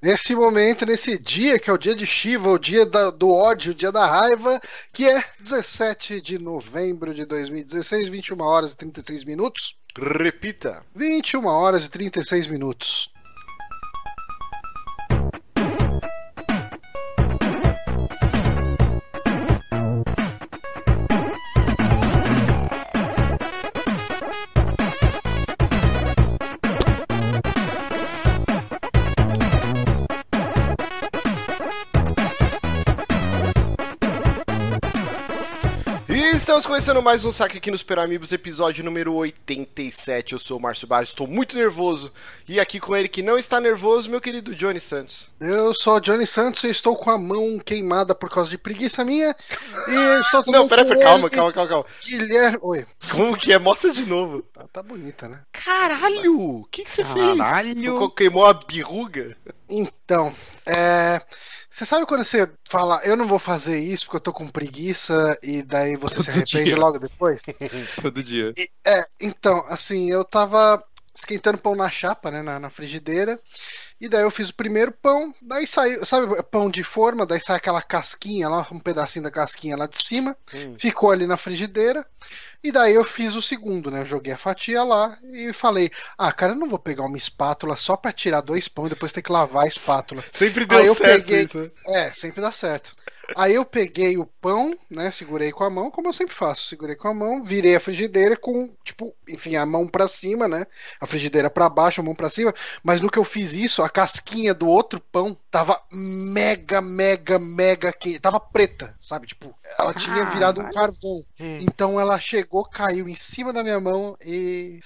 Nesse momento, nesse dia, que é o dia de Shiva, o dia da, do ódio, o dia da raiva, que é 17 de novembro de 2016, 21 horas e 36 minutos. Repita. 21 horas e 36 minutos. Começando mais um saque aqui no Super Amigos, episódio número 87. Eu sou o Márcio Barros, estou muito nervoso. E aqui com ele que não está nervoso, meu querido Johnny Santos. Eu sou o Johnny Santos e estou com a mão queimada por causa de preguiça minha. E estou também Não, peraí, com calma, ele, calma, calma, calma. Guilherme. Oi. Como que é? Mostra de novo. Tá, tá bonita, né? Caralho! O que, que você Caralho. fez? Ficou- Queimou a birruga? Então, é. Você sabe quando você fala, eu não vou fazer isso porque eu tô com preguiça e daí você se Todo arrepende dia. logo depois? Todo dia. E- é, então, assim, eu tava esquentando pão na chapa, né, na, na frigideira, e daí eu fiz o primeiro pão, daí saiu, sabe, pão de forma, daí sai aquela casquinha lá, um pedacinho da casquinha lá de cima, Hum. ficou ali na frigideira, e daí eu fiz o segundo, né, joguei a fatia lá e falei, ah, cara, eu não vou pegar uma espátula só pra tirar dois pão e depois ter que lavar a espátula. Sempre deu eu certo peguei- isso. né? É, sempre dá certo. Aí eu peguei o pão, né? Segurei com a mão, como eu sempre faço. Segurei com a mão, virei a frigideira com, tipo, enfim, a mão pra cima, né? A frigideira pra baixo, a mão pra cima. Mas no que eu fiz isso, a casquinha do outro pão tava mega, mega, mega quente. Tava preta, sabe? Tipo, ela tinha virado um carvão. Então ela chegou, caiu em cima da minha mão e.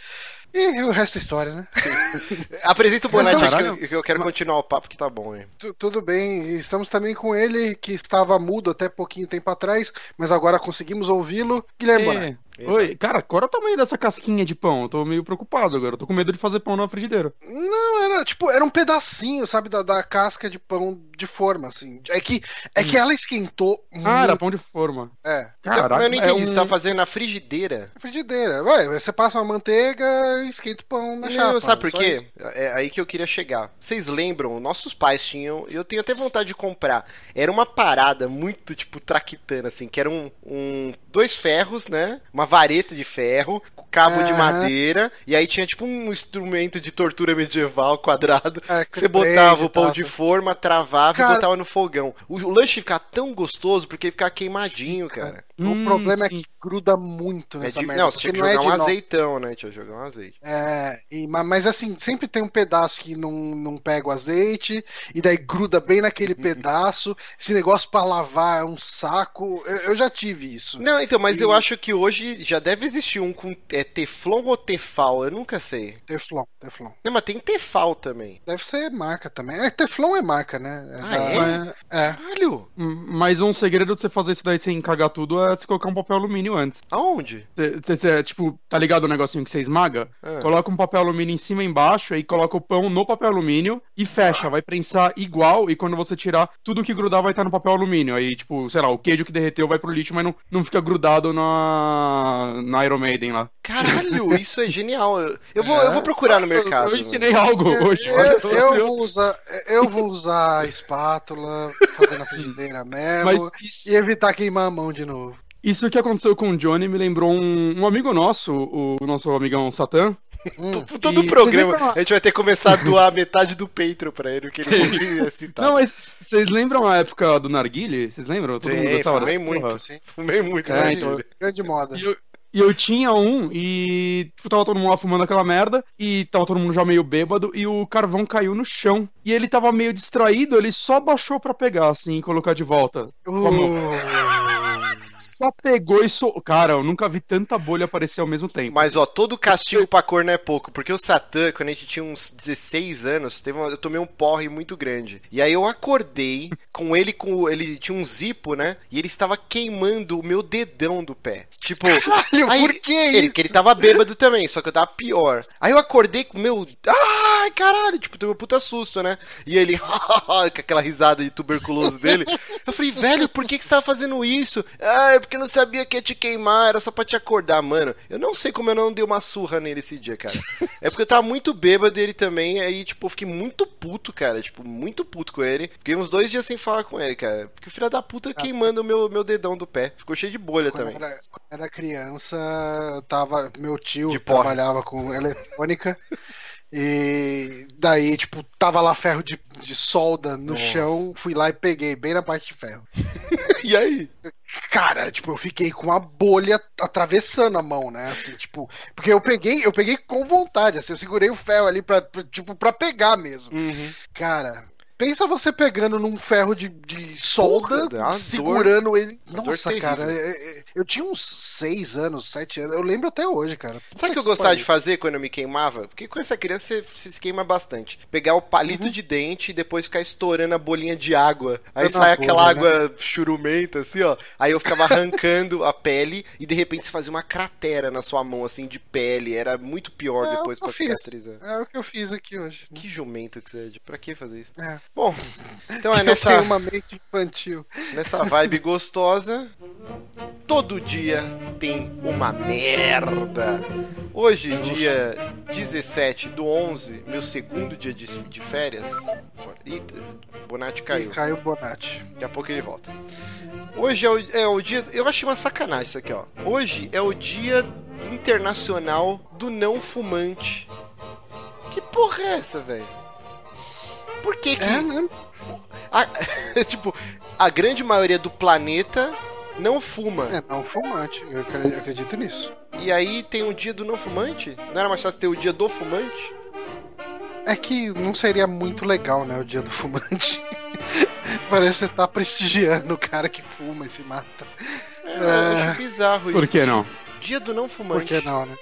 E o resto é história, né? Apresenta o Bonatti, que eu, que eu quero continuar o papo que tá bom, hein? Tu- Tudo bem, e estamos também com ele, que estava mudo até pouquinho tempo atrás, mas agora conseguimos ouvi-lo. Guilherme Bonatti. É. Oi, cara, qual é o tamanho dessa casquinha de pão? Eu tô meio preocupado agora. Eu tô com medo de fazer pão na frigideira. Não, era tipo, era um pedacinho, sabe, da, da casca de pão de forma, assim. É que, é que ela esquentou Ah, era muito. pão de forma. É, Caraca, eu não entendi, é você um- tá fazendo na frigideira? frigideira. Vai, você passa uma manteiga e esquenta o pão na Não, chapa. sabe por só quê? isso. É aí que eu queria chegar. Vocês lembram? Nossos pais tinham. Eu tenho até vontade de comprar. Era uma parada muito, tipo, traquitana, assim, que era um. um- dois ferros, né? Uma vareta de ferro, com cabo de madeira. E aí tinha, tipo, um instrumento de tortura medieval quadrado. É, que você botava o pão prende, de forma, travava Cara- e botava no fogão. O, o lanche ficava tão gostoso porque ele ficava queimadinho, cara. O Hum, problema é que gruda muito É nessa de- merda. não, você tinha que não é jogar de um nó- azeitão, né? Tinha que jogar um azeite. É, e- ma- mas assim, sempre tem um pedaço que não, não pega o azeite, e daí gruda bem naquele pedaço. Esse negócio pra lavar é um saco. Eu, eu já tive isso. Não, então, mas E- eu acho que hoje já deve existir um com é, Teflon ou Tefal, eu nunca sei. Teflon, Teflon. Não, mas tem Tefal também. Deve ser marca também. É, Teflon é marca, né? Ah, da- é? Mas, é. Caralho! mas um segredo de você fazer isso daí sem cagar tudo é você colocar um papel alumínio antes. Aonde? Você, você- você, tipo, tá ligado o negocinho que você esmaga? Ah. Coloca um papel alumínio em cima e embaixo, aí coloca o pão no papel alumínio e fecha. Vai prensar igual, e quando você tirar, tudo que grudar vai estar no papel alumínio. Aí, tipo, sei lá, o queijo que derreteu vai pro lixo, mas não, não fica grudado na, na Iron Maiden lá. Caralho, isso é genial. Eu, eu vou, eu vou procurar no mercado. Eu ensinei algo Eu, hoje. eu- só. eu vou usar, eu vou usar a espátula, fazer na frigideira mesmo, Mas isso, e evitar queimar a mão de novo. isso que aconteceu com o Johnny me lembrou um, um amigo nosso, o, o nosso amigão Satã. Hum. Todo- E- programa, lembram- a gente vai ter que começar a doar metade do Patreon pra ele, que ele ia citar. Não, mas vocês lembram a época do Narguile? Vocês lembram? Todo mundo Sim, gostava fumei dessa muito. Sim. Fumei muito, É, né? então- Grande moda. E eu, e eu tinha um e tipo, tava todo mundo lá fumando aquela merda e tava todo mundo já meio bêbado e o carvão caiu no chão. E ele tava meio distraído, ele só baixou pra pegar assim e colocar de volta. Só pegou e so... Cara, eu nunca vi tanta bolha aparecer ao mesmo tempo. Mas, ó, todo castigo pra cor não é pouco. Porque o Satã, quando a gente tinha uns 16 anos, teve uma- eu tomei um porre muito grande. E aí eu acordei com ele, com ele tinha um zipo, né? E ele estava queimando o meu dedão do pé. Tipo, Caralho, Aí, por que ele, isso? que ele tava bêbado também, só que eu tava pior. Aí eu acordei com o meu. Ai, caralho! Tipo, teve um puta susto, né? E ele, com aquela risada de tuberculoso dele. Eu falei, velho, por que, que você tava fazendo isso? Ah, é porque porque eu não sabia que ia te queimar, era só pra te acordar, mano. Eu não sei como eu não dei uma surra nele esse dia, cara. É porque eu tava muito bêbado dele também, aí, tipo, eu fiquei muito puto, cara. Tipo, muito puto com ele. Fiquei uns dois dias sem falar com ele, cara. Porque o filho da puta queimando o meu, meu dedão do pé. Ficou cheio de bolha Quando também. era, quando era criança, tava, meu tio trabalhava com eletrônica. E daí, tipo, tava lá ferro de, de solda no Nossa. chão, fui lá e peguei, bem na parte de ferro. E aí? Cara, tipo, eu fiquei com uma bolha atravessando a mão, né? Assim, tipo, porque eu peguei, eu peguei com vontade, assim, eu segurei o ferro ali pra, pra, tipo, pra pegar mesmo. Uhum. Cara, pensa você pegando num ferro de, de solda, Porra, uma segurando ele. dor Nossa, terrível. cara, é- é- eu tinha uns seis anos, sete anos, eu lembro até hoje, cara. Sabe o que eu gostava de fazer quando eu me queimava? Porque quando essa criança você, você se queima bastante. Pegar o palito de dente e depois ficar estourando a bolinha de água. Aí Eu sai aquela né? água churumenta, assim, ó. Aí eu ficava arrancando a pele e de repente você fazia uma cratera na sua mão, assim, de pele. Era muito pior É, depois pra fiz. cicatrizar. É o que eu fiz aqui hoje. né? Que jumento que você é. de- Pra que fazer isso? É. Bom, então é Eu nessa, tenho uma mente infantil. nessa vibe gostosa. Todo dia tem uma merda. Hoje, dia 17 do 11, meu segundo dia de, de férias. Eita, Bonatti E caiu. Bonatti. Daqui a pouco ele volta. Hoje é o, é o dia. Eu achei uma sacanagem isso aqui, ó. Hoje é o dia internacional do não fumante. Que porra é essa, velho? Por que que. É, né? a- tipo, a grande maioria do planeta não fuma. É, não fumante. Eu acre- acredito nisso. E aí tem um dia do não fumante? Não era mais fácil ter o dia do fumante? É que não seria muito legal, né, o dia do fumante. Parece que você tá prestigiando o cara que fuma e se mata. É, eu acho bizarro isso. Por que não? Dia do não Por fumante. que não, né?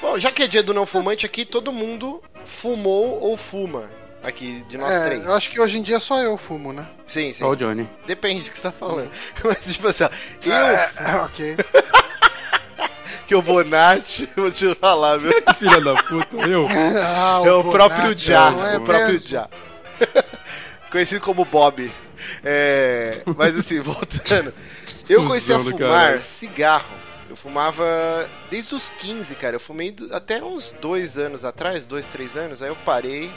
Bom, já que é dia do não fumante aqui, todo mundo fumou ou fuma. Aqui, de nós É, três. eu acho que hoje em dia só eu fumo, né? Sim, sim. Só o Johnny. Depende do que você tá falando. Mas, tipo assim, ó, eu, É, ok. que o Bonatti, vou te falar, viu? Filha da puta, eu. Ah, É o Bonatti, próprio Já. é o próprio? Já. Conhecido como Bob. É, mas assim, voltando. Eu comecei a fumar caralho. cigarro. Eu fumava desde os 15, cara. Eu fumei até uns dois anos atrás, dois, três anos. Aí eu parei.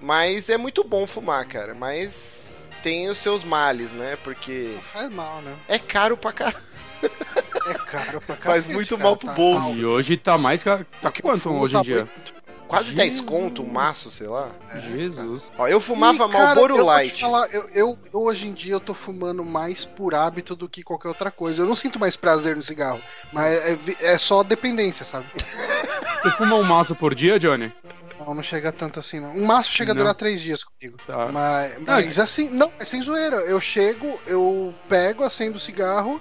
Mas é muito bom fumar, cara. Mas tem os seus males, né? Porque Não faz mal, né? é caro pra caralho. É caro pra Faz cacete, muito cara, mal pro tá- bolso. E hoje tá mais. ca- Tá Porque quanto hoje tá em dia? muito- Quase 10 Jesus. conto, um maço, sei lá. Jesus. Ó, eu fumava E, cara, Marlboro eu Light. falar, eu, eu- hoje em dia eu tô fumando mais por hábito do que qualquer outra coisa. Eu não sinto mais prazer no cigarro, mas é, é só dependência, sabe? Você fuma um maço por dia, Johnny? Não, não chega tanto assim, não. Um maço chega a Não. durar três dias comigo. Tá. Mas, mas assim, não, é sem zoeira. Eu chego, eu pego, acendo o cigarro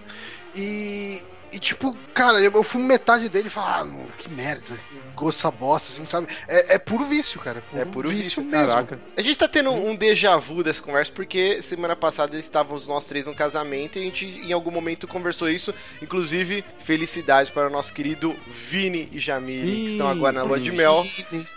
e. E tipo, cara, eu, eu fumo metade dele e falo, ah, que merda, gosto essa bosta, assim, sabe? É, é puro vício, cara. É puro vício, mesmo. Caraca. A gente tá tendo um déjà vu dessa conversa, porque semana passada estávamos nós três num casamento e a gente em algum momento conversou isso. Inclusive, felicidades para o nosso querido Vini e Jamile, que estão agora na lua de mel.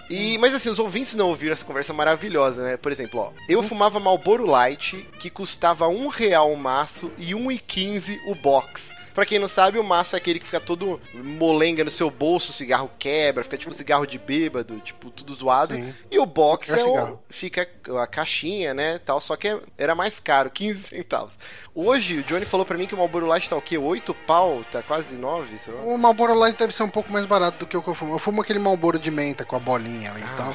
E, mas assim, os ouvintes não ouviram essa conversa maravilhosa, né? Por exemplo, ó, eu fumava Marlboro Light, que custava um real o maço e um e quinze o box. Pra quem não sabe, o maço é aquele que fica todo molenga no seu bolso, o cigarro quebra, fica tipo cigarro de bêbado, tipo, tudo zoado. Sim. E o box é o, fica a caixinha, né, tal, só que é- era mais caro, 15 centavos. Hoje, o Johnny falou pra mim que o Marlboro Light tá o quê? 8 pau? Tá quase 9, sei lá. O Marlboro Light deve ser um pouco mais barato do que o que eu fumo. Eu fumo aquele Marlboro de menta com a bolinha. Ah,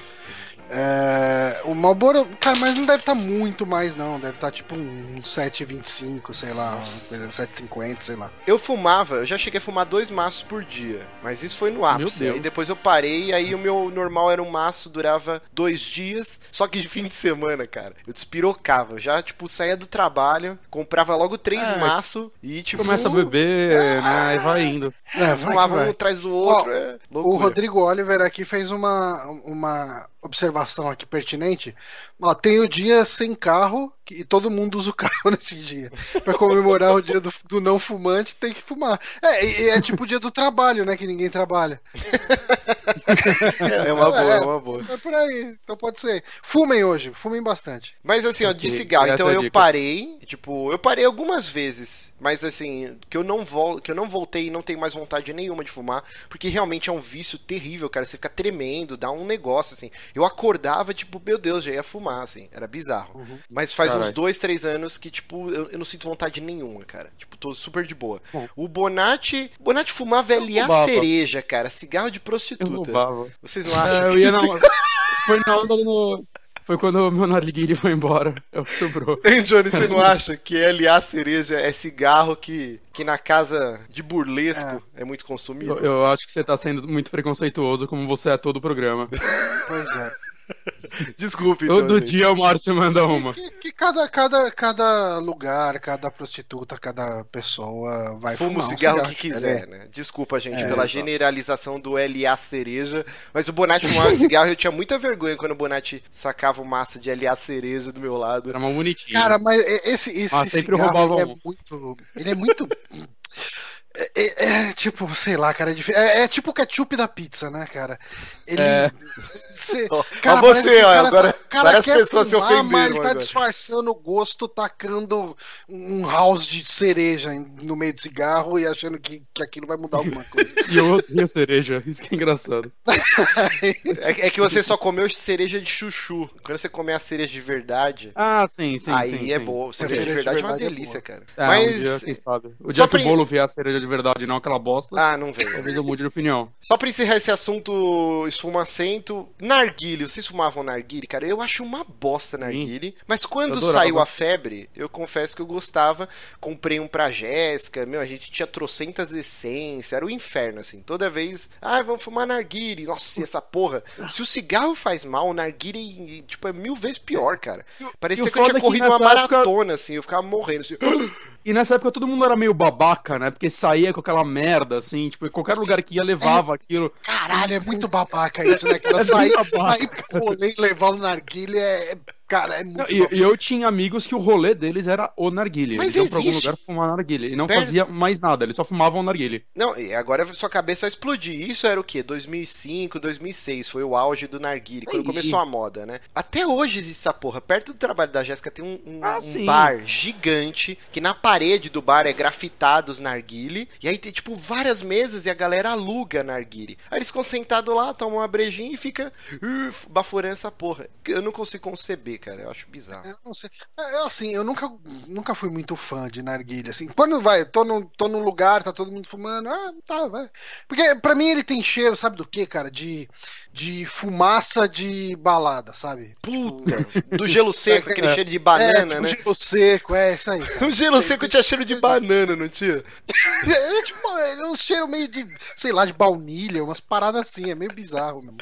É, o Marlboro, cara, mas não deve estar muito mais não, deve estar tipo um 7,25, sei lá, Nossa. uma coisa 7,50, sei lá. Eu fumava, eu já cheguei a fumar dois maços por dia, mas isso foi no ápice. Aí depois eu parei, aí o meu normal era um maço, durava dois dias, só que de fim de semana, cara. Eu despirocava, eu já, tipo, saía do trabalho, comprava logo três É. maços e, tipo, Começa a beber, né? E vai indo. É, vai fumava vai. um atrás do outro, Ó, é O. Rodrigo Oliver aqui fez uma, uma observação aqui pertinente. Ó, tem o dia sem carro e todo mundo usa o carro nesse dia. Pra comemorar o dia do, do não fumante, tem que fumar. É, e- e é tipo o dia do trabalho, né? Que ninguém trabalha. É uma boa, é uma boa. É por aí. Então pode ser. Fumem hoje, fumem bastante. Mas assim, ó, de cigarro, então é eu parei, tipo, eu parei algumas vezes, mas assim, que eu não vol que eu não voltei e não tenho mais vontade nenhuma de fumar, porque realmente é um vício terrível, cara, você fica tremendo, dá um negócio assim. Eu acordava, tipo, meu Deus, já ia fumar, assim, era bizarro. Uhum. Mas faz uns Caralho. dois, três anos que, tipo, eu, eu não sinto vontade nenhuma, cara. Tipo, tô super de boa. Bom. O Bonatti, Bonatti fumava ali a roubava. cereja, cara, cigarro de Eu prostituta. Vocês não acham É, eu que ia isso- na... Foi na onda no... Foi quando o meu narguilho foi embora. Eu sobrou. Hein, Johnny, você não acha que LA cereja é cigarro que, que na casa de burlesco é, muito consumido? Eu, eu acho que você tá sendo muito preconceituoso, como você é todo o programa. Pois é. Desculpe, então, Todo gente. dia o Márcio manda uma. Que, que cada, cada, cada lugar, cada prostituta, cada pessoa vai Fuma o fumar um cigarro que É. quiser, né? Desculpa, gente, É, pela exato. generalização do LA cereja, mas o Bonatti fumava cigarro e eu tinha muita vergonha quando o Bonatti sacava o maço de LA cereja do meu lado. Era uma bonitinha. Cara, mas esse, esse Ah, sempre cigarro roubava ele é muito. Ele é muito. É, é- é tipo, sei lá, cara, é, é, é tipo o ketchup da pizza, né, cara? Ele. É. Cê- cara, você, que o ó, cara agora tá- o cara várias quer pessoas se Mas ofenderam ele tá agora. disfarçando o gosto, tacando um house de cereja no meio do cigarro e achando que, que aquilo vai mudar alguma coisa. E eu odeio cereja, isso que é engraçado. É, é que você só comeu cereja de chuchu. Quando você comer a cereja de verdade, Ah, sim, sim. aí sim, é sim. boa. Cereja, cereja de de verdade é uma é delícia, cara. É, Mas. um dia, quem sabe. O Só dia que pra- o bolo vier a cereja de verdade e não aquela bosta, Ah, não vem. talvez eu mude de opinião. Só pra encerrar esse assunto esfumacento, narguile, vocês fumavam narguile? Cara, eu acho uma bosta narguile, mas quando saiu a febre, eu confesso que eu gostava, comprei um pra Jéssica, meu, a gente tinha trocentas essências, era o inferno, assim, toda vez, ah, vamos fumar narguile, nossa, e essa porra, se o cigarro faz mal, o narguile, tipo, é mil vezes pior, cara, parecia que eu tinha é corrido uma época- maratona, assim, eu ficava morrendo, assim, E nessa época todo mundo era meio babaca, né? Porque saía com aquela merda, assim, tipo, em qualquer lugar que ia levava aquilo. Caralho, é muito babaca isso, né? Cara, É sair, sair pro rolê e levar um narguilha é. Cara, é muito. Não, E, eu tinha amigos que o rolê deles era o narguile. Mas Eles iam pra algum lugar fumar narguile. E não Per- fazia mais nada, eles só fumavam narguile. Não, e agora sua cabeça vai explodir. Isso era o quê? 2005, 2006. Foi o auge do narguile, quando começou a moda, né? Até hoje existe essa porra. Perto do trabalho da Jéssica tem um, um- Ah, um bar gigante, que na parede do bar é grafitados narguile. E aí tem, tipo, várias mesas e a galera aluga narguile. Aí eles ficam sentados lá, tomam uma brejinha e fica uh, baforando essa porra. Eu não consigo conceber, cara. Eu acho bizarro. Eu não sei. É, Eu, assim, eu nunca, nunca fui muito fã de narguilha, assim. Quando vai, tô, no, tô num lugar, tá todo mundo fumando, ah, tá, vai. Porque pra mim ele tem cheiro, sabe do que, cara? De, de fumaça de balada, sabe? Puta! Do gelo seco, É, aquele é. cheiro de é, banana, tipo né? gelo seco, é isso aí. O gelo seco tinha cheiro de banana, não tinha? É, tipo, é um cheiro meio de, sei lá, de baunilha, umas paradas assim, é meio bizarro mesmo.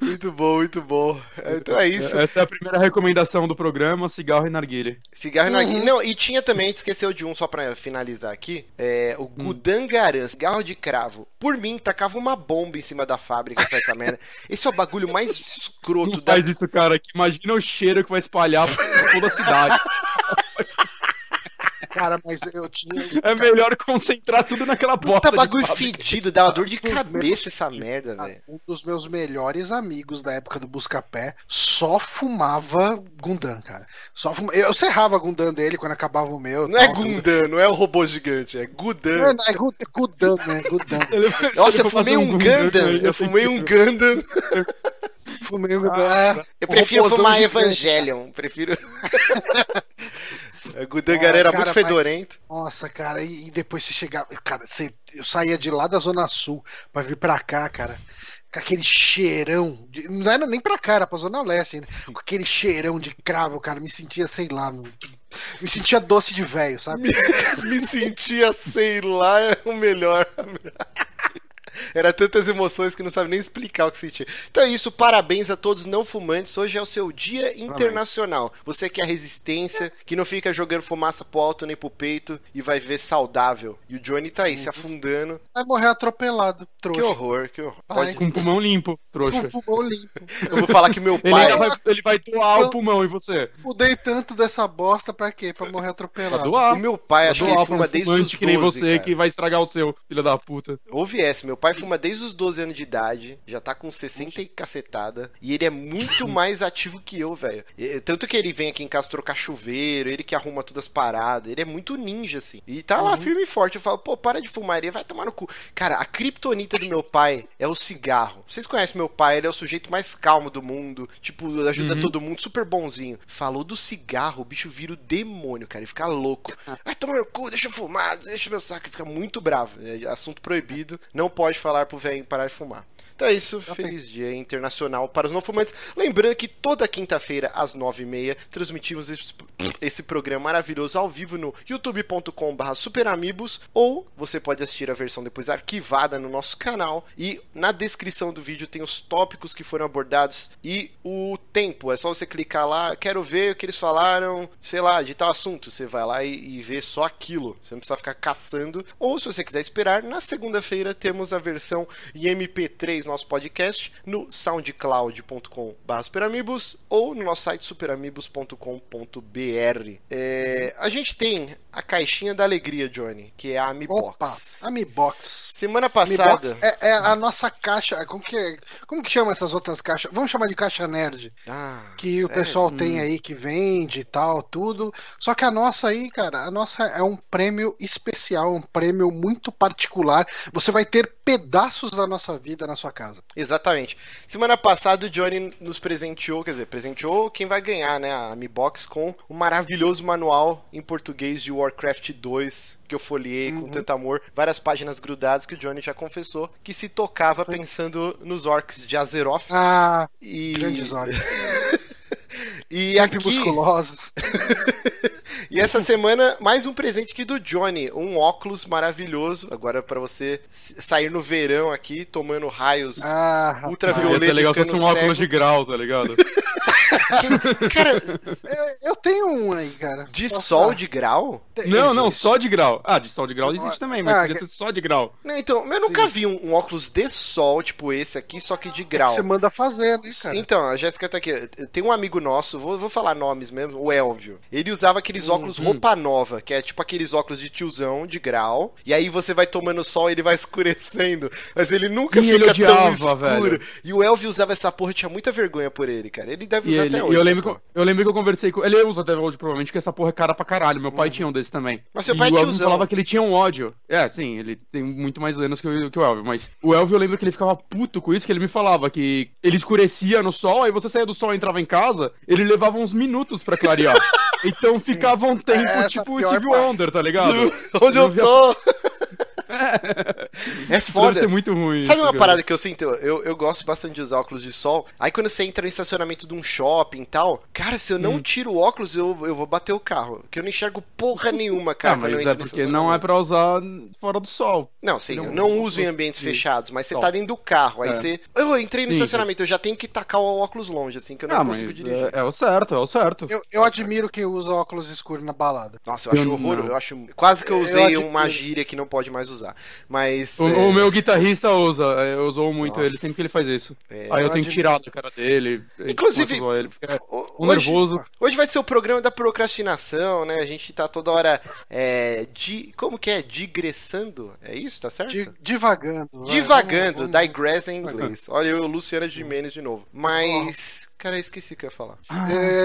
Muito bom, muito bom. Então é isso. Essa é a primeira recomendação do programa, cigarro e narguile. Cigarro e Uhum. narguilé. Não, e tinha também, esqueceu de um só pra finalizar aqui, é, o Gudangaran, cigarro de cravo. Por mim, tacava uma bomba em cima da fábrica com essa merda. Esse é o bagulho mais escroto Não da... faz isso, cara, que imagina o cheiro que vai espalhar por toda a cidade. Cara, mas eu tinha. É melhor concentrar tudo naquela bosta. Puta bagulho fedido, dá uma dor de cabeça essa merda, velho. Um dos meus melhores amigos da época do Buscapé só fumava Gundam, cara. Só fuma... Eu serrava Gundam dele quando acabava o meu. Não é tal, tudo. Gundan, não é o robô gigante, é Não, Gudan. não, é Gu- Gundam, né? Gundam. Ele- Nossa, eu fumei um Gundam, Gundam, ele eu fumei um Gundam. Fumei o Gundam. É, Eu um prefiro fumar gigante. Evangelion, prefiro... Gudangaran Ah, era cara, muito fedorento. Nossa, cara, e, e depois você chegava. Cara, você, eu saía de lá da Zona Sul pra vir pra cá, cara. Com aquele cheirão. de- não era nem pra cá, era pra Zona Leste ainda. Com aquele cheirão de cravo, cara. Me sentia, sei lá. Me, me sentia doce de velho, sabe? Me sentia, sei lá, é o melhor. Era tantas emoções que não sabe nem explicar o que sentia. Então é isso, parabéns a todos não fumantes. Hoje é o seu dia internacional. Você que é a resistência, que não fica jogando fumaça pro alto nem pro peito e vai ver saudável. E o Johnny tá aí se afundando. Vai morrer atropelado, Que trouxa. horror, que horror. Pode- Com o pulmão limpo, trouxa. Com pulmão limpo. Eu vou falar que meu Ele, pai. ainda vai, ele vai doar o pulmão, e você? Mudei tanto dessa bosta pra quê? Pra morrer Pra atropelado. doar. O meu pai, Pra acho que ele pra um fuma desde os fumante que nem 12, você, cara. que vai estragar o seu, filho da puta. Ou viesse, meu pai fuma desde os 12 anos de idade, já tá com 60 e cacetada, e ele é muito mais ativo que eu, velho. Tanto que ele vem aqui em casa trocar chuveiro, ele que arruma todas as paradas, ele é muito ninja, assim. E tá lá firme e forte. Eu falo, pô, para de fumar, ele vai tomar no cu. Cara, a criptonita do meu pai é o cigarro. Vocês conhecem meu pai, ele é o sujeito mais calmo do mundo, tipo, ajuda Uhum. todo mundo, super bonzinho. Falou do cigarro, o bicho vira o demônio, cara, ele fica louco. Vai tomar no cu, deixa eu fumar, deixa meu saco, ele fica muito bravo. É assunto proibido, não pode falar pro velho parar de fumar. Então é isso, feliz dia internacional para os não fumantes. Lembrando que toda quinta-feira, às nove e meia, transmitimos esse, esse programa maravilhoso ao vivo no youtube.com.br superamigos ou você pode assistir a versão depois arquivada no nosso canal e na descrição do vídeo tem os tópicos que foram abordados e o tempo. É só você clicar lá, quero ver o que eles falaram, sei lá, de tal assunto. Você vai lá e, e vê só aquilo. Você não precisa ficar caçando. Ou se você quiser esperar, na segunda-feira temos a versão em MP3 nosso podcast no soundcloud.com.br superamigos ou no nosso site superamigos.com.br. É, a gente tem a caixinha da alegria, Johnny, que é a Amibox. Opa, Amibox. Semana passada. Amibox é, é a nossa caixa. Como que, como que chama essas outras caixas? Vamos chamar de caixa nerd. Ah, Que o sério? pessoal tem aí que vende e tal, tudo. Só que a nossa aí, cara, a nossa é um prêmio especial, um prêmio muito particular. Você vai ter pedaços da nossa vida na sua casa. Exatamente. Semana passada o Johnny nos presenteou, quer dizer, presenteou quem vai ganhar, né? A Mi Box com o maravilhoso manual em português de Warcraft 2 que eu folhei com tanto amor, várias páginas grudadas que o Johnny já confessou que se tocava pensando nos orcs de Azeroth Ah, e grandes olhos. e Sempre aqui musculosos. E essa semana, mais um presente aqui do Johnny. Um óculos maravilhoso. Agora para você sair no verão aqui, tomando raios Ah, rapaz. Ah, ultravioletos. ia ser legal fosse um óculos cego. de grau, tá ligado? Que- Cara, Eu, eu tenho um aí, cara. de Posso sol falar? de grau? Não, não, só de grau. Ah, de sol de grau existe também, mas Ah, podia que- ser só de grau. Não, então, eu nunca Sim. vi um, um óculos de sol, tipo esse aqui, só que de grau. Você manda fazer, né, cara? Então, a Jéssica tá aqui. Tem um amigo nosso, vou, vou falar nomes mesmo, o Elvio. Ele usava aqueles óculos roupa nova, que é tipo aqueles óculos de tiozão, de grau. E aí você vai tomando sol e ele vai escurecendo. Mas ele nunca Sim, ele fica tão odiava, escuro. velho. E o Elvio usava essa porra, tinha muita vergonha por ele, cara. Ele deve E, usar ele, até e hoje. eu, lembro que, eu lembro que eu conversei com. Ele usa até hoje, provavelmente, que essa porra é cara pra caralho. Meu pai tinha um desse também. Mas seu e pai é o Elvio falava que ele tinha um ódio. É, sim, ele tem muito mais anos que o, que o Elvio, mas o Elvio eu lembro que ele ficava puto com isso, que ele me falava que ele escurecia no sol, aí você saía do sol e entrava em casa, ele levava uns minutos pra clarear. então ficava um tempo Essa tipo Steve. Wonder, tá ligado? Onde eu via- tô? é Deve foda. ser muito ruim. Sabe uma cara. parada que eu sinto? Eu, eu gosto bastante de usar óculos de sol. Aí quando você entra no estacionamento de um shopping e tal, cara, se eu Hum. não tiro o óculos, eu, eu vou bater o carro. Porque eu não enxergo porra nenhuma, cara, Ah, quando eu mas entro é porque não é pra usar fora do sol. Não, sim, é eu não uso em ambientes de fechados, mas você sol. tá dentro do carro. Aí É. você. Eu entrei no Sim, estacionamento, eu já tenho que tacar o óculos longe, assim, que eu não Ah, mas consigo dirigir. é, é o certo, é o certo. Eu, eu admiro quem usa óculos escuros na balada. Nossa, eu acho Eu horror. não. Eu acho. Quase que eu Eu usei admiro. uma gíria que não pode mais usar. Mas. O, é, o meu guitarrista usa, é, eu usou muito Nossa. ele sempre que ele faz isso. é, Aí eu tenho que tirar da cara dele. Inclusive, ele, fica hoje- nervoso. Hoje vai ser o programa da procrastinação, né? A gente tá toda hora é, di, como que é? Digressando? É isso, tá certo? Di- divagando. Divagando, vamos- vamos- digress em inglês. Olha, eu, Luciana Gimenez de novo. Mas, cara, eu esqueci o que eu ia falar.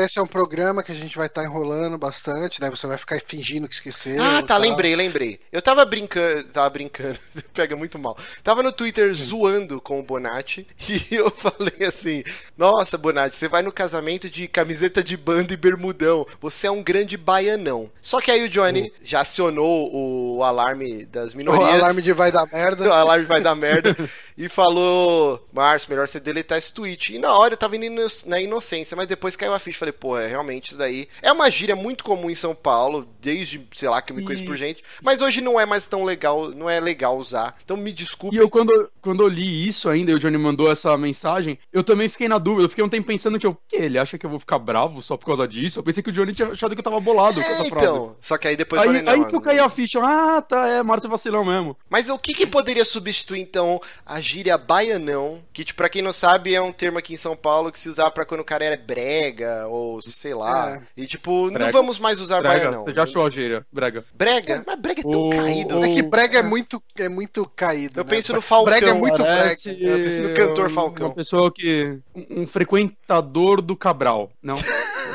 Esse é um programa que a gente vai estar enrolando bastante, daí você vai ficar fingindo que esqueceu. Ah, tá, tal. lembrei, lembrei. Eu tava brincando, tava brincando, pega muito mal. Tava no Twitter zoando com o Bonatti e eu falei assim: Nossa, Bonatti, você vai no casamento de camiseta de banda e bermudão. Você é um grande baianão. Só que aí o Johnny já acionou o alarme das O minorias. alarme de vai dar O merda. alarme vai dar merda. E falou: Márcio, melhor você deletar esse tweet. E na hora eu tava indo na inocência, mas depois caiu a ficha. Falei, pô, é, realmente isso daí. É uma gíria muito comum em São Paulo, desde, sei lá, que eu me conheço E- por gente. Mas hoje não é mais tão legal, não é legal usar. Então me desculpe. E eu, quando, quando eu li isso ainda, e o Johnny mandou essa mensagem, eu também fiquei na dúvida. Eu fiquei um tempo pensando que eu. Que, ele acha que eu vou ficar bravo só por causa disso? Eu pensei que o Johnny tinha achado que eu tava bolado É, então. Só que aí depois eu Aí, falei, não. aí que eu caí a ficha. Ah, tá, é, Márcio vacilão mesmo. Mas o que, que poderia substituir, então, a gíria baianão, que, tipo, pra quem não sabe, é um termo aqui em São Paulo que se usava pra quando o cara era brega, ou sei lá. É. E, tipo, não Brega. vamos mais usar Brega, baianão. você já achou a gíria, brega. Brega? Mas brega é tão O- caído. o- É que brega é muito, é muito caído. Eu né? penso no Falcão. Brega é muito Parece brega. Eu preciso do cantor Falcão. Uma pessoa que... Um frequentador do Cabral. Não,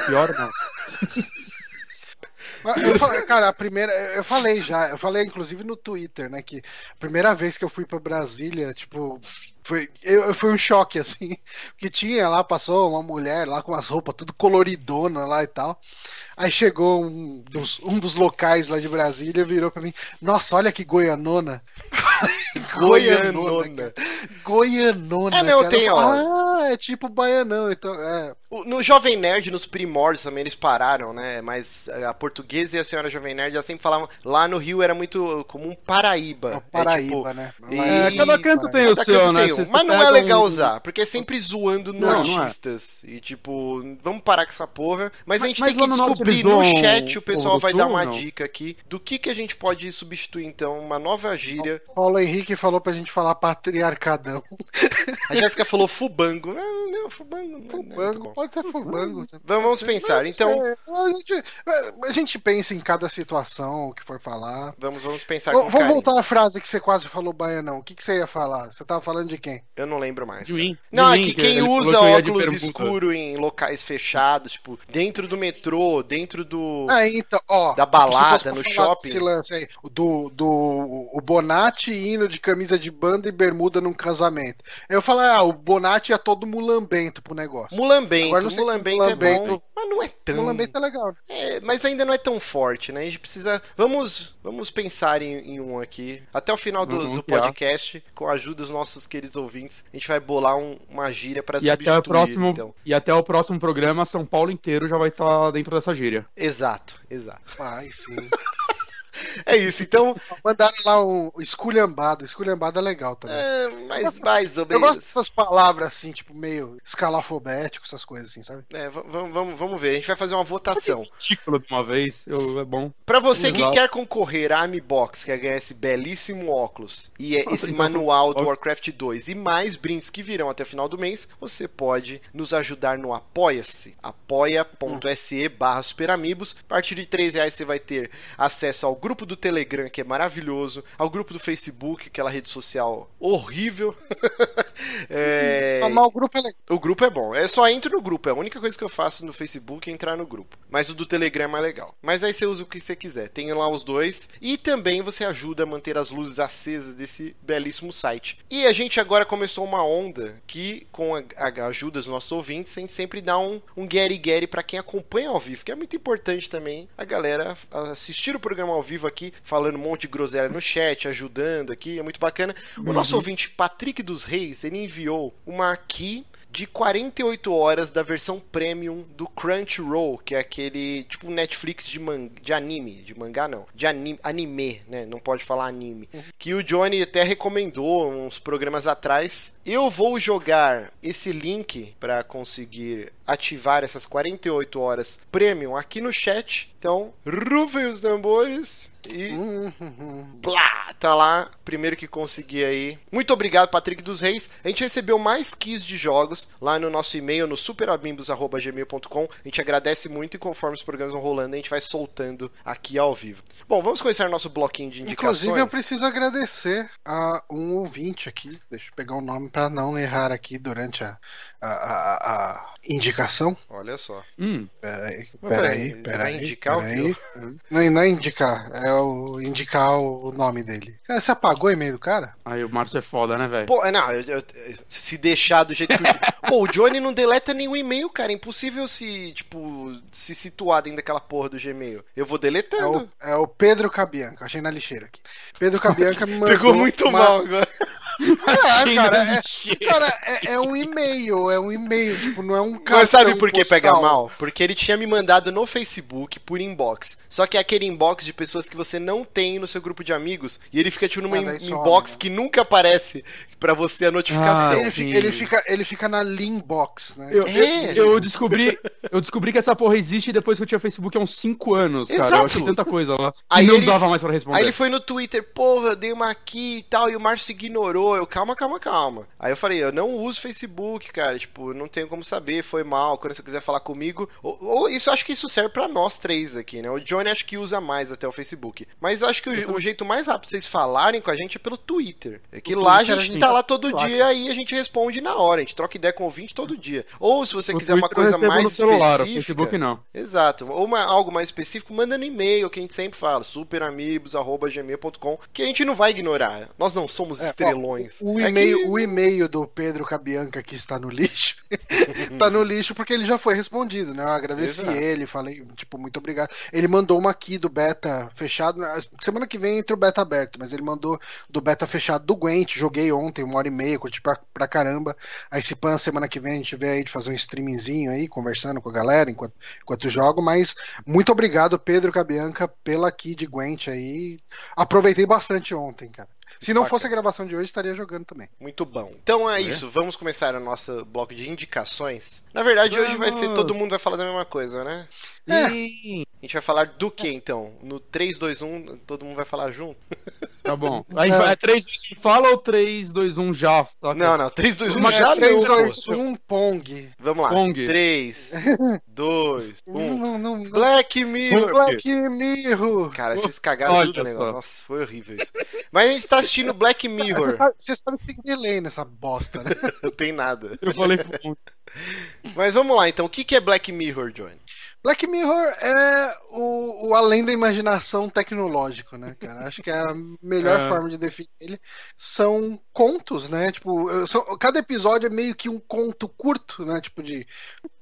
pior não. Falei, cara, a primeira. Eu falei já, eu falei inclusive no Twitter, né? Que a primeira vez que eu fui pra Brasília, tipo. Foi, eu, foi um choque, assim. Que tinha lá, passou uma mulher lá com as roupas tudo coloridona lá e tal. Aí chegou um dos, um dos locais lá de Brasília e virou pra mim: Nossa, olha que goianona. Goianona. Goianona. É, não, cara. tem, Eu ó. Ah, é tipo baianão. Então, é. O- No Jovem Nerd, nos primórdios também, eles pararam, né? Mas a portuguesa e a senhora Jovem Nerd já sempre falavam. Lá no Rio era muito comum Paraíba. É o Paraíba, tipo, né? e- É, cada canto tem o Cada seu, canto né? Mas não é legal um- usar, porque é sempre zoando Não, não é. E tipo, vamos parar com essa porra. Mas, a gente mas tem que descobrir no chat, o o pessoal vai dar uma não? dica aqui do que, que a gente pode substituir, então, uma nova gíria. Paulo Henrique falou pra gente falar patriarcadão. A Jéssica falou fubango. Não, não, fubango. não é- não é Fubango, bom. pode ser fubango. Vamos, vamos pensar, então. É, a, gente, a gente pensa em cada situação que for falar. Vamos, vamos pensar Vamos voltar à frase que você quase falou, Baianão. O que, que você ia falar? Você tava falando de quem? Eu não lembro mais. De mim. Não, De é mim, que quem usa que de óculos escuro em locais fechados, tipo, dentro do metrô, dentro do. Ah, então, ó. Da balada, no shopping. Desse lance aí, do, do o Bonatti indo de camisa de banda e bermuda num casamento. Eu falo, ah, o Bonatti é todo mulambento pro negócio. Mulambento, Agora não sei mulambento, se é mulambento- bom, mas não é tão. Mulambento é legal. É, mas ainda não é tão forte, né? A gente precisa. Vamos, vamos pensar em, em um aqui. Até o final do, Vamos do podcast, com a ajuda dos nossos queridos ouvintes, a gente vai bolar um- uma gíria pra E até, substituir. o próximo, Então. e até o próximo programa, São Paulo inteiro já vai estar dentro dessa gíria. Exato, exato. Ai, sim. É isso, então. Mandaram lá um esculhambado. Esculhambado é legal também. é, mas mais ou Eu menos. gosto dessas palavras assim, tipo, meio escalafobético, essas coisas assim, sabe? É, vamos, vamos, vamos ver. A gente vai fazer uma votação. Título de uma vez, eu- é bom. Pra você que quer concorrer à Mi Box, quer ganhar esse belíssimo óculos e é esse então, manual do. Warcraft 2 e mais brindes que virão até o final do mês, você pode nos ajudar no Apoia-se, apoia.se barra superamigos. A partir de 3 reais você vai ter acesso ao grupo do Telegram, que é maravilhoso, ao grupo do Facebook, aquela rede social horrível. É, Mas o grupo é legal. o grupo é bom. É só entro no grupo. É a única coisa que eu faço no Facebook é entrar no grupo. Mas o do Telegram é mais legal. Mas aí você usa o que você quiser. Tem lá os dois. E também você ajuda a manter as luzes acesas desse belíssimo site. E a gente agora começou uma onda que, com a, a ajuda dos nossos ouvintes, a gente sempre dá um, um get-get pra quem acompanha ao vivo. Que é muito importante também a galera assistir o programa ao vivo aqui, falando um monte de groselha no chat, ajudando aqui. É muito bacana. O nosso ouvinte, Patrick dos Reis, ele enviou uma aqui de 48 horas da versão premium do Crunchyroll, que é aquele tipo Netflix de, man de anime, de mangá não, de anime, anime, né? Não pode falar anime. Que o Johnny até recomendou uns programas atrás. Eu vou jogar esse link para conseguir ativar essas 48 horas premium aqui no chat. Então, rufem os tambores e Hum, hum, hum. Plá, tá lá, primeiro que consegui aí. Muito obrigado, Patrick dos Reis. A gente recebeu mais keys de jogos lá no nosso e-mail, no superabimbos.gmail.com. A gente agradece muito e conforme os programas vão rolando, a gente vai soltando aqui ao vivo. Bom, vamos começar nosso bloquinho de indicações. Inclusive, eu preciso agradecer a um ouvinte aqui. Deixa eu pegar o nome para não errar aqui durante a, a, a- a indicação. Olha só. Hum, Peraí, peraí, peraí, peraí. vai indicar o peraí. Não, não é indicar, é o indicar o nome dele. Cara, você apagou o e-mail do cara? aí o Márcio é foda, né, velho? Pô, não, eu- eu- se deixar do jeito que o... Pô, o Johnny não deleta nenhum e-mail, cara. É impossível se, tipo, se situar dentro daquela porra do Gmail. Eu vou É deletando. o, é o Pedro Cabianca, achei na lixeira aqui. Pedro Cabianca me mandou. Pegou muito uma- mal agora. É, cara, é, cara, é, é um e-mail, é um e-mail, tipo, não é um cartão Mas sabe por que postal. pega mal? Porque ele tinha me mandado no Facebook por inbox. Só que é aquele inbox de pessoas que você não tem no seu grupo de amigos. E ele fica tipo numa in- inbox né? que nunca aparece pra você a notificação. Ah, Ele, fi- Sim. ele fica, ele fica na Leanbox, né? Eu, É. eu, eu descobri, eu descobri que essa porra existe depois que eu tinha Facebook há uns 5 anos, cara. Exato. Eu achei tanta coisa lá. Aí não ele- dava mais pra responder. Aí ele foi no Twitter, porra, eu dei uma aqui e tal, e o Márcio ignorou. Eu, calma, calma, calma. Aí eu falei, eu não uso Facebook, cara, tipo, não tenho como saber, foi mal, quando você quiser falar comigo. Ou, ou isso acho que isso serve para nós três aqui, né? O Johnny acho que usa mais até o Facebook. Mas acho que o, o jeito mais rápido de vocês falarem com a gente é pelo Twitter. É que O lá a Twitter gente a gente tá lá todo placa. dia e a gente responde na hora. A gente troca ideia com o ouvinte todo dia. Ou se você No quiser uma Twitter eu coisa mais no celular, o específica. Facebook não. Exato. Ou uma- algo mais específico, manda no e-mail, que a gente sempre fala, superamigos.gmail.com, que a gente não vai ignorar. Nós não somos É, ó, O É e-mail, que- o e-mail do Pedro Cabianca que está no lixo, tá no lixo porque ele já foi respondido, né? Eu agradeci Exato. ele, falei, tipo, muito obrigado. Ele mandou uma aqui do beta fechado. né? Semana que vem entra o beta aberto, mas ele mandou do beta fechado do Gwent. Joguei ontem, uma hora e meia, curti pra, pra caramba. Aí se pan semana que vem a gente vê aí de fazer um streamingzinho aí, conversando com a galera enquanto, enquanto jogo. Mas muito obrigado, Pedro Cabianca, pela aqui de Gwent aí. Aproveitei bastante ontem, cara. Se não Bacana. fosse a gravação de hoje, estaria jogando também. Muito bom. Então é isso, vamos começar o nosso bloco de indicações. Na verdade, hoje vai ser Vamos. todo mundo vai falar da mesma coisa, né? É. Ih, A gente vai falar do que então? No 3, 2, 1, todo mundo vai falar junto? Tá bom. Aí vai 3, 2, 1 fala ou 3, 2, 1 já? Tá Não, não, 3, 2, 1 Mas já é 3, não, 2, pô. 1, Pong. Vamos lá. Pong. 3, 2, 1. Não, não, não. Black Mirror. Black Mirror. Cara, vocês cagaram Olha tudo o negócio. só. Nossa, foi horrível isso. Mas a gente tá assistindo Black Você Mirror. sabe, você sabe que tem delay nessa bosta, né? Não tem nada. Eu falei Mas vamos lá, então. O que que é Black Mirror, Johnny? Black Mirror é o, o além da imaginação tecnológico, né, cara? Acho que é a melhor É. forma de definir ele. São contos, né? Tipo, são- cada episódio é meio que um conto curto, né? Tipo de.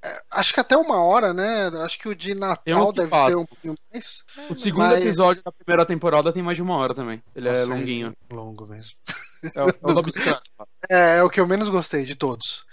é, acho que até uma hora, né? Acho que o de Natal deve passam. ter um pouquinho mais. O segundo Mas- episódio da primeira temporada tem mais de uma hora também. Ele é Nossa, longuinho. Longo mesmo. É, o- é o da bicicleta. É, é o que eu menos gostei de todos.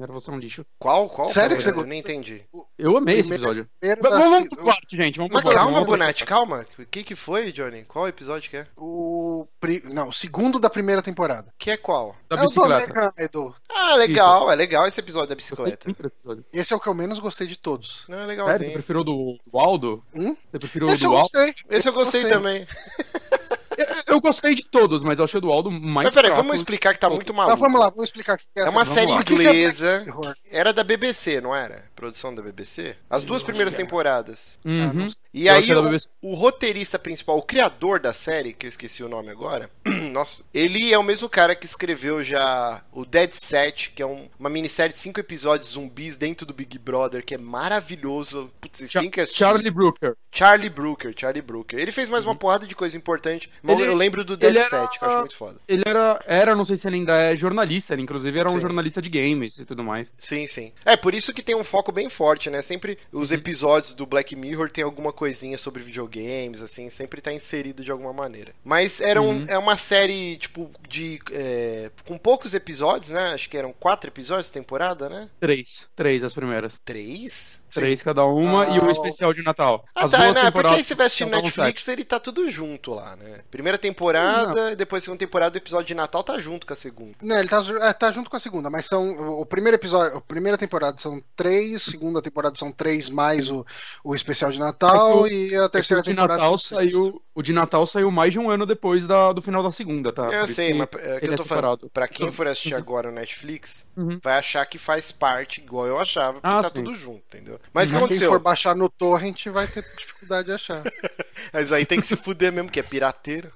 Era você é um lixo. Qual? Qual? Sério que você Eu gostou? nem entendi. Eu amei esse episódio. Mas da- Vamos pro quarto, gente. Vamos Mas calma, Bonatti, calma. O que que foi, Johnny? Qual episódio que é? o, pri- não, o segundo da primeira temporada. Que é qual? Da é o do bicicleta. Idol. Ah, legal, é legal esse episódio da bicicleta. episódio. Esse é o que eu menos gostei de todos. Não, é Sério, você legalzinho. preferiu do, do Aldo? Hum? Você preferiu o Esse eu do Aldo? gostei. Esse eu gostei Gostei. também. Eu, eu gostei de todos, mas eu achei o do Aldo mais Mas peraí, fraco. vamos explicar que tá muito Tá, maluco. vamos lá, vamos explicar que é É uma essa- série lá. Inglesa. Era da BBC, não era? Produção da BBC? As duas primeiras era. temporadas. Ah, Uhum. sei. E aí, é o, o roteirista principal, o criador da série, que eu esqueci o nome agora, nossa, ele é o mesmo cara que escreveu já o Dead Set, que é um- uma minissérie de cinco episódios zumbis dentro do Big Brother, que é maravilhoso. Putz, vocês Cha- têm que assistir. Charlie Brooker. Charlie Brooker, Charlie Brooker. Ele fez mais uma porrada de coisa importante, mas Ele- eu lembro do Dead era- Set, que eu acho muito foda. Ele era, era, não sei se ele ainda é jornalista, ele inclusive era um Sim. jornalista de games e tudo mais. Sim, sim. É, por isso que tem um foco bem forte, né? Sempre os episódios do Black Mirror tem alguma coisinha sobre videogames, assim, sempre tá inserido de alguma maneira. Mas era um, Uhum. é uma série, tipo, de. é, com poucos episódios, né? Acho que eram quatro episódios de temporada, né? Três. Três as primeiras. Três? Três cada uma e Ah, um o- especial de Natal. Ah, As tá, duas né? Porque aí você vai assistir Netflix, ele tá tudo junto lá, né? Primeira temporada, depois segunda temporada, o episódio de Natal tá junto com a segunda. Não, ele tá, é, tá junto com a segunda, mas são. O primeiro episódio, a primeira temporada são três, segunda temporada são três mais o, o especial de Natal É que e a terceira o de temporada. Natal saiu, o de Natal saiu mais de um ano depois da, do final da segunda, tá? eu Por sei, que mas é que ele eu tô é falando. separado. Pra quem for assistir Uhum. agora o Netflix, Uhum. vai achar que faz parte, igual eu achava, porque Ah, tá sim. tudo junto, entendeu? Mas o que Mas quem aconteceu? for baixar no torrent vai ter dificuldade de achar. Mas aí tem que se fuder mesmo, que é pirateiro.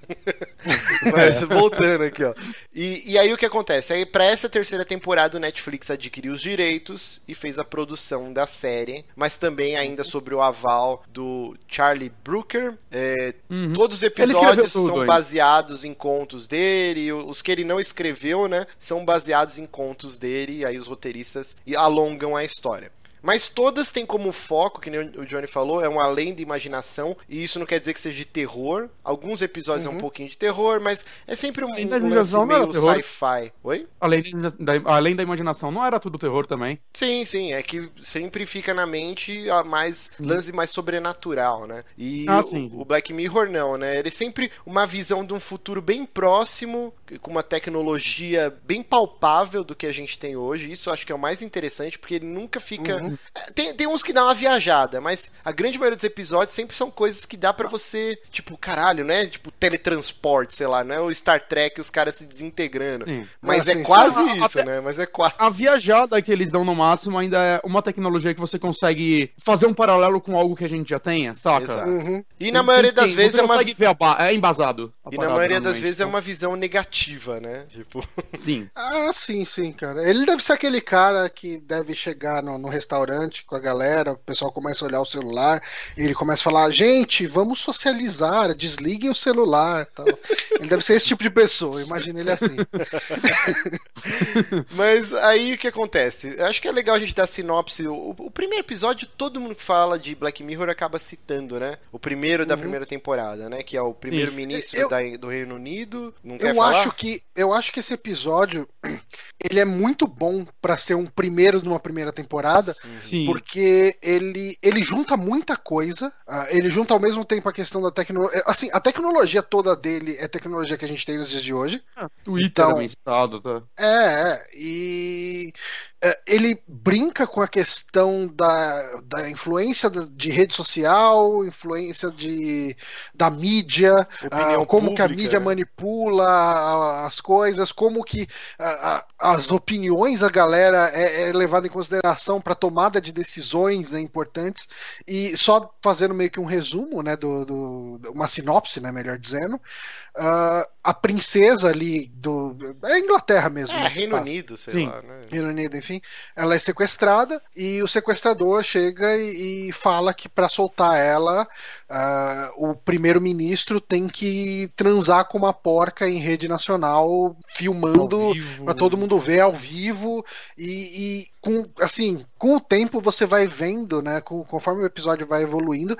Mas voltando aqui, ó. E, e aí o que acontece? Aí pra essa terceira temporada o Netflix adquiriu os direitos e fez a produção da série, mas também ainda sobre o aval do Charlie Brooker. É, Uhum. Todos os episódios tudo são baseados em contos dele, os que ele não escreveu, né, são baseados em contos dele, e aí os roteiristas e alongam a história. Mas todas têm como foco, que nem o Johnny falou, é um além de imaginação, e isso não quer dizer que seja de terror. Alguns episódios é um Uhum. pouquinho de terror, mas é sempre um, Além da um lance imaginação meio sci-fi. Oi? Além da, além da imaginação, não era tudo terror também. Sim, sim, é que sempre fica na mente a mais lance mais sobrenatural, né? E Ah, o- sim. o Black Mirror não, né? Ele é sempre uma visão de um futuro bem próximo, com uma tecnologia bem palpável do que a gente tem hoje. Isso eu acho que é o mais interessante, porque ele nunca fica Uhum. Uhum. Tem, tem uns que dá uma viajada, mas a grande maioria dos episódios sempre são coisas que dá para você, tipo, caralho, né? Tipo, teletransporte, sei lá, não é o Star Trek os caras se desintegrando. Sim. Mas é sim, quase sim. isso, né? Mas é quase. A viajada que eles dão no máximo ainda é uma tecnologia que você consegue fazer um paralelo com algo que a gente já tenha, saca? Uhum. E na maioria das vezes é uma. é embasado. E na maioria das vezes é uma visão negativa, né? Tipo. Sim. ah, sim, sim, cara. Ele deve ser aquele cara que deve chegar no, no restaurante com a galera, o pessoal começa a olhar o celular, e ele começa a falar: gente, vamos socializar, desliguem o celular. Tal. ele deve ser esse tipo de pessoa, imagina ele assim. Mas aí o que acontece? Eu acho que é legal a gente dar sinopse. O, o primeiro episódio, todo mundo que fala de Black Mirror acaba citando, né? O primeiro da uhum. primeira temporada, né? Que é o primeiro-ministro do Reino Unido. Não quer eu falar? acho que Eu acho que esse episódio ele é muito bom para ser um primeiro de uma primeira temporada, Sim. porque ele, ele junta muita coisa, uh, ele junta ao mesmo tempo a questão da tecnologia. Assim, a tecnologia toda dele é tecnologia que a gente tem nos dias de hoje. Ah, Twitter então, é estado, tá? É, é, e é, ele brinca com a questão da, da influência de rede social, influência de, da mídia, uh, como pública, que a mídia né? manipula as coisas, como que uh, as opiniões da galera é, é levada em consideração para tomada de decisões né, importantes. E só fazendo meio que um resumo, né, do, do uma sinopse, né, melhor dizendo, Uh, a princesa ali do. É Inglaterra mesmo. É, né, Reino Unido, sei Sim. lá, né? Reino Unido, enfim. Ela é sequestrada e o sequestrador chega e, e fala que para soltar ela, uh, o primeiro-ministro tem que transar com uma porca em rede nacional, filmando para todo mundo ver ao vivo e, e com assim com o tempo você vai vendo né com, conforme o episódio vai evoluindo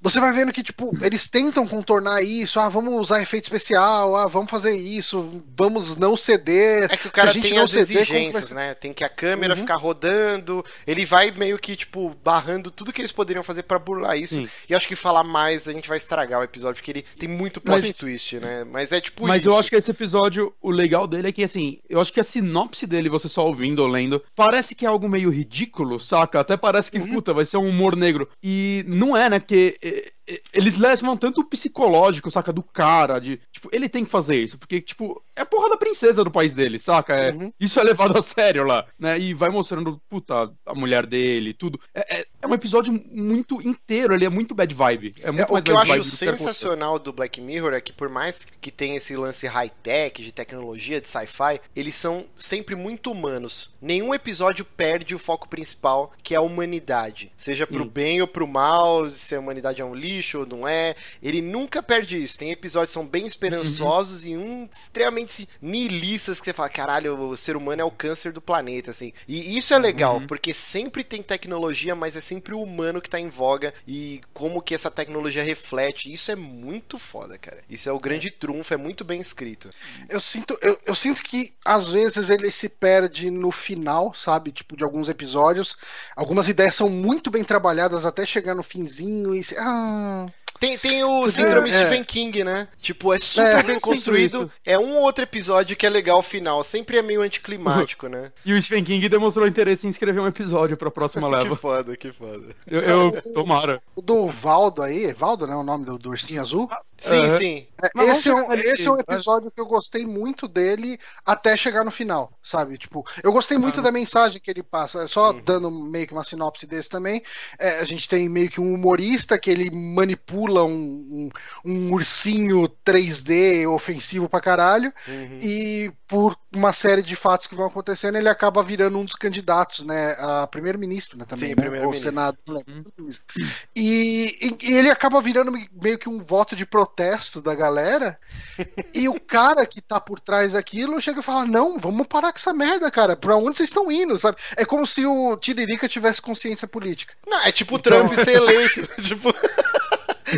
você vai vendo que, tipo, eles tentam contornar isso, ah, vamos usar efeito especial, ah, vamos fazer isso, vamos não ceder. É que o cara tem as ceder, exigências, né? Tem que a câmera uhum. ficar rodando, ele vai meio que, tipo, barrando tudo que eles poderiam fazer para burlar isso. Sim. E acho que falar mais a gente vai estragar o episódio, porque ele tem muito plot Mas, twist, né? Mas é tipo Mas isso. eu acho que esse episódio, o legal dele é que, assim, eu acho que a sinopse dele, você só ouvindo ou lendo, parece que é algo meio ridículo, saca? Até parece que, uhum. puta, vai ser um humor negro. E não é, né? Porque eles levam tanto o psicológico, saca, do cara, de, tipo, ele tem que fazer isso, porque, tipo, é a porra da princesa do país dele, saca? É, uhum. Isso é levado a sério lá, né? E vai mostrando, puta, a mulher dele, tudo. É, é, é um episódio muito inteiro, ele é muito bad vibe. É muito é, o que eu acho sensacional do Black Mirror é que, por mais que tenha esse lance high-tech, de tecnologia, de sci-fi, eles são sempre muito humanos. Nenhum episódio perde o foco principal, que é a humanidade. Seja pro Sim. bem ou pro mal, se a humanidade é um lixo lixo ou não é. Ele nunca perde isso. Tem episódios que são bem esperançosos uhum. e um extremamente nihilistas que você fala, caralho, o ser humano é o câncer do planeta, assim. E isso é legal, uhum. porque sempre tem tecnologia, mas é sempre o humano que tá em voga e como que essa tecnologia reflete. Isso é muito foda, cara. Isso é o grande trunfo, é muito bem escrito. Eu sinto, eu, eu sinto que às vezes ele se perde no final, sabe? Tipo, de alguns episódios. Algumas ideias são muito bem trabalhadas até chegar no finzinho e. Ah, tem, tem o síndrome é. Stephen King, né? Tipo, é super é, bem construído. É um ou outro episódio que é legal o final. Sempre é meio anticlimático, né? E o Stephen King demonstrou interesse em escrever um episódio pra próxima leva. que foda, que foda. Eu, eu tomara. O do Valdo aí, Valdo, né? O nome do, do ursinho azul? Sim, uhum. sim. É, esse, é um, esse é um episódio que eu gostei muito dele até chegar no final, sabe? Tipo, eu gostei muito uhum. da mensagem que ele passa. Só uhum. dando meio que uma sinopse desse também. É, a gente tem meio que um humorista que ele manipula um, um, um ursinho 3D ofensivo pra caralho. Uhum. E por uma série de fatos que vão acontecendo, ele acaba virando um dos candidatos, né? A primeiro-ministro, né? Também, Sim, né? Ou Senado, lembro. E, e, e ele acaba virando meio que um voto de protesto protesto da galera. e o cara que tá por trás daquilo chega e fala: Não, vamos parar com essa merda, cara. Pra onde vocês estão indo? Sabe? É como se o Tiririca tivesse consciência política. Não, é tipo o então... Trump ser eleito. tipo.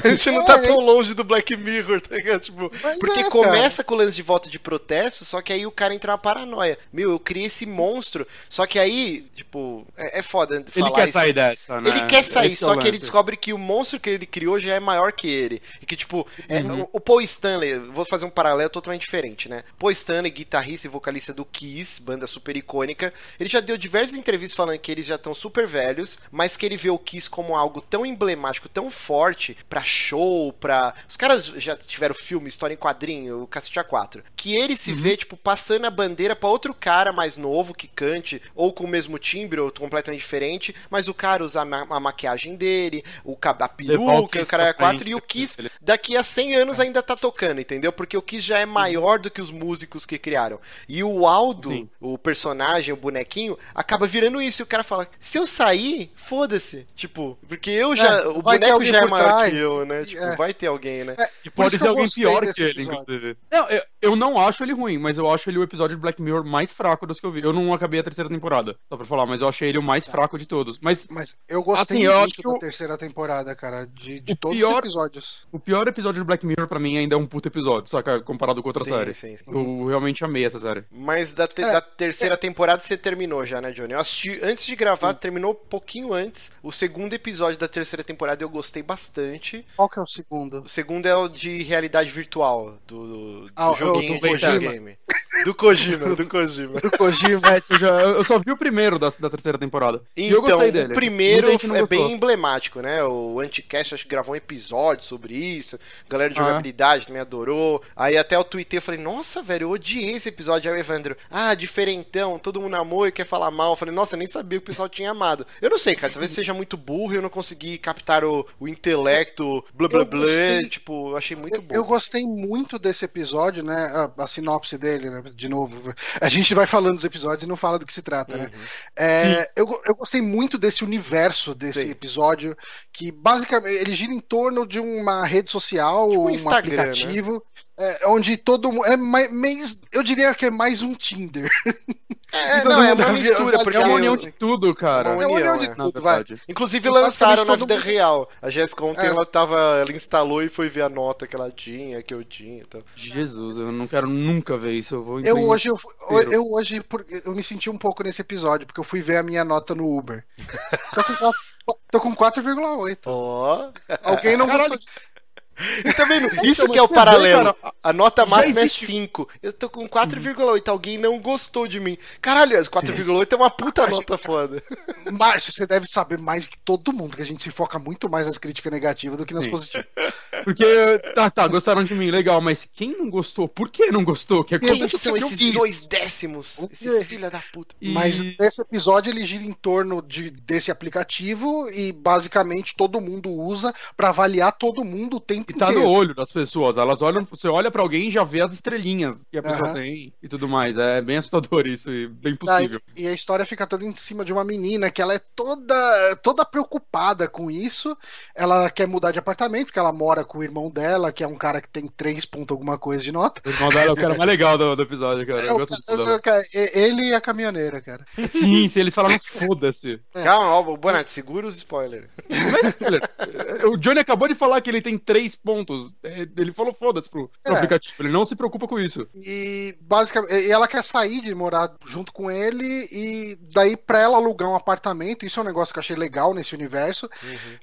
A gente não tá tão longe do Black Mirror, tá ligado? Tipo, porque é, começa com o lance de volta de protesto, só que aí o cara entra na paranoia. Meu, eu criei esse monstro, só que aí, tipo, é, é foda Ele falar quer isso. sair dessa, né? Ele quer sair, é só que ele descobre que o monstro que ele criou já é maior que ele. E que, tipo, é, Uhum. o, o Paul Stanley, vou fazer um paralelo totalmente diferente, né? Paul Stanley, guitarrista e vocalista do Kiss, banda super icônica, ele já deu diversas entrevistas falando que eles já estão super velhos, mas que ele vê o Kiss como algo tão emblemático, tão forte, pra show, pra. Os caras já tiveram filme, história em quadrinho, o Cacete A4. Que ele se vê, tipo, passando a bandeira pra outro cara mais novo que cante, ou com o mesmo timbre, ou completamente diferente, mas o cara usa a, ma- a maquiagem dele, o a peruca, o cara é pra quatro, frente, e o Kiss ele- daqui a 100 anos ainda tá tocando, entendeu? Porque o Kiss já é maior do que os músicos que criaram. E o Aldo, Sim. o personagem, o bonequinho, acaba virando isso. E o cara fala: se eu sair, foda-se. Tipo, porque eu já. É, o boneco já é maior trás. que eu, né? Tipo, É. vai ter alguém, né? É, E pode que ter eu alguém pior que ele, episódio. inclusive. Não, eu, eu não acho ele ruim, mas eu acho ele o episódio de Black Mirror mais fraco dos que eu vi. Eu não acabei a terceira temporada, só pra falar, mas eu achei ele o mais fraco de todos. Mas Mas eu gostei Assim, eu acho muito que da terceira temporada, cara, de, de todos pior- os episódios. o pior episódio de Black Mirror pra mim ainda é um puto episódio, saca? Comparado com outra Sim, série. sim, sim. Eu realmente amei essa série. Mas da, te- É, da terceira temporada você terminou já, né, Johnny? Eu assisti antes de gravar, terminou um pouquinho antes. O segundo episódio da terceira temporada eu gostei bastante. Qual que é o segundo? O segundo é o de realidade virtual, do, do Ah, joguinho do Kojima. Do Kojima, do Kojima. Do Kojima. É, eu, já- eu só vi o primeiro da, da terceira temporada. e eu Então, gostei dele. o primeiro é gostou. bem emblemático, né? O Anticast acho que gravou um episódio sobre isso. A galera de Ah. jogabilidade também adorou. Aí até o Twitter eu falei, nossa, velho, eu odiei esse episódio. Aí o Evandro, ah, diferentão, todo mundo amou e quer falar mal. Eu falei, nossa, eu nem sabia que o pessoal tinha amado. Eu não sei, cara, talvez seja muito burro e eu não consegui captar o, o intelecto, blá blá blá. gostei- Tipo, eu achei muito Eu, bom. eu gostei muito desse episódio, né? A, a sinopse dele, né? De novo. A gente vai falando dos episódios e não fala do que se trata, né? Uhum. É, eu, eu gostei muito desse universo desse Sim. episódio, que basicamente ele gira em torno de uma rede social, Tipo um um Instagram, aplicativo, é, onde todo mundo. É mais, mais- eu diria que é mais um Tinder. É, não, é uma mistura, porque É uma eu- união de tudo, cara. Uma É uma união união, de é, tudo, vai. Inclusive lançaram na vida mundo- real. A Jéssica ontem É. ela tava. Ela instalou e foi ver a nota que ela tinha, que eu tinha. Então. Jesus, eu não quero nunca ver isso. Eu vou Eu hoje, eu, eu hoje, por- eu me senti um pouco nesse episódio, porque eu fui ver a minha nota no Uber. Tô com quatro- Tô com 4,8. Ó. Alguém não Caralho. gostou E tá vendo? Isso Então, que é o vê, paralelo. cara, A nota máxima existe- é 5. Eu tô com 4,8. Alguém não gostou de mim. Caralho, 4,8 é uma puta nota foda. Márcio, você deve saber mais que todo mundo, que a gente se foca muito mais nas críticas negativas do que nas Sim. positivas. Porque, tá, tá, gostaram de mim, legal, mas quem não gostou? Por que não gostou? Que Quem acontece são esses dois décimos? O Esse filho da puta. E- Mas esse episódio ele gira em torno de, desse aplicativo e basicamente todo mundo usa pra avaliar todo mundo o tempo E tá inteiro. no olho das pessoas. Elas olham, você olha pra alguém e já vê as estrelinhas que a pessoa Aham. tem e tudo mais. É bem assustador isso e bem possível. e, e a história fica toda em cima de uma menina que ela é toda toda preocupada com isso. Ela quer mudar de apartamento porque ela mora com o irmão dela, que é um cara que tem 3 ponto alguma coisa de nota. O irmão dela é o cara mais legal do, do episódio, cara. É, Eu gosto cara- dela. cara, ele e a caminhoneira, cara. Sim, se eles falaram foda-se. Calma, ó, o Bonatti, segura os spoilers. Mas, o Johnny acabou de falar que ele tem três pontos. É, Ele falou foda-se pro, pro É. aplicativo. Ele não se preocupa com isso. E basicamente, e ela quer sair de morar junto com ele e daí pra ela alugar um apartamento, isso é um negócio que eu achei legal nesse universo.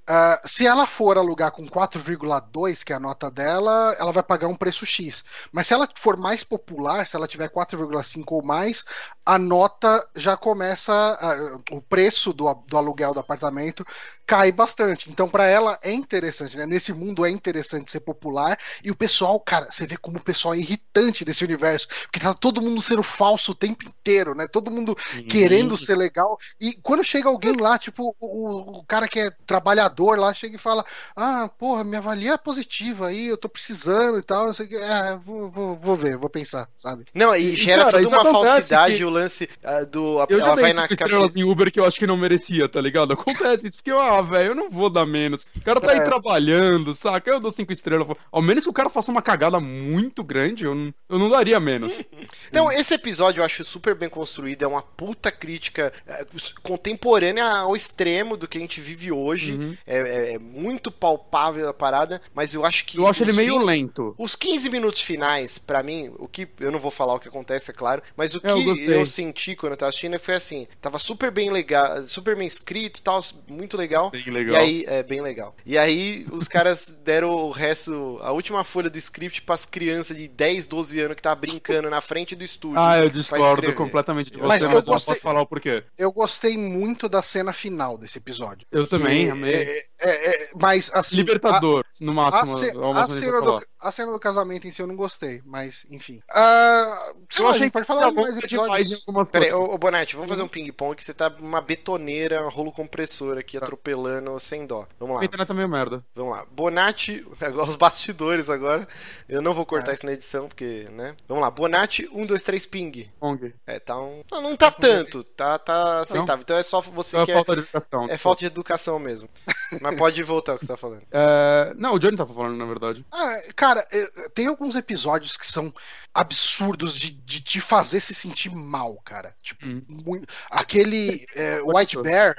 Ah, se ela for alugar com 4,2, que é a nota dela, ela vai pagar um preço X. Mas se ela for mais popular, se ela tiver 4,5 ou mais, a nota já começa, ah, o preço do, do aluguel do apartamento cai bastante. Então pra ela é interessante, né? Nesse mundo é interessante ser popular e o pessoal, cara, você vê como o pessoal é irritante desse universo, porque tá todo mundo sendo falso o tempo inteiro, né? Todo mundo querendo ser legal. E quando chega alguém lá, tipo, o, o cara que é trabalhador lá, chega e fala: Ah, porra, me avalia positiva aí, eu tô precisando e tal. Não sei o que. É, vou, vou, vou ver, vou pensar, sabe? Não, e E, gera cara, toda uma falsidade que- o lance ah, do. a- Eu já ela dei vai na caixa. estrelas em Uber que eu acho que não merecia, tá ligado? Acontece isso, porque, ah, ah, velho, eu não vou dar menos. O cara tá aí É. trabalhando, saca? Eu dou cinco estrelas. Ao menos que o cara faça uma cagada muito grande, eu não, eu não daria menos. Não, esse episódio eu acho super bem construído, é uma puta crítica é, contemporânea ao extremo do que a gente vive hoje. Uhum. É, é- é muito palpável a parada, mas eu acho que. Eu acho ele meio vin- lento. Os 15 minutos finais, pra mim, o que. Eu não vou falar o que acontece, é claro, mas o É, eu que gostei. eu senti quando eu tava assistindo foi assim: tava super bem legal, super bem escrito e tal, muito legal. Bem legal. E aí, é bem legal. E aí, os caras deram o resto, a última folha do script pras crianças de 10, 12 anos que tá brincando na frente do estúdio. Ah, eu discordo completamente de você, Mas mas, eu gostei- posso falar o porquê. Eu gostei muito da cena final desse episódio. Eu também, Que amei. É, é, é, mas assim. Libertador, no A, a máximo. ce- a que eu cena do, a cena do casamento em si eu não gostei, mas enfim. Ah, sei Eu a achei gente pode falar mais episódios. Peraí, ô, ô Bonatti, vamos fazer um ping-pong que você tá uma betoneira, um rolo compressor aqui, atropelando sem dó. Vamos A lá, internet é meio merda. vamos lá. Bonatti, agora os bastidores agora. Eu não vou cortar É. isso na edição, porque, né? Vamos lá, Bonatti, 1, 2, 3, ping. Pong. É, tá um. Não, não tá tanto, tá, tá aceitável. Então é só você Então é que é. falta de educação. É falta de educação mesmo. Mas pode voltar ao que você tá falando. É, Não, o Johnny tava falando, na verdade. Ah, cara, tem alguns episódios que são absurdos de, de te fazer se sentir mal, cara. Tipo, Hum. muito- aquele Pode White. Bear.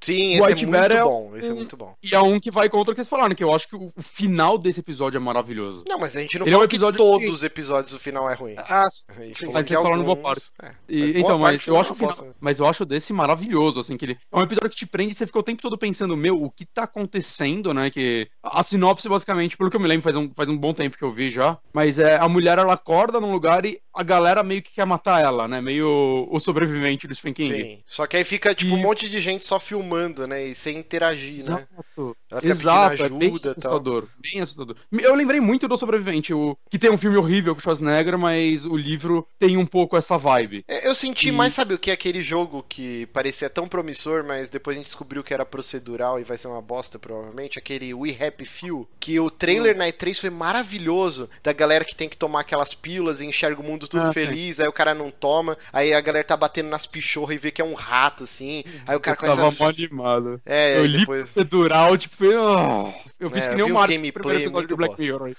Sim, esse White é Bear muito é bom. Esse é um- muito bom. E é um que vai contra o que vocês falaram, que eu acho que o final desse episódio é maravilhoso. Não, mas a gente não Ele é um falou episódio que todos que- os episódios o final é ruim. Ah, A gente sim, falou mas que vocês falaram boa alguns- é. E- Mas boa então, mas eu acho final, mas eu acho desse maravilhoso, assim, que ele é um episódio que te prende e você fica o tempo todo pensando, meu, o que tá acontecendo, né? Que a sinopse, basicamente, pelo que eu me lembro, faz um, faz um bom tempo que eu vi já, mas é a mulher ela acorda num lugar e a galera meio que quer matar ela, né? Meio o sobrevivente do Stephen King. Sim. Só que aí fica, tipo, um E- monte de gente só filmando, né? E sem interagir, né? Exato. Ela fica Exato, pedindo é bem ajuda e tal. assustador. Bem assustador. Eu lembrei muito do Sobrevivente, o, que tem um filme horrível com o Schwarzenegger, mas o livro tem um pouco essa vibe. É, Eu senti E- mais, sabe o que? Aquele jogo que parecia tão promissor, mas depois a gente descobriu que era procedural e vai ser uma bosta, provavelmente. Aquele We Happy Few, que o trailer Hum. na E3 foi maravilhoso. Da galera que tem que tomar aquelas pílulas e enxerga o mundo tudo Ah, sim. feliz, aí o cara não toma, aí a galera tá batendo nas pichorras e vê que é um rato, assim. Aí o cara eu começa tava a... animado. É, eu li depois... procedural, tipo, foi, ah, eu fiz É, que nem o Martin no primeiro episódio do Black bosta. Mirror.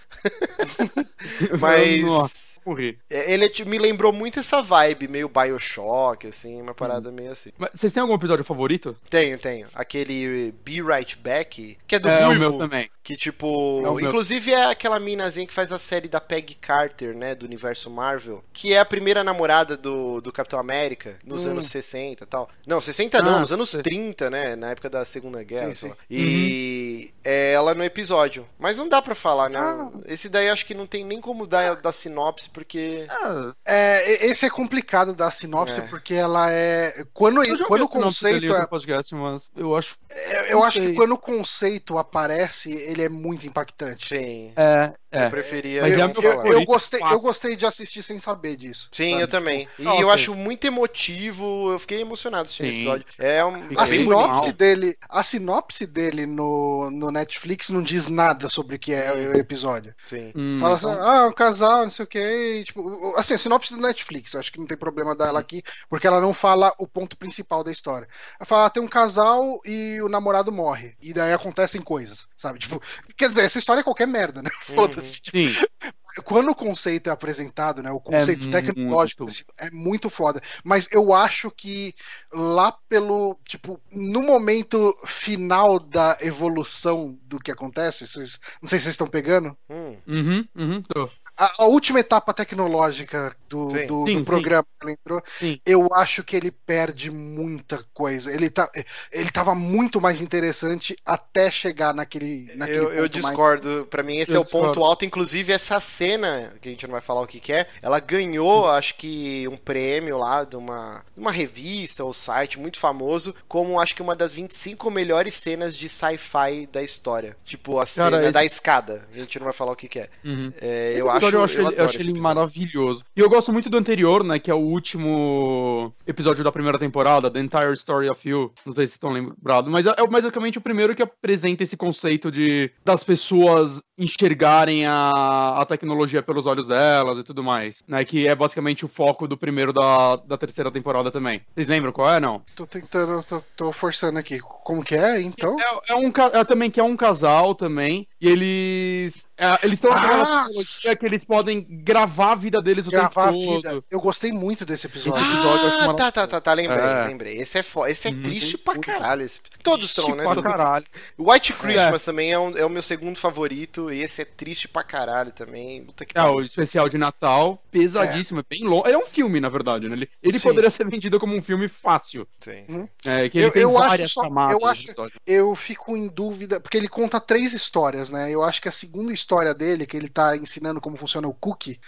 Mas... Nossa, morri. É, Ele tipo, me lembrou muito essa vibe, meio Bioshock, assim, Hum. uma parada meio assim. Mas vocês têm algum episódio favorito? Tenho, tenho. Aquele Be Right Back, que é do é o Ruivo. meu também. Que tipo. É o meu. inclusive é aquela minazinha que faz a série da Peggy Carter, né? Do universo Marvel. Que é a primeira namorada do, do Capitão América nos Hum. anos 60 e tal. Não, 60 não, Ah, nos anos sei. 30, né? Na época da Segunda Guerra. Sim, sim. E é ela no episódio. Mas não dá pra falar, né? Ah. Esse daí acho que não tem nem como dar da sinopse, porque. Ah, É, esse é complicado da sinopse É. porque ela é. Quando, eu quando o conceito é. podcast, mas eu acho. é- Eu não acho que quando o conceito aparece, ele é muito impactante. Sim. É, Eu é. preferia Mas é Eu, eu favorito, gostei, eu gostei de assistir sem saber disso. Sim, sabe? eu também. E Ah, eu acho muito emotivo, eu fiquei emocionado assistindo esse episódio. É um. A sinopse dele, a sinopse dele no, no Netflix não diz nada sobre o que é o episódio. Sim. Hum, Fala assim, então- ah, um casal, não sei o que. Tipo, assim, a sinopse do Netflix, eu acho que não tem problema dela aqui, porque ela não fala o ponto principal da história. Ela fala, ah, tem um casal e o namorado morre. E daí acontecem coisas, sabe? Tipo, quer dizer, essa história é qualquer merda, né? Foda-se. Tipo, Sim, quando o conceito é apresentado, né? O conceito muito tecnológico desse- é muito foda. Mas eu acho que lá pelo. Tipo, no momento final da evolução do que acontece, vocês- não sei se vocês estão pegando. Hum. uhum, uhum, tô. A, a última etapa tecnológica do, Sim. do, Sim, do sim. programa que ele entrou, Sim. eu acho que ele perde muita coisa. Ele, tá, ele tava muito mais interessante até chegar naquele. naquele Eu, eu ponto mais- discordo. Pra mim, esse Eu é o ponto discordo. alto. Inclusive, essa cena, que a gente não vai falar o que, que é, ela ganhou, acho que, um prêmio lá de uma, uma revista ou site muito famoso, como acho que uma das 25 melhores cenas de sci-fi da história. Tipo, a cena esse- da escada. A gente não vai falar o que, que é. Uhum. É, eu acho, episódio eu acho ele, eu adoro acho esse ele episódio. maravilhoso. E eu gosto muito do anterior, né? Que é o último episódio da primeira temporada, The Entire Story of You. Não sei se estão lembrados, mas é é basicamente o primeiro que apresenta esse conceito de das pessoas enxergarem a, a tecnologia pelos olhos delas e tudo mais, né? Que é basicamente o foco do primeiro da, da terceira temporada também. Vocês lembram qual é, não? Tô tentando, tô, tô forçando aqui. Como que é, então? É, é um, é também que é um casal também, e eles... é, eles estão Ah, tecnologia que eles podem gravar a vida deles o Gravar a tempo vida. todo. Eu gostei muito desse episódio. Ah, episódio tá, tá, tá, tá, lembrei, É. lembrei. Esse é foda. Esse é Uhum. triste pra caralho. Esse... Todos são, né? Pra Todos- caralho. White Christmas também é, um- é o meu segundo favorito. E esse é triste pra caralho também. Puta que É, o especial de Natal, pesadíssimo, é, bem longo. Ele é um filme, na verdade, né? Ele, ele poderia ser vendido como um filme fácil. Sim. É, que ele Eu- tem eu acho várias só- camadas. eu de acho-. Eu fico em dúvida, porque ele conta três histórias, né? Eu acho que a segunda história dele, que ele tá ensinando como funciona o cookie,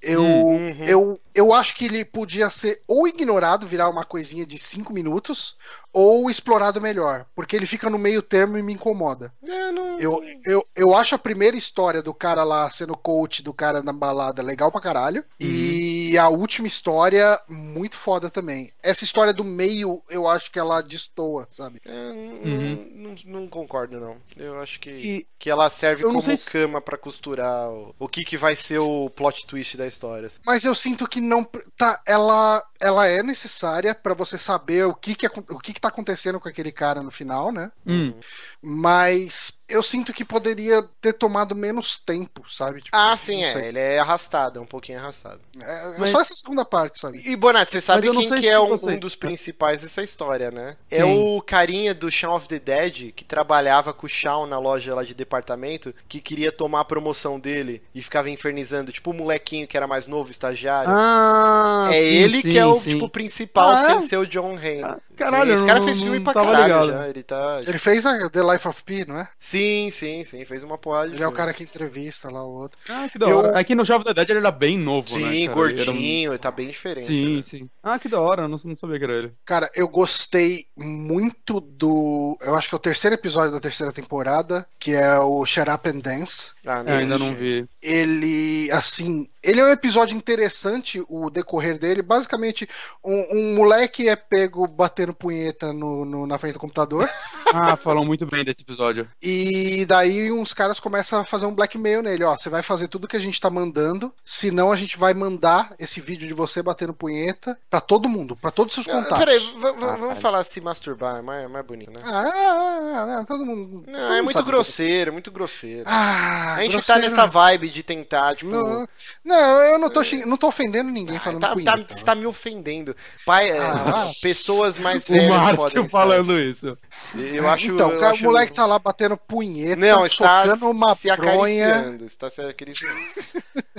eu, Uhum. eu, eu acho que ele podia ser ou ignorado, virar uma coisinha de cinco minutos, ou explorado melhor, porque ele fica no meio termo e me incomoda. É, não... Eu, eu, eu acho a primeira história do cara lá sendo coach do cara na balada legal pra caralho. E a última história, muito foda também. Essa história do meio, eu acho que ela destoa, sabe? É, não, Uhum. não, não concordo, não. Eu acho que, E- que ela serve eu não como se- cama pra costurar o, o que, que vai ser o plot twist da história. Mas eu sinto que não. Tá, ela, ela é necessária pra você saber o que, que, o que, que tá acontecendo com aquele cara no final, né? Hum. Mas eu sinto que poderia ter tomado menos tempo, sabe? Tipo, Ah, sim, é. Ele é arrastado, é um pouquinho arrastado. É, Mas- Só essa segunda parte, sabe? E, Bonatti, você sabe quem que é um, um dos principais dessa história, né? É o carinha do Shaun of the Dead, que trabalhava com o Shaun na loja lá de departamento, que queria tomar a promoção dele e ficava infernizando, tipo o molequinho que era mais novo, estagiário. Ah, é sim, ele sim, que é o sim. tipo principal, Ah, é? sem ser o John Hamm. Ah, caralho, Esse cara não- fez filme pra caralho ligado. já. Ele tá. Ele fez a The Life of Pi, não é? Sim, sim, sim. Fez uma porrada de Ele é o cara que entrevista lá o outro. Ah, que da Eu- hora. É que no Jovem da Dead ele era bem novo, né? Sim, gordinho, Ele tá bem diferente. um- Sim, né? sim. Ah, que da hora, eu não, não sabia que era ele. Cara, eu gostei muito do. Eu acho que é o terceiro episódio da terceira temporada, que é o Shut Up and Dance. Ah, É, ainda não vi. Ele, assim, ele é um episódio interessante, o decorrer dele. Basicamente, um, um moleque é pego batendo punheta no, no- na frente do computador. Ah, falam muito bem desse episódio. E daí uns caras começam a fazer um blackmail nele, ó, você vai fazer tudo que a gente tá mandando, senão a gente vai mandar esse vídeo de você batendo punheta pra todo mundo, pra todos os seus Ah, contatos. Peraí, Caralho. vamos falar se masturbar, é mais, mais bonito, né? Ah, ah, ah, todo mundo. todo Não, é muito grosseiro, é muito grosseiro. Ah, a gente tá nessa vibe de tentar, tipo. Não, não, eu não tô, xing- não tô ofendendo ninguém ah, falando tá, tá, punheta. você tá me ofendendo. Pai, é, Ah, pessoas mais velhas podem estar- falando isso. Eu acho. então, eu o acho- moleque tá lá batendo punheta, Não, está socando uma se bronha. acariciando. Está se acariciando.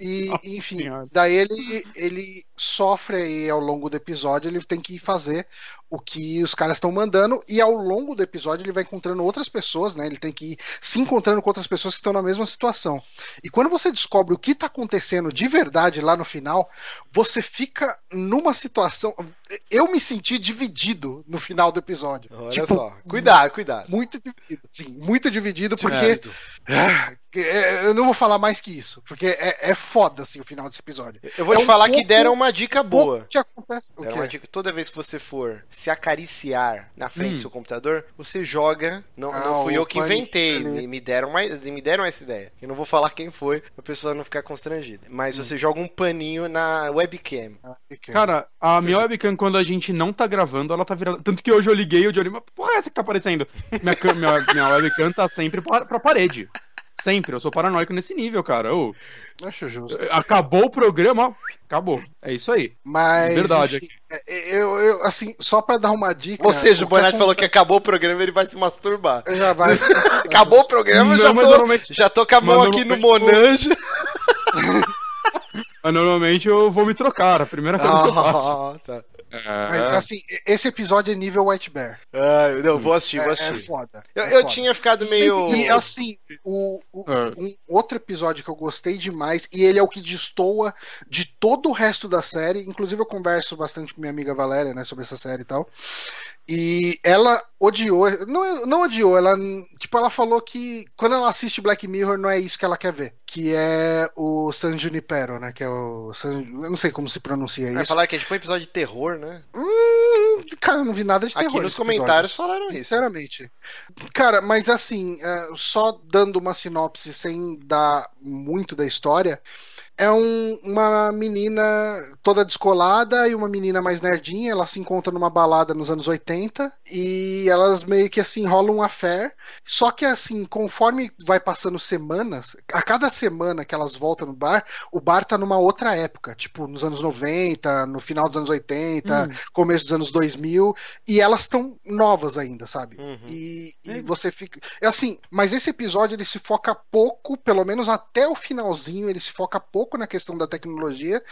E, Nossa enfim, Senhora. daí ele, ele sofre aí ao longo do episódio, ele tem que fazer o que os caras estão mandando, e ao longo do episódio ele vai encontrando outras pessoas, né? Ele tem que ir se encontrando com outras pessoas que estão na mesma situação. E quando você descobre o que tá acontecendo de verdade lá no final, você fica numa situação. Eu me senti dividido no final do episódio. Olha Tipo, só. Cuidado, cuidado. Muito dividido, sim, muito dividido, porque Dividido. Ah, é, eu não vou falar mais que isso, porque é, é foda assim o final desse episódio. Eu vou É te um falar que pouco- deram uma dica boa. O que acontece? O Deram quê? uma dica. Toda vez que você for se acariciar na frente Hum. do seu computador, você joga. Não, Ah, não fui eu que inventei. Me, me deram uma, me deram essa ideia. Eu não vou falar quem foi, pra pessoa não ficar constrangida. Mas você joga um paninho na webcam. Cara, a minha webcam, quando a gente não tá gravando, ela tá virada. Tanto que hoje eu liguei e o Johnny, mas porra é essa que tá aparecendo? Minha, minha, minha webcam tá sempre pra, pra parede. Sempre, eu sou paranoico nesse nível, cara. Ô, Acho justo. acabou o programa, ó, acabou. É isso aí. Mas. Verdade. enfim, é, eu, eu, assim, só pra dar uma dica. Ou seja, o Bonatti falou que acabou o programa ele vai se masturbar. Já vai. Acabou o programa, eu Não, já tô, normalmente- já tô com a mão aqui no Monange. Mas normalmente eu vou me trocar, a primeira coisa que eu faço. Ah. Mas É. assim, esse episódio é nível White Bear. Ah, não, vou assistir, É, vou é assistir. foda. Eu, é eu foda. tinha ficado meio. E assim, o, o- É. um outro episódio que eu gostei demais, e ele é o que destoa de todo o resto da série. Inclusive, eu converso bastante com minha amiga Valéria, né, sobre essa série e tal. E ela odiou, não, não odiou, ela tipo ela falou que quando ela assiste Black Mirror não é isso que ela quer ver, que é o San Junipero, né, que é o San, eu não sei como se pronuncia Vai isso. falar que é tipo um episódio de terror, né? Hum, cara, não vi nada de terror. Aqui nos comentários episódio, falaram isso. Sinceramente. Cara, mas assim, é, só dando uma sinopse sem dar muito da história. É um- uma menina toda descolada e uma menina mais nerdinha. Elas se encontram numa balada nos anos 80 e elas meio que assim rolam um affair. Só que assim, conforme vai passando semanas, a cada semana que elas voltam no bar, o bar tá numa outra época, tipo nos anos 90, no final dos anos 80, começo dos anos 2000, e elas estão novas ainda, sabe? Uhum. E, e É. você fica. É assim, mas esse episódio ele se foca pouco, pelo menos até o finalzinho, ele se foca pouco na questão da tecnologia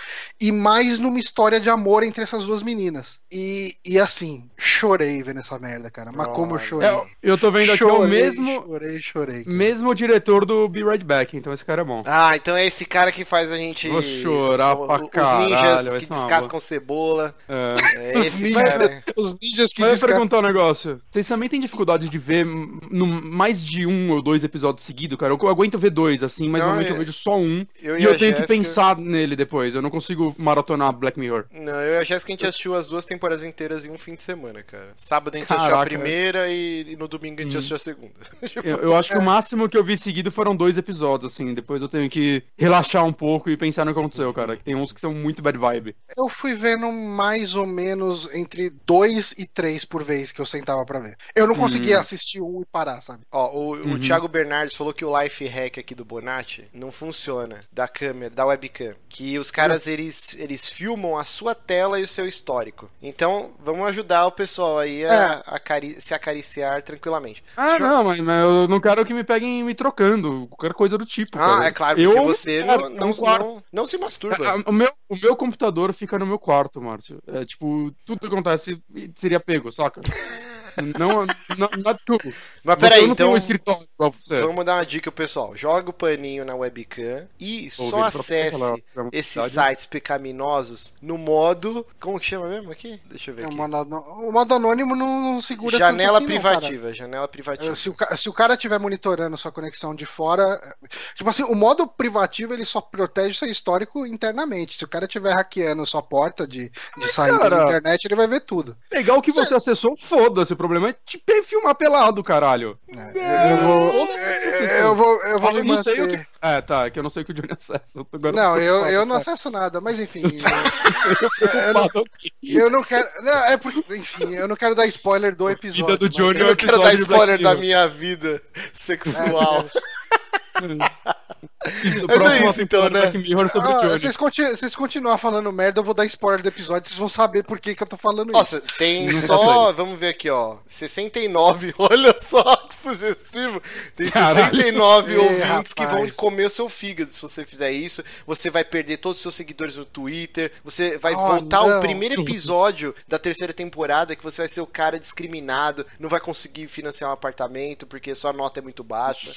e mais numa história de amor entre essas duas meninas. E, e assim, chorei vendo essa merda, cara. Mas como eu chorei. É, eu tô vendo aqui o mesmo, Chorei, chorei. cara. mesmo diretor do Be Right Back, então esse cara é bom. Ah, então é esse cara que faz a gente. Vou chorar o- pra Os caralho, ninjas que descascam cebola. É. É Os esse ninjas, cara. os ninjas que Mas eu desca- perguntar um negócio. Vocês também têm dificuldade de ver no, mais de um ou dois episódios seguidos, cara? Eu aguento ver dois, assim, mas Não, normalmente é- eu vejo só um. Eu e eu tenho que Jéssica- pensar nele depois. Eu não consigo maratonar Black Mirror. Não, eu e a Jéssica a gente assistiu as duas temporadas inteiras em um fim de semana, cara. Sábado a gente assistiu a Caraca. primeira e, e no domingo a gente Hum. assistiu a segunda. Tipo, Eu, eu acho que o máximo que eu vi seguido foram dois episódios, assim. Depois eu tenho que relaxar um pouco e pensar no que aconteceu, cara. Tem uns que são muito bad vibe. Eu fui vendo mais ou menos entre dois e três por vez que eu sentava pra ver. Eu não conseguia Hum. assistir um e parar, sabe? Ó, o, o Uhum. Thiago Bernardes falou que o life hack aqui do Bonatti não funciona da câmera, da webcam. Que os caras eles, eles filmam a sua tela e o seu histórico. Então, vamos ajudar o pessoal aí a, acari- se acariciar tranquilamente. Ah, Show. não, mas, mas eu não quero que me peguem me trocando. Qualquer coisa do tipo. Ah, cara. é claro, eu porque você quero, não, é não, quarto. não, não se masturba. O meu, o meu computador fica no meu quarto, Márcio. É tipo, tudo que acontece seria pego, saca? Não, não, not cool. Mas peraí, não então um escritório igual você. vamos dar uma dica pro pessoal. Joga o paninho na webcam e só Ouvido pra acesse falar pra esses sites pecaminosos no modo. Como que chama mesmo aqui? Deixa eu ver É, o, aqui. modo, o modo anônimo não, não segura Janela tanto assim, não, privativa, janela privativa. É, Se o, se o cara estiver monitorando sua conexão de fora, é, tipo assim, o modo privativo ele só protege seu histórico internamente. Se o cara estiver hackeando sua porta de, de saída da internet, ele vai ver tudo. Pegar o que você acessou, foda-se. O problema é te filmar pelado, caralho. É, eu vou, é, eu vou, eu vou me eu não sei o manter. que. É, tá, é que eu não sei o que o Johnny acessa. eu Não, eu, eu não cara. acesso nada, mas enfim. eu, eu não, eu não quero. Não, é porque, enfim, eu não quero dar spoiler do episódio. Vida do Johnny Eu é não quero dar spoiler da minha vida sexual. Isso, é isso, então, né? Black Mirror sobre Ah, vocês, continu vocês continuam falando merda, eu vou dar spoiler do episódio, vocês vão saber por que, que eu tô falando isso. Nossa, tem tá só. Vamos ver aqui, ó. 69. Olha só que sugestivo. Tem Caralho. 69 Ê, ouvintes que vão comer o seu fígado se você fizer isso. Você vai perder todos os seus seguidores no Twitter. Você vai Oh, voltar ao não. primeiro episódio da terceira temporada que você vai ser o cara discriminado. Não vai conseguir financiar um apartamento porque sua nota é muito baixa.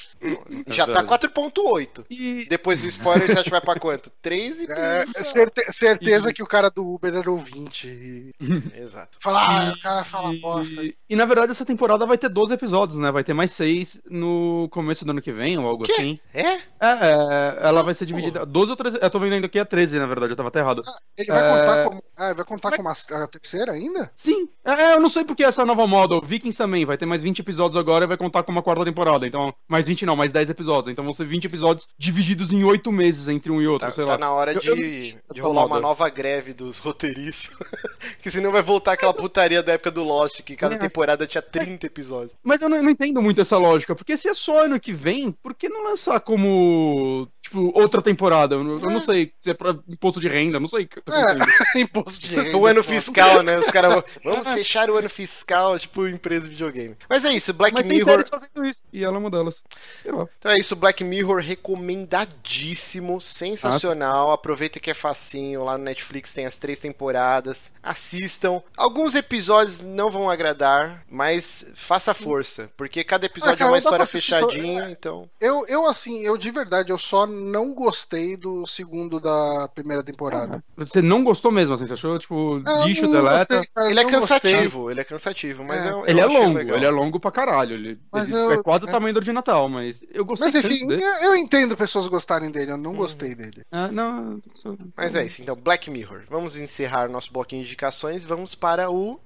Já tá verdade. 4,8. E Depois do spoiler, você acha que vai pra quanto? 3 e. É, certe- certeza que o cara do Uber era ouvinte. E... Exato. Fala, ah, o cara fala bosta. E, e, na verdade essa temporada vai ter 12 episódios, né? Vai ter mais 6 no começo do ano que vem ou algo Quê? assim. É? É, é, ela vai ser dividida. 12 ou 13. Eu tô vendo ainda aqui é 13, na verdade, eu tava até errado. Ele vai É. contar como. Ah, vai contar como a, a terceira ainda? Sim, é, eu não sei porque essa nova moda, o Vikings também, vai ter mais 20 episódios agora e vai contar com uma quarta temporada. Então, mais 20 não, mais 10 episódios. Então vão ser 20 episódios divididos em 8 meses entre um e outro, Tá, sei tá lá. na hora Eu- de, eu- de rolar uma moda. nova greve dos roteiristas. que senão vai voltar aquela putaria da época do Lost, que cada É. temporada tinha 30 episódios. Mas eu não, não entendo muito essa lógica, porque se é só ano que vem, por que não lançar como, tipo, outra temporada? Eu, não- eu não sei se é pra imposto de renda, não sei. É. entendendo. Imposto de renda. O ano fiscal, né? Os caras vão. Vamos fechar o ano fiscal, tipo empresa de videogame. Mas é isso, Black Mas tem Mirror. séries fazendo isso, e ela é uma delas. Então é isso, Black Mirror recomendadíssimo, sensacional. Aproveita que é facinho, lá no Netflix tem as três temporadas. Assistam. Alguns episódios não vão agradar, mas faça força, porque cada episódio Ah, cara, é uma história assistir to- fechadinha, então. Eu, eu, assim, eu de verdade, eu só não gostei do segundo da primeira temporada. Você não gostou mesmo, assim? Você achou, tipo, lixo, não deleta? gostei, cara, Ele é não gostei. cansativo, ele é cansativo, mas É. eu, eu Ele é longo, legal. ele é longo pra caralho. Ele, Mas ele eu- é quase o é. tamanho do de Natal, mas eu gostei Mas enfim, dele. eu, entendo pessoas gostarem dele, eu não gostei dele. Ah, não, só- Mas é isso, então, Black Mirror. Vamos encerrar nosso bloquinho de indicações e vamos para o.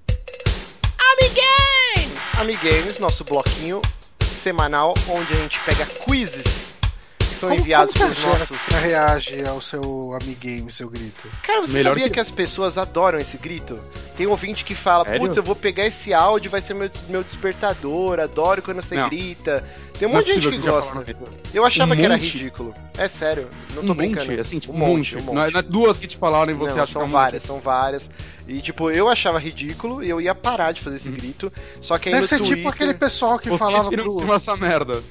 Amiguemes! Amiguemes, nosso bloquinho semanal onde a gente pega quizzes são Como, enviados como que pelos a nossos. Jéssica reage ao seu amigame, seu grito? Cara, você Melhor sabia que- que... as pessoas adoram esse grito? Tem um ouvinte que fala, putz, eu vou pegar esse áudio, vai ser meu, meu despertador, adoro quando você Não. grita. Tem um Não é monte de gente que gosta. Eu achava Um que era ridículo. É sério, não tô Um brincando. monte, assim, tipo, um monte, um monte. Não é- não é duas que te falaram e você Não, acha são que é várias, monte. são várias. E tipo, eu achava ridículo e eu ia parar de fazer esse grito. Só que aí Deve no ser Twitter... tipo aquele pessoal que Vocês falava pro. cima dessa merda.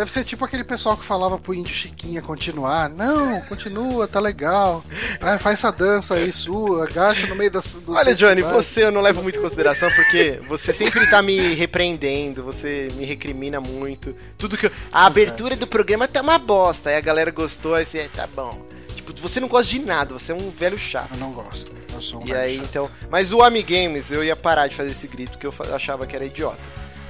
Deve ser tipo aquele pessoal que falava pro índio Chiquinha continuar. Não, continua, tá legal. Vai, faz essa dança aí sua, agacha no meio das. do Olha, Johnny, trabalho. você eu não levo muito em consideração porque você sempre tá me repreendendo, você me recrimina muito. Tudo que eu... A abertura do programa tá uma bosta, aí a galera gostou, aí você, "É, tá bom. Tipo, você não gosta de nada, você é um velho chato. Eu não gosto. Eu sou um E velho aí, chato. então. Mas o Amigames, eu ia parar de fazer esse grito porque eu achava que era idiota.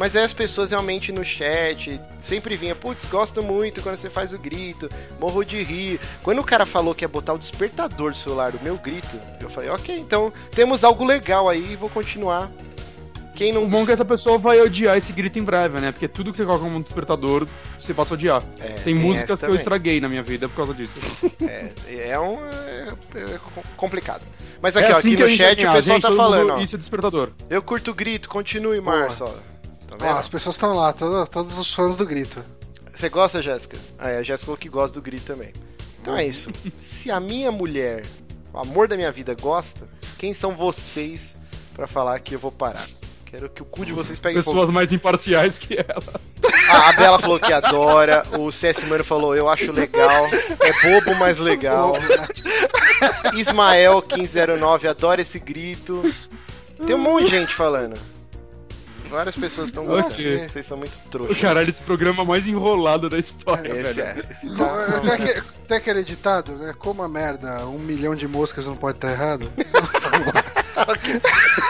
Mas aí as pessoas realmente no chat sempre vinha, putz, gosto muito quando você faz o grito, morro de rir. Quando o cara falou que ia botar o despertador do celular do meu grito, eu falei, ok, então temos algo legal aí e vou continuar. Quem não O bom é que essa pessoa vai odiar esse grito em breve, né? Porque tudo que você coloca como despertador, você passa a odiar. É, Tem músicas essa que eu estraguei na minha vida por causa disso. É, é um. É, é complicado. Mas É aqui, ó, assim aqui que a no chat o pessoal gente, tá falando, ó. Isso é despertador. Eu curto o grito, continue, Março, vendo? as pessoas estão lá, todo- todos os fãs do grito. Você gosta, Jéssica? Ah, é, a Jéssica falou que gosta do grito também. Então é isso. Se a minha mulher, o amor da minha vida, gosta, quem são vocês pra falar que eu vou parar? Quero que o cu de vocês pegue fogo. Pessoas mais imparciais que ela. Ah, a Bela falou que adora, o CS Mano falou, eu acho legal, é bobo, mas legal. Ismael 1509 adora esse grito. Tem um monte de gente falando. Várias pessoas estão gostando. Ok. Vocês são muito trouxas. Caralho, esse programa mais enrolado da história, Esse velho. é. Esse Não, tá- Até, que, até que era editado, né? Como a merda, um milhão de moscas não pode estar errado.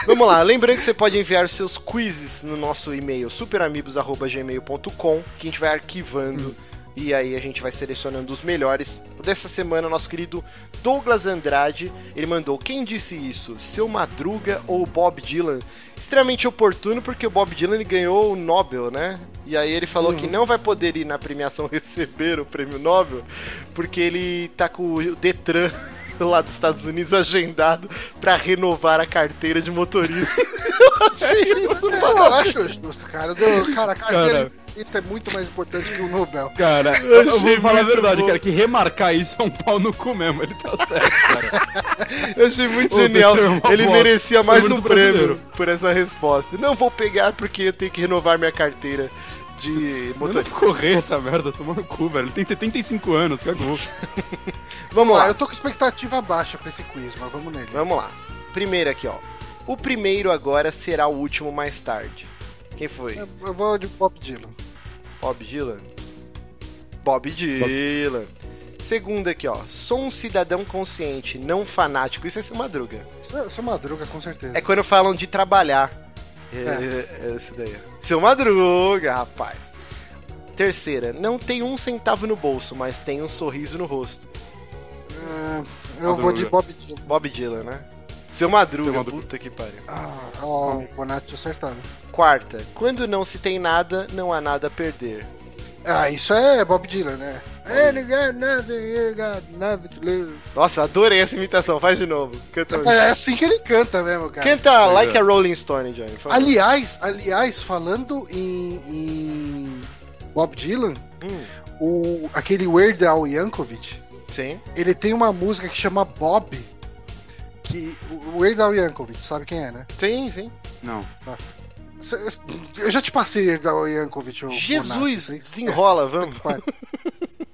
Vamos lá, lembrando que você pode enviar seus quizzes no nosso e-mail superamigos.gmail.com que a gente vai arquivando e aí a gente vai selecionando os melhores. Dessa semana, nosso querido Douglas Andrade, ele mandou quem disse isso? Seu Madruga ou Bob Dylan? Extremamente oportuno porque o Bob Dylan ele ganhou o Nobel, né? E aí ele falou que não vai poder ir na premiação receber o prêmio Nobel porque ele tá com o Detran lá dos Estados Unidos agendado pra renovar a carteira de motorista. Eu achei isso, Eu acho justo, cara. Do, cara, a carteira Cara. Motorista é muito mais importante que o Nobel. Cara, eu, eu achei vou falar a verdade, bom. cara, que remarcar isso é um pau no cu mesmo, ele tá certo, cara. Eu achei muito Ô, genial. Ele bosta. merecia mais um prêmio brasileiro. por essa resposta. Não vou pegar porque eu tenho que renovar minha carteira de motorista. correr essa merda, toma no cu, velho. Ele tem 75 anos, cagou. Vamos Ah, lá. eu tô com expectativa baixa pra esse quiz, mas vamos nele. Vamos lá. Primeiro aqui, ó. O primeiro agora será o último mais tarde. Quem foi? Eu- Eu vou de Bob Dylan. Bob Dylan? Bob Dylan. Segundo aqui, ó. Sou um cidadão consciente, não fanático. Isso é seu madruga. Isso é, é madruga, com certeza. É quando falam de trabalhar. É, é, esse daí. Seu Madruga, rapaz. Terceira, não tem um centavo no bolso, mas tem um sorriso no rosto. É, eu vou de Madruga. Bob Dylan. Bob Dylan, né? Seu Madruga, Seu Madruga. puta que pariu. Ó, o Bonatti acertado. Quarta, quando não se tem nada, não há nada a perder. Ah, isso é Bob Dylan, né? Ele got nothing, he got nothing to lose. Nossa, eu adorei essa imitação, faz de novo. Canta, É assim que ele canta mesmo, cara. Canta Pois Like é. a Rolling Stone, Johnny. Aliás, aliás, falando em, em Bob Dylan, Hum, o, aquele Weird Al Yankovic, sim. ele tem uma música que chama Bob, que o Weird Al Yankovic, sabe quem é, né? Sim, sim. Não. Cê- Eu já te passei Yankovic. ô Jesus, vocês- desenrola, vamos.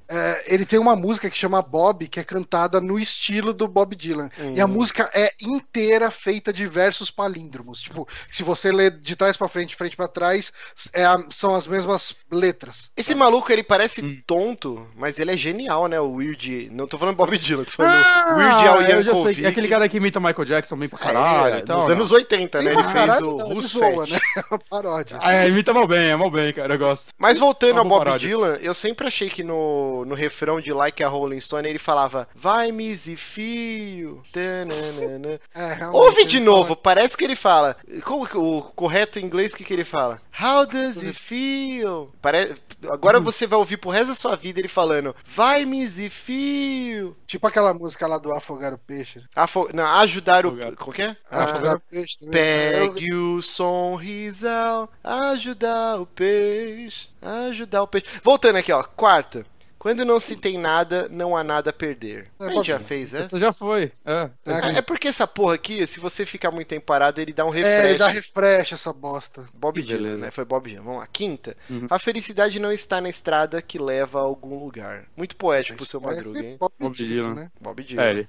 É, ele tem uma música que chama Bob, que é cantada no estilo do Bob Dylan. Hum. E a música é inteira feita de versos palíndromos. Tipo, se você lê de trás pra frente, de frente pra trás, é a- são as mesmas letras. Esse maluco, ele parece Hum. tonto, mas ele é genial, né? O Weird... Não tô falando Bob Dylan, tô falando Ah, Weird Al eu já sei, Yankovic. é aquele cara que imita o Michael Jackson bem pra É, caralho e tal. Nos né? anos 80, né? Ele pra fez caralho, o Russo né? É uma paródia. Ah, é, imita mal bem, é mal bem, cara, eu gosto. Mas voltando ao Bob paródia. Dylan, eu sempre achei que no no, no refrão de Like a Rolling Stone, ele falava Vai, Missy Fio. tananana." É, Ouve de novo, parece que ele fala. Como que o correto em inglês, o que, que ele fala? How does it feel? Pare... Agora você vai ouvir pro resto da sua vida ele falando Vai, Missy Fio. fala- Tipo aquela música lá do Afogar o Peixe. Afo... Não, ajudar o. Como que é? Afogar Ah, o Peixe também. Pegue o sorrisal, ajudar o peixe, ajudar o peixe. Voltando aqui, ó, quarta. Quando não se tem nada, não há nada a perder. É, a gente já fez essa? Já foi. É. É, É porque essa porra aqui, se você ficar muito tempo parado, ele dá um É, refresh. ele dá refresh essa bosta. Bob Dylan, né? Foi Bob Dylan. Vamos lá. Quinta. Uhum. A felicidade não está na estrada que leva a algum lugar. Muito poético pro seu Madruga, hein? Bob Bob Dylan, né? Bob Dylan. É, ele.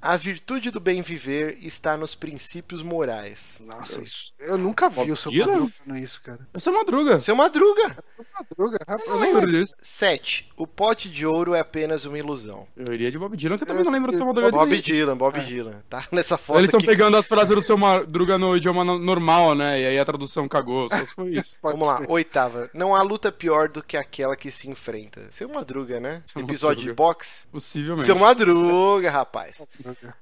A virtude do bem viver está nos princípios morais. Nossa, isso. Eu nunca vi o seu? Madruga falando isso, cara. Essa é Madruga. Seu Madruga. Madruga, rapaz. Eu lembro disso. 7. O pote de ouro é apenas uma ilusão. Eu iria de Bob Dylan, que eu também não lembro do seu Madruga Bob. Dylan, Bob É. Dylan. Tá nessa foto Eles estão pegando as frases do seu Madruga no idioma no- normal, né? E aí a tradução cagou. Só foi isso. Vamos lá, oitava. Não há luta pior do que aquela que se enfrenta. Seu Madruga, né? Seu Episódio de boxe. Possivelmente. Seu Madruga, rapaz.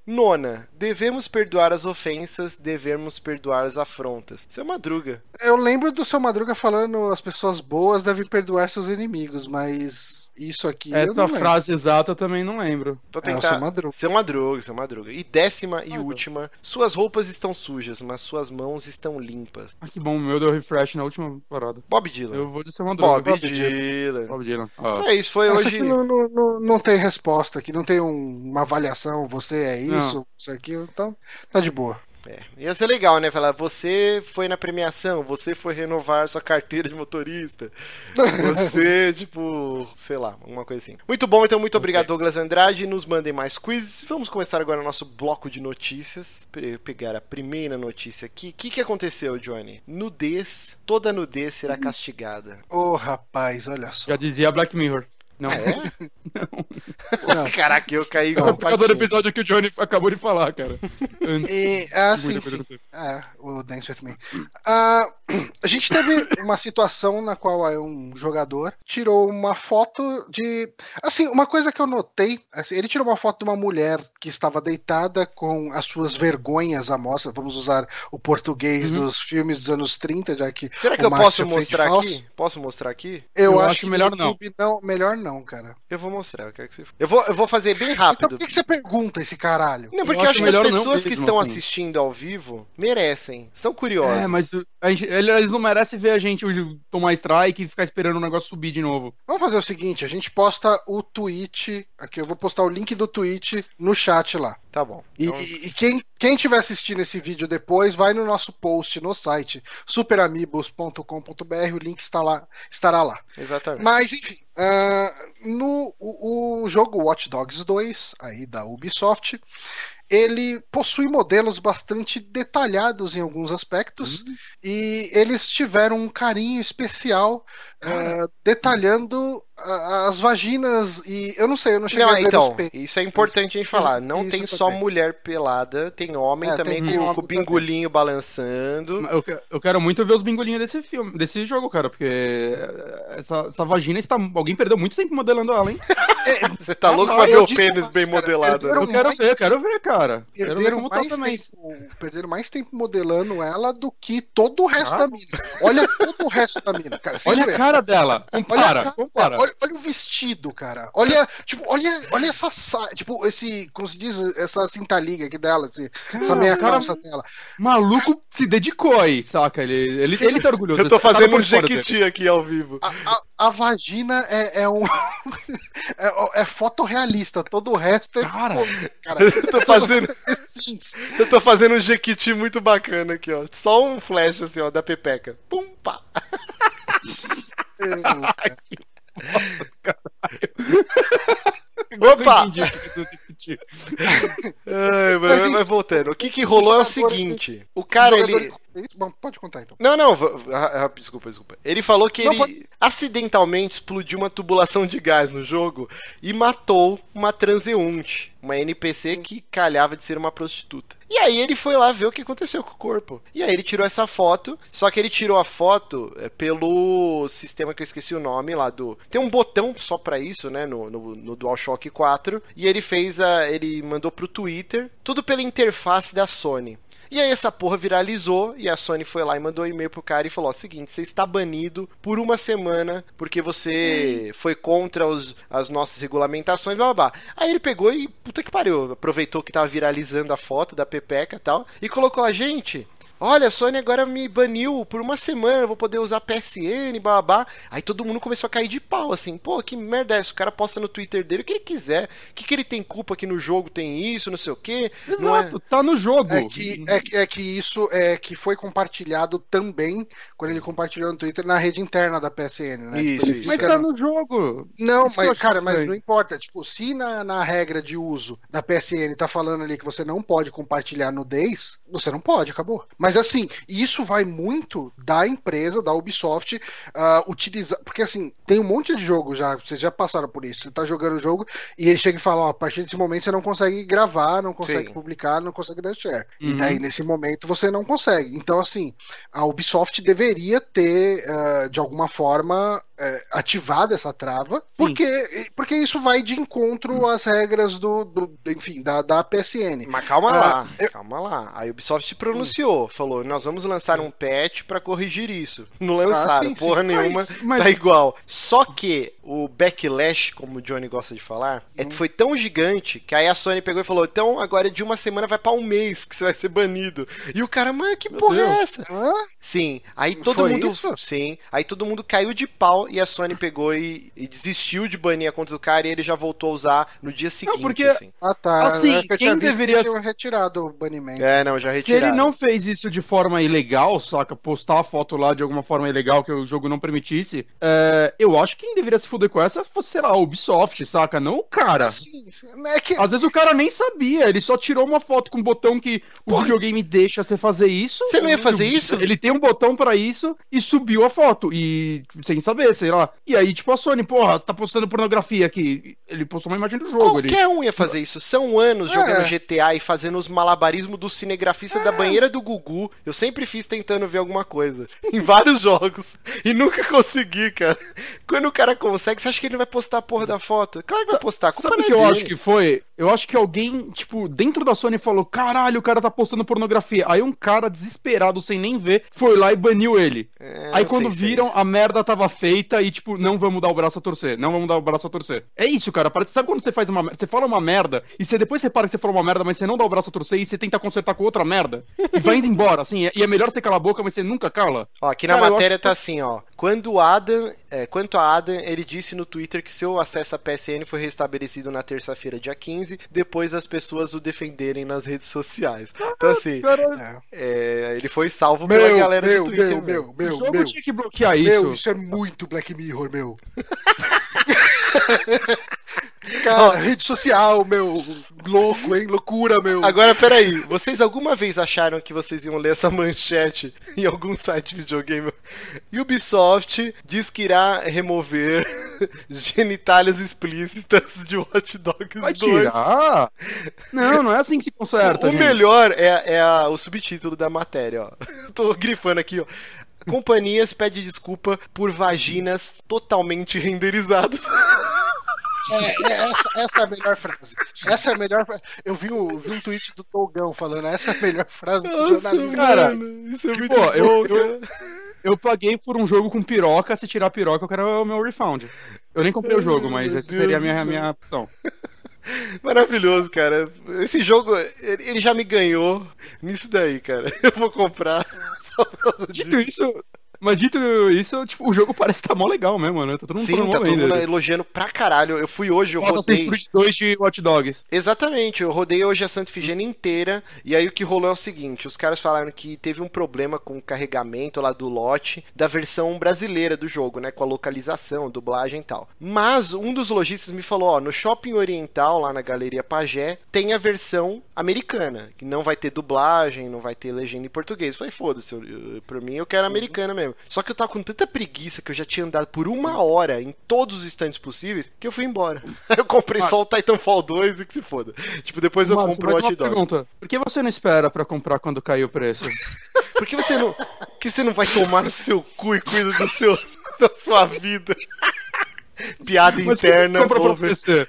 Nona. Devemos perdoar as ofensas, devemos perdoar as afrontas. Seu Madruga. Eu lembro do seu Madruga falando as pessoas boas devem perdoar seus inimigos, mas isso aqui eu Essa não lembro. frase exata eu também não lembro. Vou É, o tentar. seu Madruga. Seu Madruga, seu Madruga. E décima e Ah, última. Suas roupas estão sujas, mas suas mãos estão limpas. Ah, que bom, o meu deu refresh na última parada. Bob Dylan. Eu vou de seu Madruga. Bob, Bob Dylan. Bob Dylan. Então é isso, foi Essa hoje. aqui não, não, não, não tem resposta aqui, não tem um- uma avaliação, você é isso, isso aqui, então tá de boa. É, ia ser legal, né? Falar, você foi na premiação, você foi renovar sua carteira de motorista. Você, tipo, sei lá, alguma coisa assim. Muito bom, então muito obrigado, Douglas Andrade. Nos mandem mais quizzes. Vamos começar agora o nosso bloco de notícias. Pe- pegar a primeira notícia aqui. O que, que aconteceu, Johnny? Nudez, toda nudez será castigada. Ô rapaz, olha só. Já dizia Black Mirror. Não. É? Não. Caraca, eu caí É igual um por causa do episódio que o Johnny acabou de falar, cara. Antes. E, ah, sim, sim. É, o Dance With Me. Ah, a gente teve uma situação na qual é, um jogador tirou uma foto de. Assim, uma coisa que eu notei: assim, ele tirou uma foto de uma mulher que estava deitada com as suas vergonhas à mostra. Vamos usar o português Uhum. dos filmes dos anos 30, já que. Será que o eu Márcio posso mostrar falso. aqui? Posso mostrar aqui? Eu, Eu acho, acho que melhor não. Não. Melhor não, cara. Eu vou mostrar, eu quero que você. Eu vou, eu vou fazer bem Então rápido. por que, que você pergunta esse caralho? Não, porque Eu eu acho acho que as não pessoas que estão assim. assistindo ao vivo merecem. Estão curiosas. É, mas a gente- eles não merecem ver a gente tomar strike e ficar esperando o negócio subir de novo. Vamos fazer o seguinte: a gente posta o tweet. Aqui, eu vou postar o link do tweet no chat lá. Tá bom. E, Então, e quem, quem tiver assistindo esse vídeo depois, vai no nosso post no site superamigos.com.br, o link está lá, estará lá. exatamente. Mas enfim, ah, no o, o jogo Watch Dogs 2, aí da Ubisoft, ele possui modelos bastante detalhados em alguns aspectos e eles tiveram um carinho especial ah, detalhando as vaginas e eu não sei, eu não cheguei Não, a ver então, os peitos. isso é importante a gente falar. Não isso tem também. só mulher pelada, tem homem É, também tem com, homem com o pingolinho balançando. Eu, eu quero muito ver os bingolinhos desse filme, desse jogo, cara, porque essa, essa vagina está. Alguém perdeu muito tempo modelando ela, hein? Você tá louco não, pra ver eu o pênis bem cara, modelado. perderam né? Eu quero mais ver, quero ver, cara. Quero ver Perderam tá mais, também. tempo, perderam mais tempo modelando ela do que todo o resto Ah. da mina. Olha todo o resto da mina, cara. Olha a zoeira. Cara dela. Olha, Compara, cara, compara. olha, olha o vestido, cara. Olha, tipo, olha, olha essa sa- tipo, esse, como se diz, essa cinta liga aqui dela, esse- essa meia o cara- calça dela. Maluco se dedicou aí, saca? Ele, ele, ele tá orgulhoso. Eu tô cara fazendo tá um jequiti aqui ao vivo. A, a- a vagina é, é um é, é fotorrealista, todo o resto é Cara. cara. Eu tô fazendo, eu tô fazendo um jequiti muito bacana aqui, ó. Só um flash assim, ó, da pepeca. Pum, pá. Opa! Ai, mas, Mas, mas voltando, o que que rolou é o seguinte: o cara, ele. Bom, pode contar então. Não, não, ah, ah, desculpa, desculpa. Ele falou que Não, ele pode- acidentalmente explodiu uma tubulação de gás no jogo e matou uma transeunte, uma NPC que calhava de ser uma prostituta. E aí ele foi lá ver o que aconteceu com o corpo. E aí ele tirou essa foto, só que ele tirou a foto é, pelo sistema que eu esqueci o nome lá do. Tem um botão só pra isso, né, no, no, no DualShock 4. E ele fez a. ele mandou pro Twitter, tudo pela interface da Sony. E aí essa porra viralizou e a Sony foi lá e mandou um e-mail pro cara e falou: ó, seguinte, você está banido por uma semana porque você foi contra os- as nossas regulamentações, blá blá blá. Aí ele pegou e, puta que pariu, aproveitou que tava viralizando a foto da Pepeca e tal, e colocou lá, gente. Olha, a Sony agora me baniu por uma semana, eu vou poder usar PSN, babá. Aí todo mundo começou a cair de pau, assim, pô, que merda é essa? O cara posta no Twitter dele o que ele quiser. O que, que ele tem culpa que no jogo tem isso, não sei o quê. Não é... Exato, tá no jogo. É que, é, é que isso é que foi compartilhado também quando ele compartilhou no Twitter na rede interna da PSN, né? Isso, Ele isso. Mas tá no- jogo. Não, Isso mas, cara, mas não importa. Tipo, se na, na regra de uso da PSN tá falando ali que você não pode compartilhar nudez, você não pode, acabou. Mas assim, isso vai muito da empresa, da Ubisoft, ah, utilizar. Porque assim, tem um monte de jogo já, vocês já passaram por isso. Você tá jogando o jogo e ele chega e fala: ó, a partir desse momento você não consegue gravar, não consegue Sim. publicar, não consegue dar share. E Uhum. daí, nesse momento, você não consegue. Então, assim, a Ubisoft deveria ter, ah, de alguma forma, eh, ativado essa trava, porque, porque isso vai de encontro às regras do, do- enfim, da, da PSN. Mas calma Ah, lá, eu- calma lá. A Ubisoft se pronunciou, falou: nós vamos lançar um patch pra corrigir isso. Não lançaram, Ah, sim, sim. porra nenhuma, Mas- mas- tá igual. Só que o backlash, como o Johnny gosta de falar, é- foi tão gigante que aí a Sony pegou e falou: então agora de uma semana vai pra um mês que você vai ser banido. E o cara, mas que Meu porra é essa? Hã? Sim, aí todo Foi mundo. isso? Sim, aí todo mundo caiu de pau e a Sony pegou e, e desistiu de banir a conta do cara e ele já voltou a usar no dia seguinte. porque- assim. Ah, tá. Assim, É quem deveria- retirado o banimento. É, não, já Se retiraram. ele não fez isso de forma ilegal, saca? Postar a foto lá de alguma forma ilegal que o jogo não permitisse, é, eu acho que quem deveria se fuder com essa fosse, sei lá, a Ubisoft, saca? Não o cara. Assim, é que Às vezes o cara nem sabia, ele só tirou uma foto com um botão que o Porra. videogame deixa você fazer isso. Você não ia fazer isso? Ele tem um botão pra isso e subiu a foto. E sem saber, sei lá. E aí, tipo, a Sony, porra, tá postando pornografia aqui. Ele postou uma imagem do jogo. Ele... Qualquer um ia fazer isso. São anos É. jogando GTA e fazendo os malabarismos do cinegrafista da banheira do Gugu. Eu sempre fiz tentando ver alguma coisa. Em vários jogos. E nunca consegui, cara. Quando o cara consegue, você acha que ele vai postar a porra da foto? Claro que vai postar. Culpa Sabe o é que eu acho que foi? Eu acho que alguém, tipo, dentro da Sony falou: caralho, o cara tá postando pornografia. Aí um cara desesperado, sem nem ver, foi lá e baniu ele. É, Aí quando viram, a merda tava feita e, tipo, não vamos dar o braço a torcer. Não vamos dar o braço a torcer. É isso, cara. Parece, sabe quando você faz uma merda? Você fala uma merda e você depois repara que você falou uma merda, mas você não dá o braço a torcer e você tenta consertar com outra merda. E vai indo embora, assim. E é melhor você calar a boca, mas você nunca cala. Ó, aqui na Cara, matéria tá assim, ó. Quando o Adam, é, quanto a Adam, ele disse no Twitter que seu acesso à PSN foi restabelecido na terça-feira, dia 15, depois das pessoas o defenderem nas redes sociais. Então, assim, Cara, É. é, ele foi salvo pela Meu, galera meu, do Twitter. meu, meu, o meu, jogo meu. tinha que bloquear isso. Meu, isso é muito Black Mirror, meu. Cara, rede social, meu. Louco, hein? Loucura, meu. Agora, peraí, vocês alguma vez acharam que vocês iam ler essa manchete em algum site de videogame? Ubisoft diz que irá remover genitálias explícitas de Watch Dogs Vai 2. tirar? Não, não é assim que se conserta. O gente. melhor é, é a- o subtítulo da matéria, ó. Tô grifando aqui, ó. Companhias pede desculpa por vaginas totalmente renderizadas. É, é, essa, essa é a melhor frase. Essa é a melhor frase. Eu vi, o- vi um tweet do Togão falando, essa é a melhor frase do Nossa, jornalismo. cara. isso é Tipo, muito bom, eu- cara. Eu paguei por um jogo com piroca, se tirar a piroca eu quero o meu refund. Eu nem comprei o jogo, mas meu essa seria a minha, céu. minha opção. Maravilhoso, cara. Esse jogo, ele ele já me ganhou nisso daí, cara. Eu vou comprar só por causa Dito disso. isso, Mas dito isso, tipo, o jogo parece que tá mó legal mesmo, né? Tá todo mundo Sim, tá todo mundo dele. elogiando pra caralho. Eu fui hoje, eu Assassin's rodei. 2 de Watch Dogs. Exatamente, eu rodei hoje a Santa Ifigênia inteira, e aí o que rolou é o seguinte, os caras falaram que teve um problema com o carregamento lá do lote da versão brasileira do jogo, né, com a localização, dublagem e tal. Mas um dos lojistas me falou, ó, no Shopping Oriental, lá na Galeria Pagé, tem a versão americana, que não vai ter dublagem, não vai ter legenda em português. Eu falei, foda-se, pra mim eu quero americana mesmo. Só que eu tava com tanta preguiça que eu já tinha andado por uma hora em todos os stands possíveis, que eu fui embora. eu comprei só o Titanfall 2 e que se foda. Tipo, depois eu Márcio, compro o mas Watch Dogs. pergunta. Por que você não espera pra comprar quando cair o preço? Por que você não. Por que você não vai tomar no seu cu e cuida do seu, da sua vida? Piada Mas por que você interna, compra pra. PC?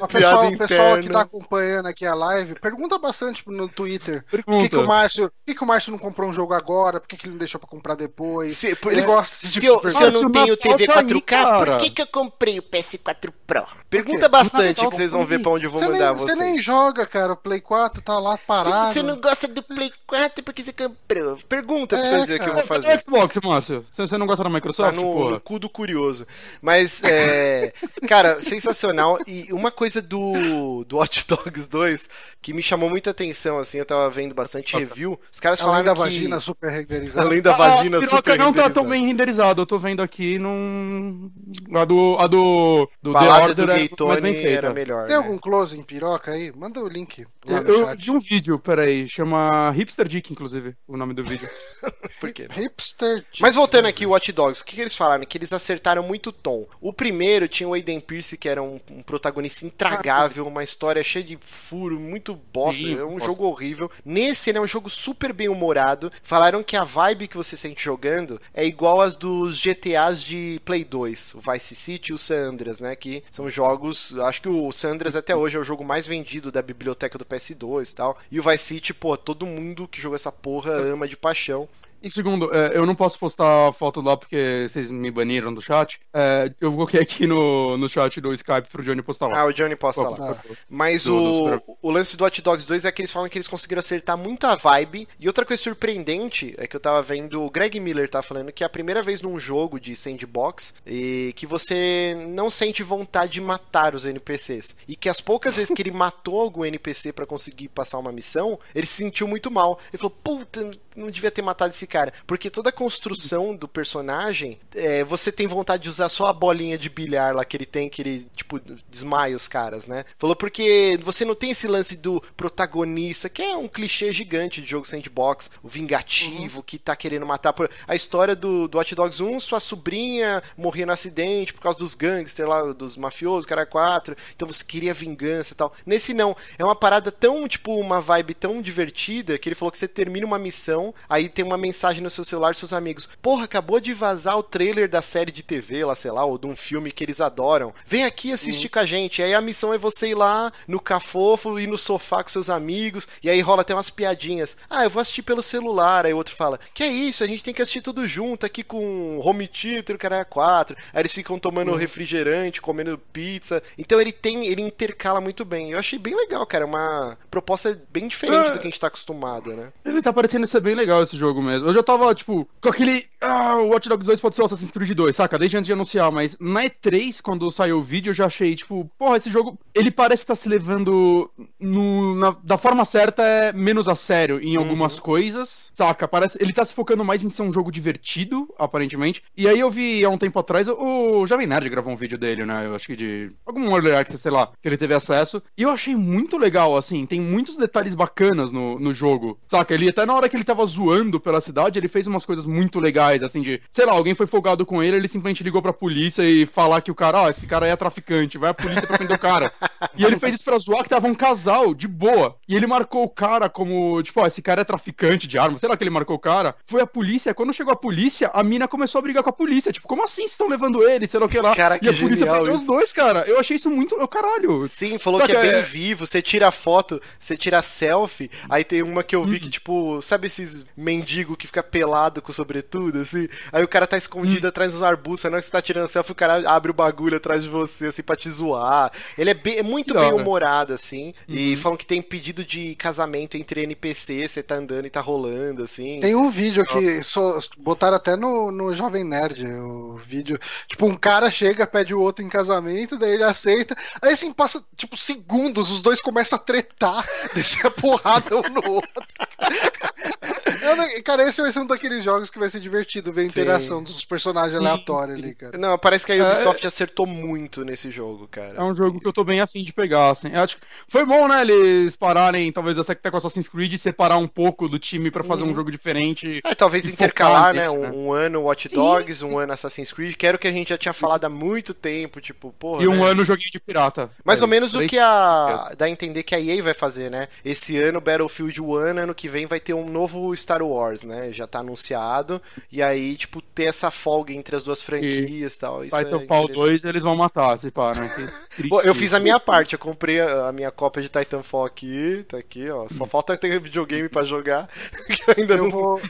O pessoal, o pessoal que tá acompanhando aqui a live, pergunta bastante no Twitter. Por que, Pergunta. que o Márcio, por que, que o Márcio não comprou um jogo agora? Por que, que ele não deixou pra comprar depois? Se, por Ele gosta de se, eu, se eu não tenho TV tá aí, 4K, cara. por que, que eu comprei o PS4 Pro? Pergunta bastante que vocês tá vão ver pra onde eu vou Você nem, mandar você vocês. nem joga, cara. O Play 4 tá lá parado. Você não gosta do Play 4 porque você comprou. Pergunta pra É, vocês verem o que eu vou fazer. Xbox, Márcio. Você você não gosta da Tá Microsoft, no, porra? no cu do curioso. Mas, é. cara, sensacional. E uma coisa do, do Hot Dogs 2 que me chamou muita atenção, assim, eu tava vendo bastante review. Os caras Além falaram da que. vagina super renderizada. Além da Ah, vagina a piroca super não tá tão renderizada. bem renderizado. Eu tô vendo aqui num. A do. A do. do The Balada Order do é Gay mais Tony bem feita. era melhor. Tem né? algum close em piroca aí? Manda o link lá Eu, no eu chat. vi um vídeo, peraí, chama Hipster Dick, inclusive, o nome do vídeo. Por quê? Hipster. Mas voltando aqui, o Watch Dogs, o que, que eles falaram? Que eles acertaram muito o tom. O primeiro tinha o Aiden Pierce, que era um, um protagonista intragável, uma história cheia de furo, muito bosta, Sim, é um bosta. jogo horrível. Nesse, ele é um jogo super bem humorado. Falaram que a vibe que você sente jogando é igual às dos GTAs de Play 2, o Vice City e o San Andreas, né? Que são jogos. Acho que o San Andreas até hoje é o jogo mais vendido da biblioteca do PS2 e tal. E o Vice City, pô, todo mundo que jogou essa porra ama de paixão. Um segundo, é, eu não posso postar a foto lá porque vocês me baniram do chat. É, eu coloquei aqui no, no chat do Skype pro Johnny postar lá. Ah, o Johnny posta lá. Ah. Mas Do- o, dos- o lance do Hot Dogs 2 é que eles falam que eles conseguiram acertar muito a vibe. E outra coisa surpreendente é que eu tava vendo, o Greg Miller tá falando que é a primeira vez num jogo de sandbox e que você não sente vontade de matar os NPCs. E que as poucas vezes que ele matou algum NPC pra conseguir passar uma missão, ele se sentiu muito mal. Ele falou, puta, não devia ter matado esse cara. Porque toda a construção do personagem, é, você tem vontade de usar só a bolinha de bilhar lá que ele tem, que ele, tipo, desmaia os caras, né? Falou porque você não tem esse lance do protagonista, que é um clichê gigante de jogo sandbox, o vingativo, que tá querendo matar. Por... A história do, do Hot Dogs 1, sua sobrinha morria no acidente por causa dos gangsters lá, dos mafiosos, cara 4, então você queria vingança e tal. Nesse não, é uma parada tão, tipo, uma vibe tão divertida, que ele falou que você termina uma missão, aí tem uma mensagem no seu celular dos seus amigos, porra, acabou de vazar o trailer da série de TV lá, sei lá, ou de um filme que eles adoram, vem aqui assistir com a gente, aí a missão é você ir lá no cafofo, ir no sofá com seus amigos, e aí rola até umas piadinhas, ah, eu vou assistir pelo celular, aí o outro fala, que é isso, a gente tem que assistir tudo junto aqui com home theater, cara 4, aí eles ficam tomando refrigerante, comendo pizza, então ele tem, ele intercala muito bem, eu achei bem legal, cara, uma proposta bem diferente É. do que a gente tá acostumado, né? Ele tá parecendo ser bem legal esse jogo mesmo. Eu já tava, tipo, com aquele. Ah, o Watch Dogs 2 pode ser o Assassin's Creed 2, saca? Desde antes de anunciar, mas na E3, quando saiu o vídeo, eu já achei, tipo, porra, esse jogo. Ele parece estar se levando no, na- da forma certa, é menos a sério em algumas coisas, saca? Parece. Ele tá se focando mais em ser um jogo divertido, aparentemente. E aí eu vi há um tempo atrás, o Jovem Nerd gravou um vídeo dele, né? Eu acho que de. Algum early access, sei lá, que ele teve acesso. E eu achei muito legal, assim, tem muitos detalhes bacanas no, no jogo, saca? Ele até na hora que ele tava zoando pela cidade, ele fez umas coisas muito legais, assim, de, sei lá, alguém foi folgado com ele, ele simplesmente ligou pra polícia e falar que o cara, ó, esse cara é traficante, vai a polícia pra prender o cara. E ele fez isso pra zoar que tava um casal, de boa. E ele marcou o cara como, tipo, ó, esse cara é traficante de armas, sei lá que ele marcou o cara. Foi a polícia, quando chegou a polícia, a mina começou a brigar com a polícia, tipo, como assim vocês estão levando ele, sei lá o que lá. Cara, que e a polícia prendeu os dois, cara. Eu achei isso muito, eu, caralho. Sim, falou Saca, que é bem é- vivo. Você tira foto, você tira selfie. Aí tem uma que eu Uhum. vi que, tipo, sabe esses mendigo que fica pelado com sobretudo, assim? Aí o cara tá Uhum. escondido atrás dos arbustos. Aí você tá tirando selfie, o cara abre o bagulho atrás de você, assim, pra te zoar. Ele é, bem- é muito Que da bem hora. humorado, assim. E falam que tem pedido de casamento entre NPC, você tá andando e tá rolando, assim. Tem um vídeo que só, botaram até no, no Jovem Nerd, o vídeo. Tipo, um cara chega, pede o outro em casamento, daí ele aceita. Aí assim, passa, tipo, segundos, os dois começam a tretar, descer a porrada um no outro. Eu não- cara, esse vai ser um daqueles jogos que vai ser divertido ver a Sim. interação dos personagens aleatórios ali, cara. Não, parece que a Ubisoft acertou muito nesse jogo, cara. É um jogo que eu tô bem afim de pegar, assim. Eu acho que foi bom, né, eles pararem, talvez, essa que tá com Assassin's Creed, separar um pouco do time pra fazer um jogo diferente. É, talvez E intercalar, focar né? nisso, Um, né? um ano Watch Dogs, um ano Assassin's Creed, que era o que a gente já tinha falado há muito tempo, tipo, porra. E um né? ano joguinho de pirata. Mais É, ou menos o que a. dá a entender que a EA vai fazer, né? Esse ano Battlefield 1, ano que vem vai ter um novo Star Wars, né? Já tá anunciado. E aí, tipo, ter essa folga entre as duas franquias e tal. Isso é Titanfall interessante. 2 eles vão matar, se pá, né? Eu fiz a minha parte, eu comprei a minha cópia de Titanfall aqui, tá aqui, ó. Só falta ter videogame pra jogar. Que eu ainda Eu não vou,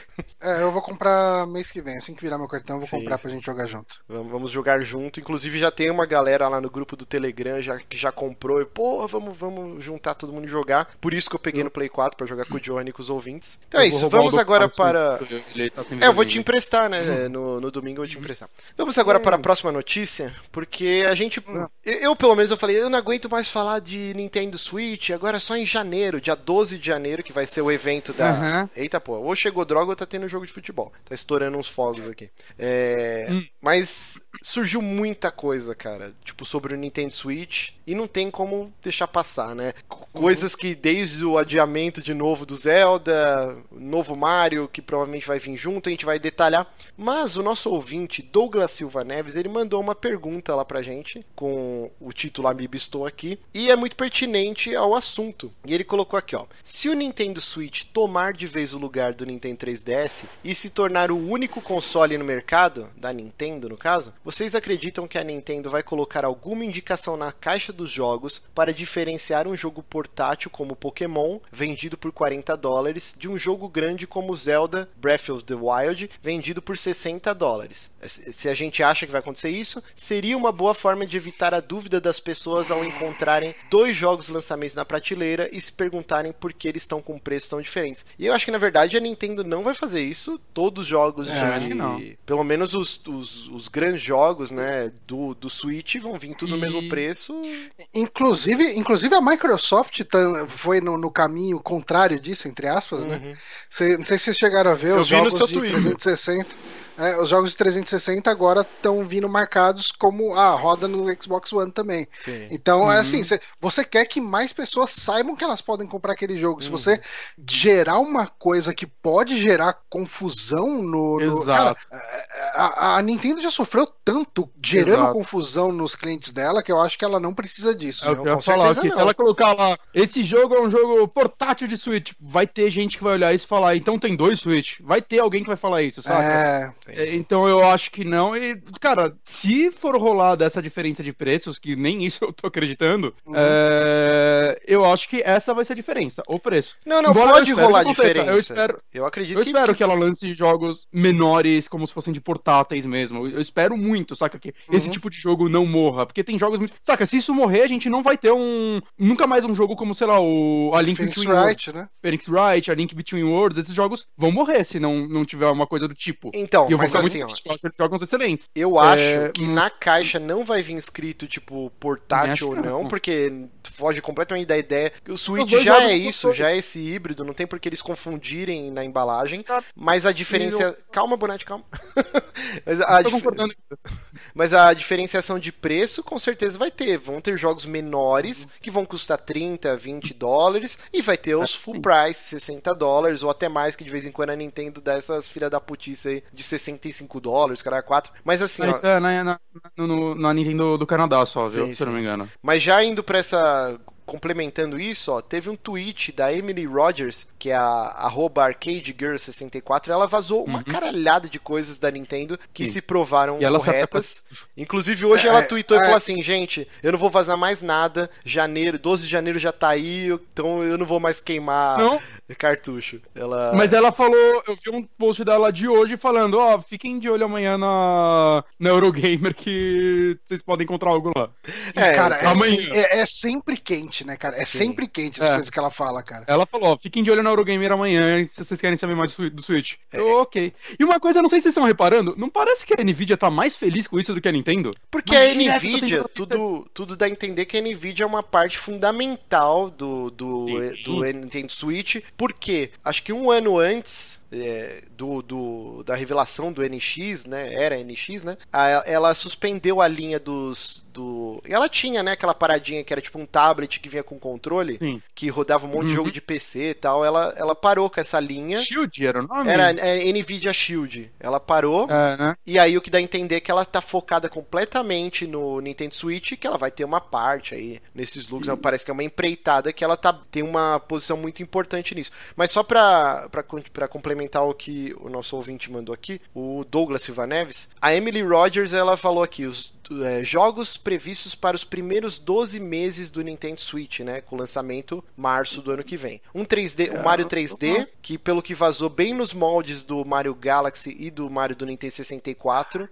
é, eu vou comprar mês que vem. Assim que virar meu cartão, eu vou Sim, comprar sim. pra gente jogar junto. Vamos, jogar junto. Inclusive já tem uma galera lá no grupo do Telegram já, que já comprou. E, pô, vamos, vamos juntar todo mundo e jogar. Por isso que eu peguei no Play 4 pra jogar com o Johnny e com os ouvintes. Então é Eu vou isso, vamos agora para. tá É, eu vou te emprestar, né? No, no domingo eu vou te emprestar. Vamos agora para a próxima notícia, porque a gente. Eu, eu, pelo menos, eu falei, eu não aguento mais falar de Nintendo Switch, agora é só em janeiro, dia 12 de janeiro, que vai ser o evento da. Aham. Eita, pô, ou chegou droga ou tá tendo jogo de futebol. Tá estourando uns fogos aqui. É, Hum. Mas surgiu muita coisa, cara, tipo, sobre o Nintendo Switch, e não tem como deixar passar, né? Co- Coisas que desde o adiamento de novo do Zelda, novo Mario, que provavelmente vai vir junto, a gente vai detalhar. Mas o nosso ouvinte, Douglas Silva Neves, ele mandou uma pergunta lá pra gente, com o título Amiibo Estou Aqui, e é muito pertinente ao assunto. E ele colocou aqui, ó. Se o Nintendo Switch tomar de vez o lugar do Nintendo 3DS e se tornar o único console no mercado, da Nintendo no caso, vocês acreditam que a Nintendo vai colocar alguma indicação na caixa dos jogos para diferenciar um jogo portátil como Pokémon, vendido por 40 dólares, de um jogo grande como Zelda Breath of the Wild, vendido por 60 dólares? Se a gente acha que vai acontecer isso, seria uma boa forma de evitar a dúvida das pessoas ao encontrarem dois jogos lançamentos na prateleira e se perguntarem por que eles estão com preços tão diferentes. E eu acho que na verdade a Nintendo não vai fazer isso. Todos os jogos É, de. Pelo menos os, os, os grandes jogos, né, do, do Switch vão vir tudo no E- mesmo preço. Inclusive, inclusive a Microsoft tá- foi no, no caminho contrário disso, entre aspas, né? Uhum. Cê- não sei se vocês chegaram a ver Eu os vi no jogos seu de Twitter. 360. É, os jogos de 360 agora estão vindo marcados como ah, roda no Xbox One também. Sim. Então é Uhum. assim, cê- você quer que mais pessoas saibam que elas podem comprar aquele jogo. Se Uhum. você gerar uma coisa que pode gerar confusão no. no- Exato. Cara, a, a Nintendo já sofreu tanto gerando Exato. confusão nos clientes dela que eu acho que ela não precisa disso. É eu ia com falar, certeza que não. se ela colocar lá, esse jogo é um jogo portátil de Switch, vai ter gente que vai olhar isso e falar, então tem dois Switch. Vai ter alguém que vai falar isso, saca? É, É, Então eu acho que não. E, cara, se for rolar dessa diferença de preços, que nem isso eu tô acreditando, Uhum. é, eu acho que essa vai ser a diferença, o preço. Não, não, Embora pode rolar aconteça, diferença. Eu espero, Eu acredito eu que. espero que ela lance jogos menores, como se fossem de portáteis mesmo. Eu espero muito, saca? Que esse Uhum. tipo de jogo não morra. Porque tem jogos muito. Saca, se isso morrer, a gente não vai ter um. Nunca mais um jogo como, sei lá, o. A Link Phoenix Between Worlds. Wright, né? Phoenix Wright, a Link Between Worlds, esses jogos vão morrer se não, não tiver uma coisa do tipo. Então, e eu mas assim, muito ó, eu eles jogos excelentes. Eu acho É, que hum. na caixa não vai vir escrito, tipo, portátil ou não, não. porque foge completamente da ideia. O Switch já é isso, já é esse híbrido, não tem por que eles confundirem na embalagem. Tá. Mas a diferença. Calma, Bonatti, calma. mas, a dif- mas a diferenciação de preço com certeza vai ter. Vão ter jogos menores que vão custar 30, 20 dólares. E vai ter os full price, 60 dólares, ou até mais, que de vez em quando a Nintendo dá essas filha da putice aí de 65 dólares, cara, 4. Mas assim, ó, Isso é na, na, no- na Nintendo do Canadá só, viu? Sim, se eu não sim. me engano. Mas já indo pra essa. Complementando isso, ó, teve um tweet da Emily Rogers, que é a arroba ArcadeGirl64, ela vazou uma caralhada de coisas da Nintendo que Uhum. Sim. se provaram E ela corretas. Inclusive hoje ela É, tweetou e é. falou assim, gente, eu não vou vazar mais nada, janeiro, 12 de janeiro já tá aí, então eu não vou mais queimar Não. cartucho. Ela... Mas ela falou, eu vi um post dela de hoje falando, ó, fiquem de olho amanhã na, na Eurogamer que vocês podem encontrar algo lá. E, É, cara, é, amanhã. se- é- é sempre quente, quente, né, cara? É Sim. sempre quente as É. coisas que ela fala, cara. Ela falou, ó, fiquem de olho na Eurogamer amanhã se vocês querem saber mais do Swi- do Switch. Eu, ok. E uma coisa, não sei se vocês estão reparando, não parece que a Nvidia tá mais feliz com isso do que a Nintendo? Porque Mas a tá Nvidia, tudo, tudo dá a entender que a Nvidia é uma parte fundamental do, do, Sim. do Nintendo Switch. Por quê? Acho que um ano antes é, do, do- da revelação do NX, né? Era NX, né? a- ela suspendeu a linha dos. Do... Ela tinha, né, aquela paradinha que era tipo um tablet que vinha com controle, Sim. que rodava um monte de Uhum. jogo de PC e tal. Ela, ela parou com essa linha. Shield era o nome? Era é, Nvidia Shield. Ela parou. É, né? E aí o que dá a entender é que ela tá focada completamente no Nintendo Switch, que ela vai ter uma parte aí nesses looks, parece que é uma empreitada que ela tá, tem uma posição muito importante nisso. Mas só pra, pra, con- pra complementar o que o nosso ouvinte mandou aqui, o Douglas Silva Neves, a Emily Rogers, ela falou aqui, os é, jogos previstos para os primeiros 12 meses do Nintendo Switch, né, com lançamento março do ano que vem. Um 3D, o Mario 3D, que pelo que vazou bem nos moldes do Mario Galaxy e do Mario do Nintendo 64,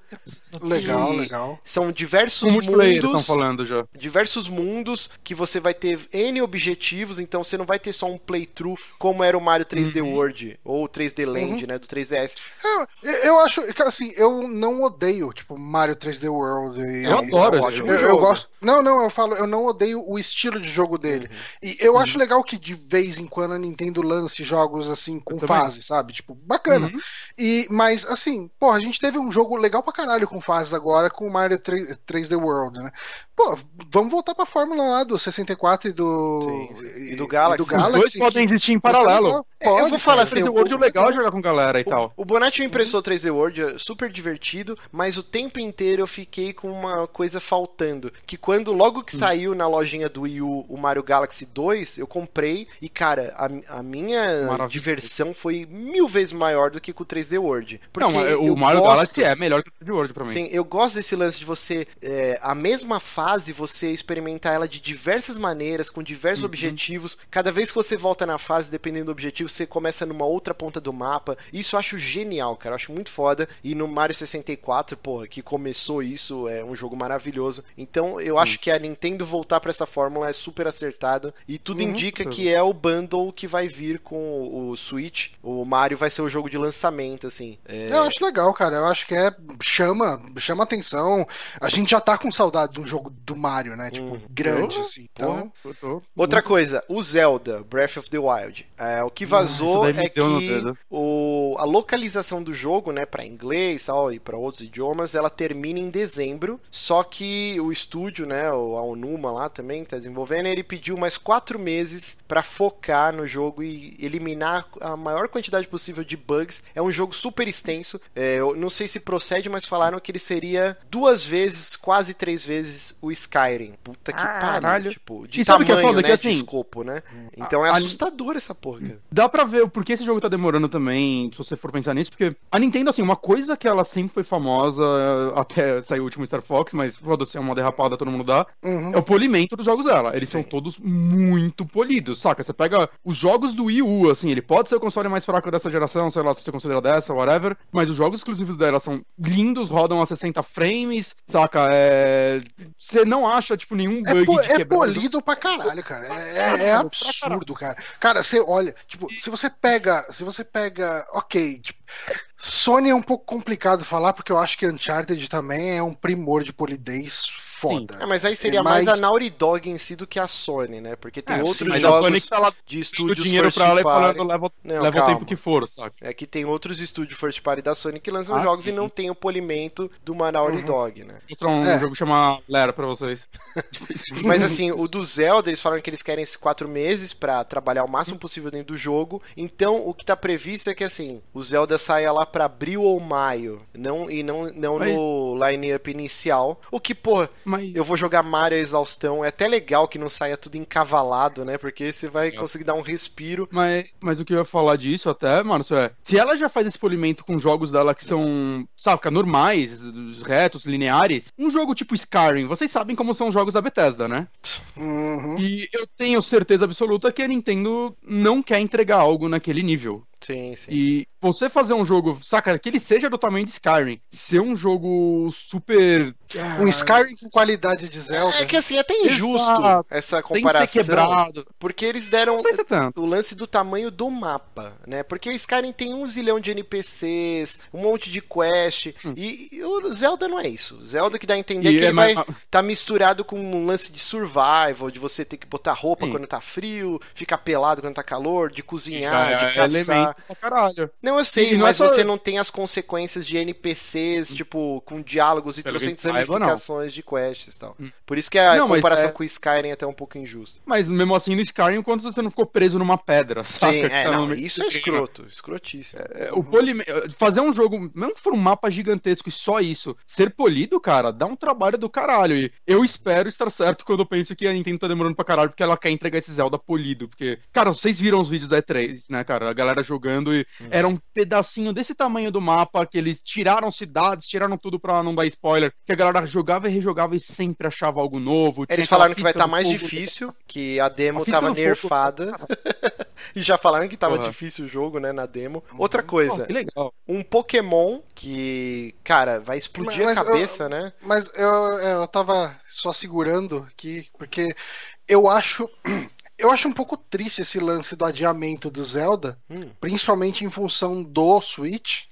Legal, legal. são diversos mundos, falando já. diversos mundos que você vai ter N objetivos, então você não vai ter só um playthrough como era o Mario 3D Uhum. World ou o 3D Land, né, do 3DS. Eu, eu acho que assim, eu não odeio, tipo, Mario 3D World. E- Eu adoro é um esse ótimo Eu, eu jogo. gosto. Não, não, eu falo, eu não odeio o estilo de jogo dele. Uhum. E eu acho legal que de vez em quando a Nintendo lance jogos assim com Eu também. fase, sabe? Tipo, bacana. Uhum. E, mas assim, porra, a gente teve um jogo legal pra caralho com fases agora com o Mario 3, 3D World, né? Pô, vamos voltar pra fórmula lá do 64 e do. Sim, e do Galaxy. Os dois podem existir em paralelo. É, eu vou falar assim, Mas o World é legal jogar com galera e tal. O, o Bonatti me emprestou 3D World, é super divertido, mas o tempo inteiro eu fiquei com uma coisa faltando. Que quando, logo que saiu na lojinha do Wii U o Mario Galaxy 2, eu comprei e, cara, a, a minha Maravilhoso. diversão foi mil vezes maior do que com o 3D World. Porque não, o Mario gosto- Galaxy é melhor que o 3D World pra mim. Sim, eu gosto desse lance de você. é, a mesma fase, você experimentar ela de diversas maneiras, com diversos Uhum. objetivos. Cada vez que você volta na fase, dependendo do objetivo, você começa numa outra ponta do mapa. Isso eu acho genial, cara. Eu acho muito foda. E no Mario 64, porra, que começou isso, é um jogo maravilhoso. Então eu acho que a Nintendo voltar pra essa fórmula é super acertada. E tudo Uhum. indica que é o bundle que vai vir com o Switch. O Mario vai ser o jogo de lançamento, assim. É, Eu acho legal, cara. Eu acho que é. Chama, chama atenção. A gente já tá com saudade de um jogo do Mario, né? Tipo, Hum. grande, Eu? assim. Então. Eu tô- Outra coisa, o Zelda Breath of the Wild. É, o que vazou Ah, daí me é que o, a localização do jogo, né, para inglês tal, e para outros idiomas, ela termina em dezembro. Só que o estúdio, né, a Onuma lá também que tá desenvolvendo, ele pediu mais quatro meses para focar no jogo e eliminar a maior quantidade possível de bugs. É um jogo super extenso. É, eu não sei se procede, mas falaram que ele seria duas vezes, quase três vezes o Skyrim. Puta que pariu, Caralho. tipo, de E sabe que tamanho, foda? né, Que de assim, escopo, né? Então é a- assustador essa porra, cara. Dá pra ver o porquê esse jogo tá demorando também, se você for pensar nisso, porque a Nintendo, assim, uma coisa que ela sempre foi famosa, até sair o último Star Fox, mas foda-se, é uma derrapada, todo mundo dá, Uhum. é o polimento dos jogos dela. Eles são Sim. todos muito polidos, saca? Você pega os jogos do Wii U, assim, ele pode ser o console mais fraco dessa geração, sei lá, se você considera dessa, whatever, mas os jogos exclusivos dela são lindos, rodam a 60 frames, saca? É... Você não acha, tipo, nenhum É, bug po- é quebrar o jogo. polido pra caralho, cara. É, é- é absurdo, cara. Cara, você olha, tipo, se você pega. Se você pega. Ok, tipo. Sony é um pouco complicado falar, porque eu acho que Uncharted também é um primor de polidez foda. É, mas aí seria É mais mais- a Naughty Dog em si do que a Sony, né? Porque tem É, outros sim, Mas a jogos Sony que tá lá de estúdios dinheiro pra ela party. leva, Não, leva o tempo que for, saca? É que tem outros estúdios first party da Sony que lançam Ah, jogos sim. e não tem o polimento do uma Naughty Uhum. Dog, né? Vou mostrar um É. jogo chamar Lera pra vocês. Mas assim, o do Zelda, eles falaram que eles querem esses quatro meses pra trabalhar o máximo possível dentro do jogo. Então, o que tá previsto é que assim, o Zelda saia lá pra abril ou maio, não e não, não Mas- no line-up inicial. O que, pô, Mas eu vou jogar Mario exaustão. É até legal que não saia tudo encavalado, né? Porque você vai É. conseguir dar um respiro. Mas, mas o que eu ia falar disso até, mano, é. Se ela já faz esse polimento com jogos dela que são, saca, normais, retos, lineares, um jogo tipo Skyrim, vocês sabem como são os jogos da Bethesda, né? Uhum. E eu tenho certeza absoluta que a Nintendo não quer entregar algo naquele nível. Sim, sim. E você fazer um jogo, saca, que ele seja do tamanho de Skyrim, ser um jogo super. Um Skyrim com qualidade de Zelda. É que assim, é até injusto Exato. essa Tem que comparação. ser quebrado. Porque eles deram se é o lance do tamanho do mapa, né? Porque o Skyrim tem um zilhão de NPCs, um monte de quest, e, e o Zelda não é isso. O Zelda que dá a entender Hum. E que é ele vai mais- tá misturado com um lance de survival, de você ter que botar roupa Sim. quando tá frio, ficar pelado quando tá calor, de Já cozinhar, de é caçar. elemento pra caralho. Não, eu sei, não é mas só- você não tem as consequências de NPCs, tipo, com diálogos e trocentas não. ramificações de quests e tal. Por isso que a Não, comparação é- com o Skyrim é até um pouco injusta. Mas mesmo assim, no Skyrim, enquanto você não ficou preso numa pedra, saca? Sim, é, não, isso é escroto, escrotíssimo. É, O polime... Fazer um jogo, mesmo que for um mapa gigantesco e só isso, ser polido, cara, dá um trabalho do caralho. E eu espero estar certo quando eu penso que a Nintendo tá demorando pra caralho porque ela quer entregar esse Zelda polido. Porque, cara, vocês viram os vídeos da E3, né, cara? A galera jogando e Hum. era um pedacinho desse tamanho do mapa que eles tiraram cidades, tiraram tudo pra não dar spoiler. Que a galera jogava e rejogava e sempre achava algo novo. Eles falaram que vai estar do mais fogo. difícil, que a demo A tava nerfada. e já falaram que tava Porra. difícil o jogo, né, na demo. Outra coisa, legal. um Pokémon que, cara, vai explodir Mas- a cabeça, né? Mas eu, eu tava só segurando aqui, porque eu acho. Eu acho um pouco triste esse lance do adiamento do Zelda, Hum. principalmente em função do Switch.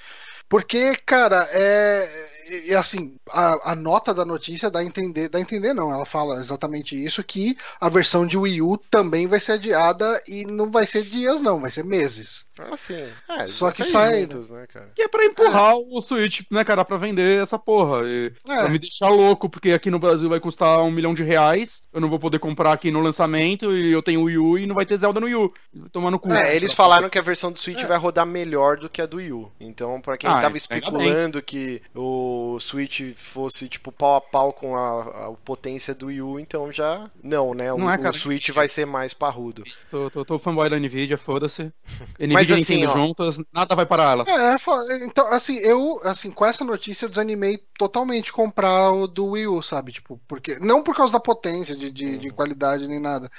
Porque, cara, é. E assim, a, a nota da notícia dá a entender, dá a entender não, ela fala exatamente isso, que a versão de Wii U também vai ser adiada e não vai ser dias não, vai ser meses. Assim, é, Só que sai, juntos, né, cara? Que é pra empurrar o Switch, né, cara, pra vender essa porra. E É. Pra me deixar louco, porque aqui no Brasil vai custar um milhão de reais. Eu não vou poder comprar aqui no lançamento e eu tenho o Wii U e não vai ter Zelda no Wii U. Tomando cu. É, eles falaram que a versão do Switch vai rodar melhor do que a do Wii U. Então, pra quem Ah, tava especulando que o Switch fosse, tipo, pau a pau com a, a potência do Wii U, então já. Não, né? O, Não é, o cara. Switch vai ser mais parrudo. Tô, tô, tô fanboy da Nvidia, foda-se. Nvidia Mas assim, ó. juntas, nada vai parar ela. É, fo- então, assim, eu, assim, com essa notícia eu desanimei totalmente comprar o do Wii U, sabe? Tipo, porque. Não por causa da potência, de, de, de qualidade nem nada.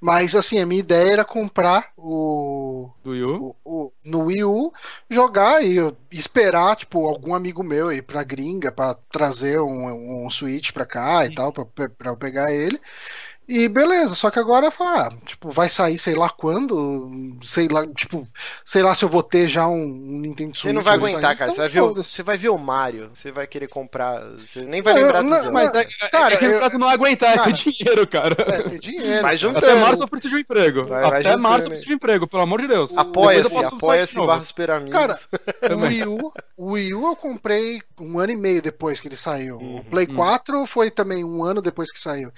Mas, assim, a minha ideia era comprar o. Do Wii U. o- o- no Wii U, jogar e esperar, tipo, algum amigo meu ir pra gringa pra trazer um, um Switch pra cá e tal, pra, pra eu pegar ele. E beleza, só que agora falo, ah, tipo, vai sair sei lá quando, sei lá, tipo, sei lá se eu vou ter já um, um Nintendo Switch. Você não vai aguentar, sair, cara. então Você vai, ver o, você vai ver o Mario, você vai querer comprar. Você nem vai lembrar do não, Zelda. mas Mas é, cara, é que no eu- caso não é aguentar, é cara, ter dinheiro, cara. É, ter dinheiro. Vai juntando. Até março eu preciso de um emprego. Vai- vai Até juntando, março eu preciso de um emprego, pelo amor de Deus. Apoia-se, apoia-se peramigos. Cara, o. Wii, U, o Wii U eu comprei um ano e meio depois que ele saiu. Uhum, o Play 4 foi também um ano depois que saiu.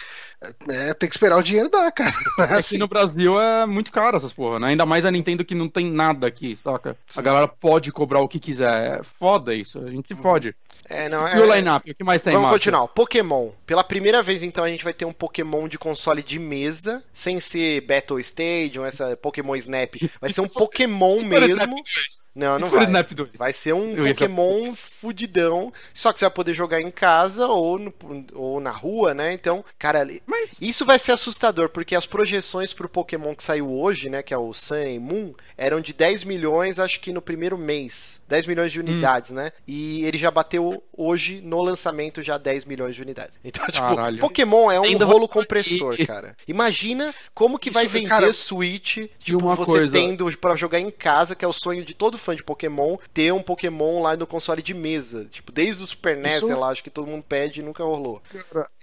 É, tem que esperar o dinheiro dar, cara. É Aqui assim. no Brasil é muito caro essas porra, né? Ainda mais a Nintendo que não tem nada aqui, saca? A galera pode cobrar o que quiser. É foda isso, a gente se fode. É, não, E o é, line-up, o que mais tem, Vamos Márcio? continuar. Pokémon. Pela primeira vez, então, a gente vai ter um Pokémon de console de mesa, sem ser Battle Stadium, essa Pokémon Snap. Vai ser um Pokémon for mesmo. 2. Não, não vai. Snap 2. Vai ser um Eu Pokémon fudidão, só que você vai poder jogar em casa ou, no- ou na rua, né? Então, cara, Mas isso vai ser assustador, porque as projeções pro Pokémon que saiu hoje, né, que é o Sun e Moon, eram de 10 milhões, acho que no primeiro mês. 10 milhões de Hum. unidades, né? E ele já bateu hoje, no lançamento, já 10 milhões de unidades. Então. tipo, Pokémon é um Ainda rolo compressor, cara. Imagina como que vai Isso, vender cara, Switch, tipo, uma você coisa- tendo pra jogar em casa, que é o sonho de todo fã de Pokémon, ter um Pokémon lá no console de mesa. Tipo, desde o Super NES, Isso- sei lá, acho que todo mundo pede e nunca rolou.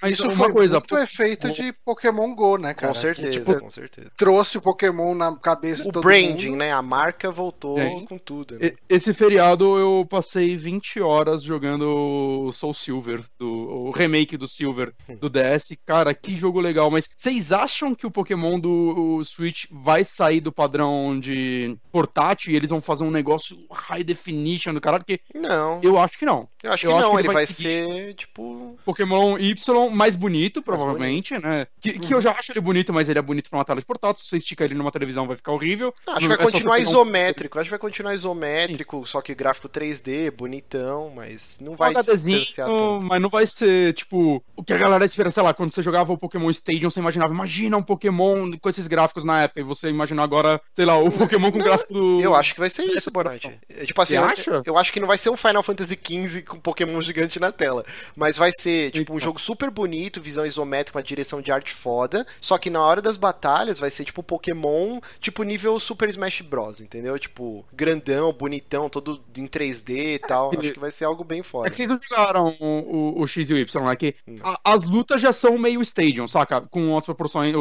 Mas Isso uma foi coisa, muito efeito de Pokémon Go, né, cara? com certeza, Que, tipo, com certeza. trouxe o Pokémon na cabeça de O todo branding, mundo. né? A marca voltou Sim. com tudo. Né? Esse feriado eu passei 20 horas jogando o Soul Silver, do, o remake do Silver do DS. Cara, que jogo legal. Mas vocês acham que o Pokémon do Switch vai sair do padrão de portátil e eles vão fazer um negócio high definition do caralho? Porque Não, eu acho que não. eu acho que eu acho não. que ele ele vai vai ser, tipo. Pokémon Y mais bonito, provavelmente, né? Que, que eu já acho ele bonito, mas ele é bonito pra uma tela de portátil. Se você estica ele numa televisão, vai ficar horrível. Não, acho que vai é continuar pegar um- isométrico. Acho que vai continuar isométrico, só que gráfico 3D, bonitão, mas não vai HDzinho, distanciar tanto. mas não vai ser, tipo, o que a galera espera, sei lá, quando você jogava o Pokémon Stadium, você imaginava, imagina um Pokémon com esses gráficos na época, e você imaginou agora, sei lá, o Pokémon com gráfico do... Eu acho que vai ser isso, Fortnite. É, Tipo assim, eu, acha? eu acho que não vai ser um Final Fantasy XV com Pokémon gigante na tela. Mas vai ser, tipo, um jogo super bonito, visão isométrica, uma direção de arte foda. Só que na hora das batalhas vai ser, tipo, Pokémon, tipo, nível Super Smash Bros, entendeu? Tipo, grandão, bonitão, todo em 3D e tal. É, Acho que vai ser algo bem É foda. que vocês não jogaram o, o, o X e o Y, né? Que. A- as lutas já são meio stadium, saca? Com as proporções.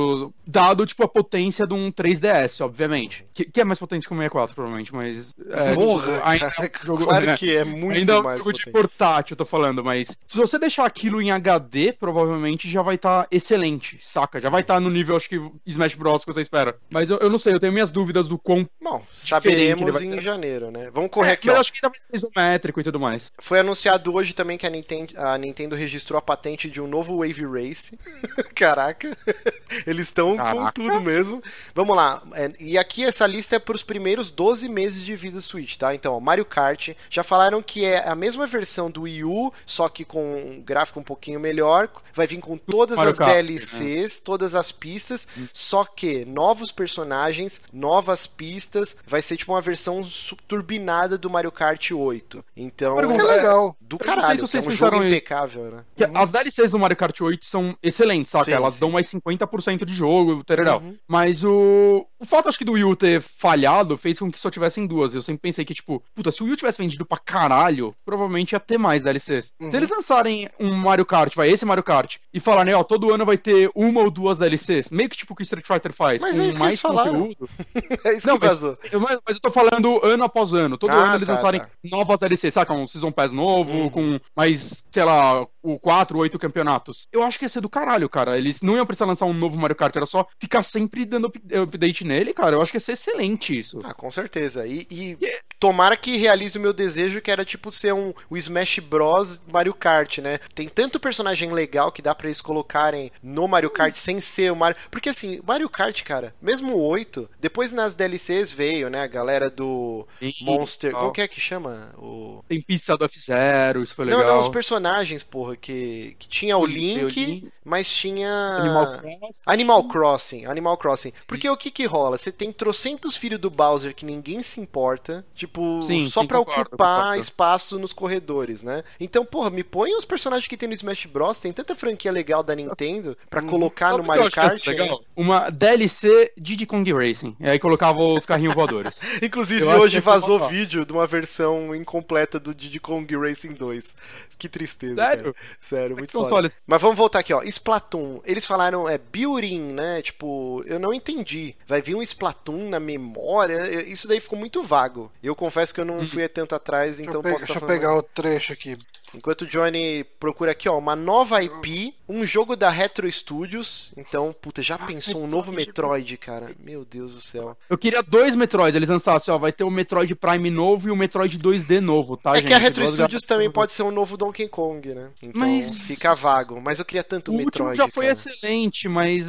dado, tipo, a potência de um 3DS, obviamente. Que, que é mais potente que o 64, provavelmente, mas. É, Porra, tipo, ainda cara, é um jogo- claro né? que é muito Ainda é um mais jogo de potente. portátil, eu tô falando, mas se você deixar aquilo em HD, provavelmente já vai estar excelente, saca? Já vai estar no nível, acho que, Smash Bros. que você espera. Mas eu, eu não sei, eu tenho minhas dúvidas do quão. Bom, saberemos em janeiro, né? Vamos correr É, aqui, mas ó. acho que ainda vai ser isométrico e tudo mais. Foi anunciado hoje também que a Nintendo, a Nintendo registrou a patente de um novo Wave Race. Caraca, eles estão com tudo mesmo. Vamos lá, é, e aqui essa lista é para os primeiros 12 meses de vida do Switch, tá? Então, ó, Mario Kart, já falaram que é a mesma versão do Wii U, só que com um gráfico um pouquinho melhor. Vai vir com todas Mario as Kart, DLCs, todas as pistas, só que novos personagens, novas pistas. Vai ser tipo uma versão turbinada do Mario Kart 8. Então, Pergunta, legal. do caralho, se vocês que é um jogo pensaram isso. impecável, né? Que As DLCs do Mario Kart 8 são excelentes, saca? Sim, Elas sim. dão mais 50% de jogo, tererel. Uhum. Mas o. O fato, acho que, do Wii U ter falhado fez com que só tivessem duas. Eu sempre pensei que, tipo, puta, se o Wii U tivesse vendido pra caralho, provavelmente ia ter mais DLCs. Uhum. Se eles lançarem um Mario Kart, vai, esse Mario Kart, e falarem, ó, todo ano vai ter uma ou duas DLCs, meio que tipo o que o Street Fighter faz, Mas com é isso que mais eles falaram. conteúdo. É isso Não, que mas-. Eu- mas, mas eu tô falando ano após ano. Todo Ah, ano eles tá, lançarem tá. novas DLCs, saca? Um Season Pass novo, Uhum. com mais, sei lá, o 4, 8 campeonatos. Eu acho que ia ser do caralho, cara. Eles não iam precisar lançar um novo Mario Kart, era só ficar sempre dando up- update nele, cara. Eu acho que ia ser excelente isso. Ah, com certeza. E, e tomara que realize o meu desejo, que era tipo ser um o Smash Bros Mario Kart, né? Tem tanto personagem legal que dá pra eles colocarem no Mario Kart sem ser o Mario. Porque assim, Mario Kart, cara, mesmo o 8, depois nas DLCs veio, né? A galera do Sim, Monster. Como que é que chama? O. Tem pista do F0, isso foi Não, legal. não, os personagens, porra, que, que tinha o Tem o Link, Link. mas tinha. Animal Crossing. Animal Crossing, Animal Crossing. Porque o que que rola? Você tem trocentos filhos do Bowser que ninguém se importa, tipo, Sim, só sim, pra concordo, ocupar concordo. espaço nos corredores, né? Então, porra, me põe os personagens que tem no Smash Bros. Tem tanta franquia legal da Nintendo pra colocar Sabe no Mario Kart. né? legal? Uma DLC Diddy Kong Racing. E aí colocava os carrinhos voadores. Inclusive, Eu hoje ser vazou vídeo de uma versão incompleta do Diddy Kong Racing 2. Que tristeza, Sério? cara. Sério, muito Então, foda. olha, Mas vamos voltar aqui, ó. Splatoon. Eles falaram, é building, né? Tipo, eu não entendi. Vai vir um Splatoon na memória? Isso daí ficou muito vago. Eu confesso que eu não fui tanto atrás, Deixa então eu, pe- posso deixa estar eu falando. pegar o trecho aqui. Enquanto o Johnny procura aqui, ó, uma nova IP, um jogo da Retro Studios. Então, puta, já pensou um novo Metroid, cara? Meu Deus do céu. Eu queria dois Metroid, eles lançassem, ó, vai ter o Metroid Prime novo e o Metroid 2D novo, tá, é gente? que a Retro Studios gravações. também pode ser um novo Donkey Kong, né? Então Mas- fica vago. Mas eu queria tanto O Metroid. já foi cara. excelente, mas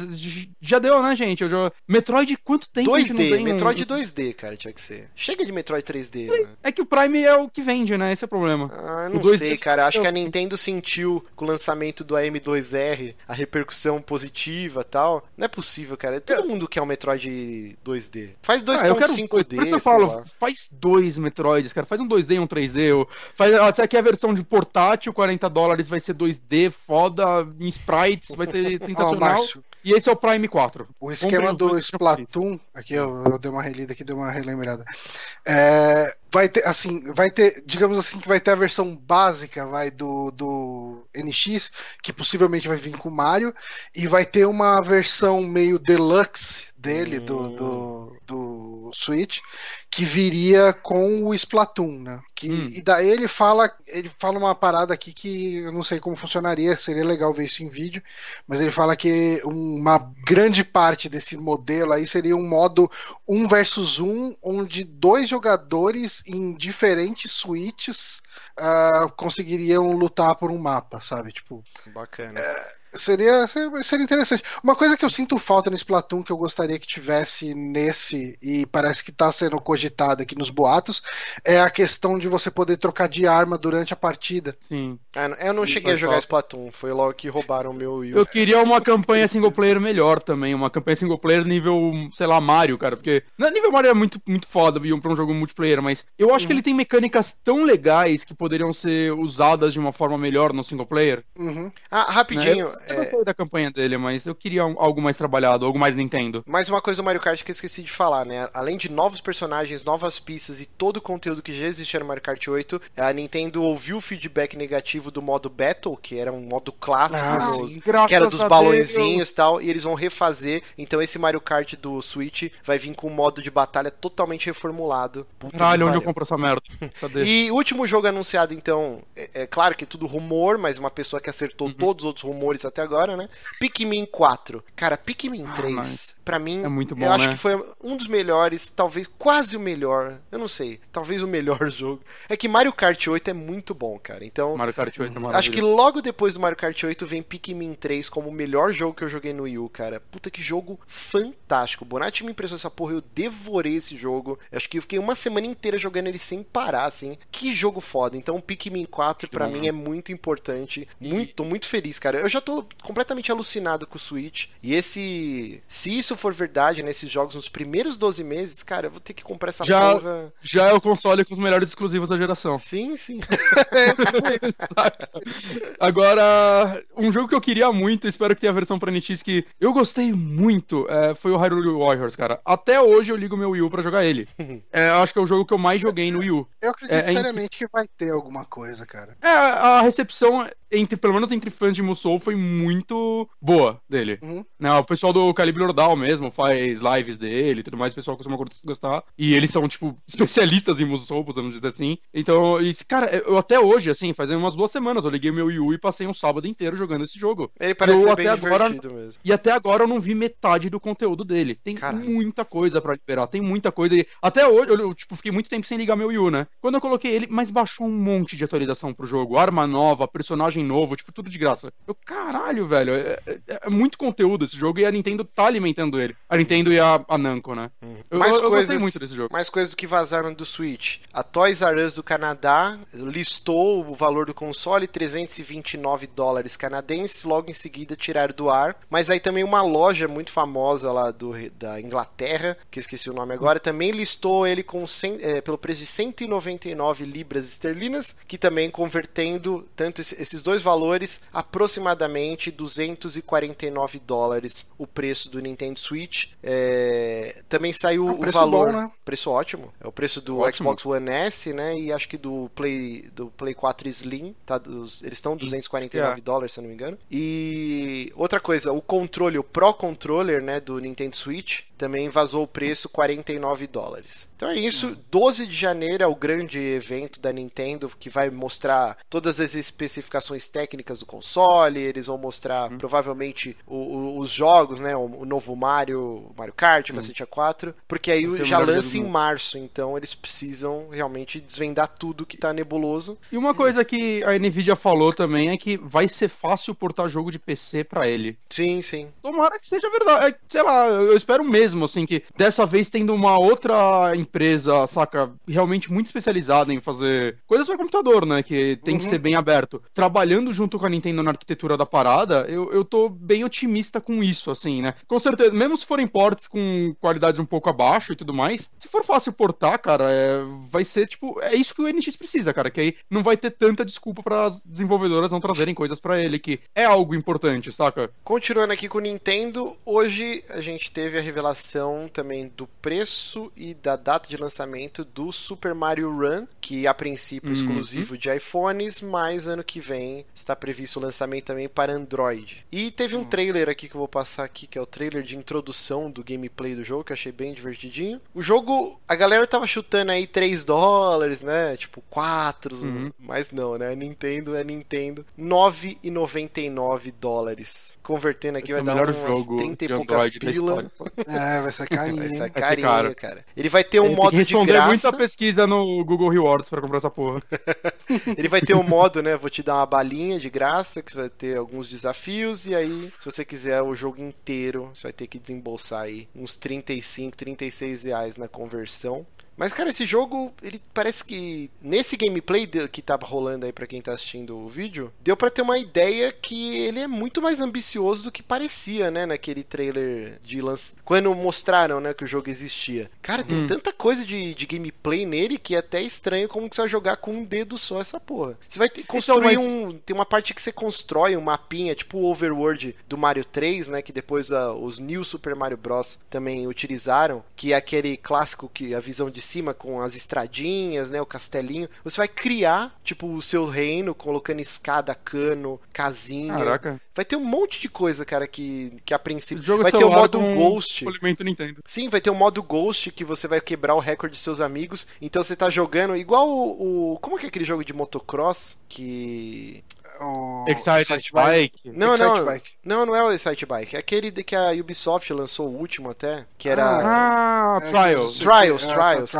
já deu, né, gente? Eu já... Metroid, quanto tempo a gente não 2D, tem um- Metroid 2D, cara, tinha que ser. Chega de Metroid 3D, né? É que o Prime é o que vende, né? Esse é o problema. Ah, O não 2D sei, cara. Acho eu- que a Nintendo sentiu com o lançamento do AM2R a repercussão positiva e tal. Não é possível, cara. Todo mundo quer um Metroid 2D. Faz Ah, eu quero 2.5D, Por isso que eu sei falo, lá. faz dois Metroids, cara. Faz um 2D e um 3D. ou- Faz, ah, se aqui é a versão de portátil, 40 dólares vai ser 2D, foda, em sprites, vai ser sensacional. E esse é o Prime 4. o esquema do Splatoon, aqui eu, eu dei uma relida aqui, dei uma relembrada. É, vai ter, assim, vai ter, digamos assim, que vai ter a versão básica, vai, do, do NX, que possivelmente vai vir com o Mario, e vai ter uma versão meio deluxe dele, do, Hum. do, do Switch, que viria com o Splatoon, né? Que, Hum. E daí ele fala, ele fala uma parada aqui que eu não sei como funcionaria, seria legal ver isso em vídeo, mas ele fala que uma grande parte desse modelo aí seria um modo um versus um, onde dois jogadores em diferentes suítes ah, conseguiriam lutar por um mapa, sabe? Tipo, Bacana. Seria, seria seria interessante. Uma coisa que eu sinto falta nesse Splatoon que eu gostaria que tivesse nesse e parece que tá sendo cogitado aqui nos boatos, é a questão de você poder trocar de arma durante a partida. Sim. Ah, eu não Isso cheguei a é jogar top. Splatoon, foi logo que roubaram o meu Wii. Eu queria uma campanha single player melhor também, uma campanha single player nível, sei lá, Mario, cara, porque não, nível Mario é muito, muito foda viu, pra um jogo multiplayer, mas eu acho que ele tem mecânicas tão legais que poderiam ser usadas de uma forma melhor no single player. Uhum. Ah, né? rapidinho. Eu, eu é, gostei da campanha dele, mas eu queria um- algo mais trabalhado, algo mais Nintendo. Mais uma coisa do Mario Kart que eu esqueci de falar, né? Além de novos personagens, novas pistas e todo o conteúdo que já existia no Mario Kart 8, a Nintendo ouviu o feedback negativo do modo Battle, que era um modo clássico, Ah, no- que era dos a balãozinhos e tal, e eles vão refazer. Então esse Mario Kart do Switch vai vir com um modo de batalha totalmente reformulado. Puta que onde eu compro essa merda? Cadê? E o último jogo anunciado, então, é, é claro que é tudo rumor, mas uma pessoa que acertou Uhum. todos os outros rumores até agora, né? Pikmin 4. Cara, Pikmin Ah, 3, mas pra mim, é muito bom, eu acho né? que foi um dos melhores, talvez quase o melhor, eu não sei, talvez o melhor jogo. É que Mario Kart 8 é muito bom, cara. Então, Mario Kart 8 é acho maravilhoso. que logo depois do Mario Kart 8 vem Pikmin 3 como o melhor jogo que eu joguei no Wii U, cara. Puta que jogo fantástico. Bonatti me impressionou essa porra, eu devorei esse jogo. Eu acho que eu fiquei uma semana inteira jogando ele sem parar, assim. Que jogo foda. Então o Pikmin 4 Que pra bom, mim é muito importante. Muito, tô muito feliz, cara. Eu já tô completamente alucinado com o Switch. E esse. Se isso for verdade nesses jogos nos primeiros 12 meses, cara, eu vou ter que comprar essa Já- porra. Já é o console com os melhores exclusivos da geração. Sim, sim. Agora, um jogo que eu queria muito, espero que tenha a versão pra NX que eu gostei muito, é, foi o Hyrule Warriors, cara. Até hoje eu ligo meu Wii U pra jogar ele. É, eu acho que é o jogo que eu mais joguei no Wii U. Eu acredito É, é seriamente que vai ter alguma coisa, cara. É, a recepção, entre, pelo menos entre fãs de Musou, foi muito boa dele. Uhum. Né, o pessoal do Calibre Ordal mesmo faz lives dele e tudo mais, o pessoal costuma gostar. E eles são, tipo, especialistas em Musou, podemos dizer assim. Então, e, cara, eu até hoje, assim, faz umas duas semanas, eu liguei meu Wii U e passei um sábado inteiro jogando esse jogo. Ele parece Eu ser até bem agora- divertido mesmo. E até agora eu não vi metade do conteúdo dele. Tem Caralho. muita coisa pra liberar, tem muita coisa. E até hoje, eu, eu, tipo, fiquei muito tempo sem ligar meu Wii U, né? Quando eu coloquei ele, mas baixou um monte de atualização pro jogo. Arma nova, personagem novo, tipo, tudo de graça. Eu, caralho, velho, é, é- é muito conteúdo esse jogo e a Nintendo tá alimentando ele. A Nintendo e a, a Namco, né? Eu, Mais eu, eu coisas- gostei muito desse jogo. Mais coisas que vazaram do Switch. A Toys R Us do Canadá listou o valor do console 329 dólares canadenses, logo em seguida tiraram do ar. Mas aí também uma loja muito famosa lá do, da Inglaterra, que eu esqueci o nome agora, também listou ele com 100, eh, pelo preço de 199 libras esterlinas, que também convertendo tanto esse- esses dois valores, aproximadamente 249 dólares o preço do Nintendo Switch. É, também saiu É um o preço valor. bom, né? Preço ótimo. É o preço do Ótimo. Xbox One S, né? E acho que do Play, do Play 4 Slim. Tá, dos- eles estão 249 Yeah. dólares, se eu não me engano. E outra coisa, o controle, o Pro Controller, né? Do Nintendo Switch, também vazou o preço 49 dólares. Então é isso. 12 de janeiro é o grande evento da Nintendo que vai mostrar todas as especificações técnicas do console. Eles vão mostrar provavelmente o- o- os jogos, né? O, o novo Mario, Mario Kart, o Cacete 4. Porque aí já lança em março. Então eles precisam realmente desvendar tudo que tá nebuloso. E uma coisa que a Nvidia falou também é que vai ser fácil portar jogo de PC pra ele. Sim, sim. Tomara que seja verdade. É, sei lá, eu espero mesmo, assim, que dessa vez tendo uma outra empresa, saca, realmente muito especializada em fazer coisas para computador, né? Que tem que Uhum. ser bem aberto. Trabalhando junto com a Nintendo na arquitetura da parada, eu, eu tô bem otimista com isso, assim, né? Com certeza, mesmo se forem ports com qualidade um pouco abaixo e tudo mais, se for fácil portar, cara, é, vai ser tipo. É isso que o NX precisa, cara, que aí não vai ter tanta desculpa para as desenvolvedoras não trazerem coisas pra ele, que é algo importante, saca? Continuando aqui com o Nintendo, hoje a gente teve a revelação também do preço e da data de lançamento do Super Mario Run, que a princípio é Uhum. exclusivo de iPhones, mas ano que vem está previsto o lançamento também para Android. E teve um trailer aqui que eu vou passar aqui, que é o trailer de introdução do gameplay do jogo, que eu achei bem divertidinho. O jogo, a galera tava chutando aí 3 dólares, né? Tipo 4, Uhum. mas não, né? Nintendo é Nintendo. 9,99 dólares. Convertendo aqui é vai dar melhor umas jogo 30 e poucas Android da pila. história. É, vai ser carinho. Vai ser ser carinho, caro. cara. Ele vai ter um Ele tem modo que de graça. muita pesquisa no Google Rewards pra comprar essa porra. Ele vai ter um modo, né? Vou te dar uma balinha de graça, que você vai ter alguns desafios, e aí, se você quiser o jogo inteiro, você vai ter que desembolsar aí uns 35, 36 reais na conversão. Mas, cara, esse jogo, ele parece que nesse gameplay que tá rolando aí pra quem tá assistindo o vídeo, deu pra ter uma ideia que ele é muito mais ambicioso do que parecia, né, naquele trailer de lance... quando mostraram, né, que o jogo existia. Cara, tem Hum. tanta coisa de, de gameplay nele que é até estranho como que você vai jogar com um dedo só essa porra. Você vai ter, construir mas- um tem uma parte que você constrói um mapinha, tipo o Overworld do Mario 3, né? Que depois ah, os New Super Mario Bros. também utilizaram, que é aquele clássico que a visão de cima com as estradinhas, né? O castelinho. Você vai criar, tipo, o seu reino, colocando escada, cano, casinha. Caraca. Vai ter um monte de coisa, cara, que, que a princípio. Jogo vai ter o modo Ghost. Polimento Nintendo. Sim, vai ter um modo Ghost que você vai quebrar o recorde de seus amigos. Então você tá jogando igual o. o- como que é aquele jogo de motocross? Que. O Excited Bike. Não, Excite não. Bike. Não, não é o Excite Bike. É aquele que a Ubisoft lançou o último até. Que era. Ah, É, Trials. Trials, é, tá, Trials.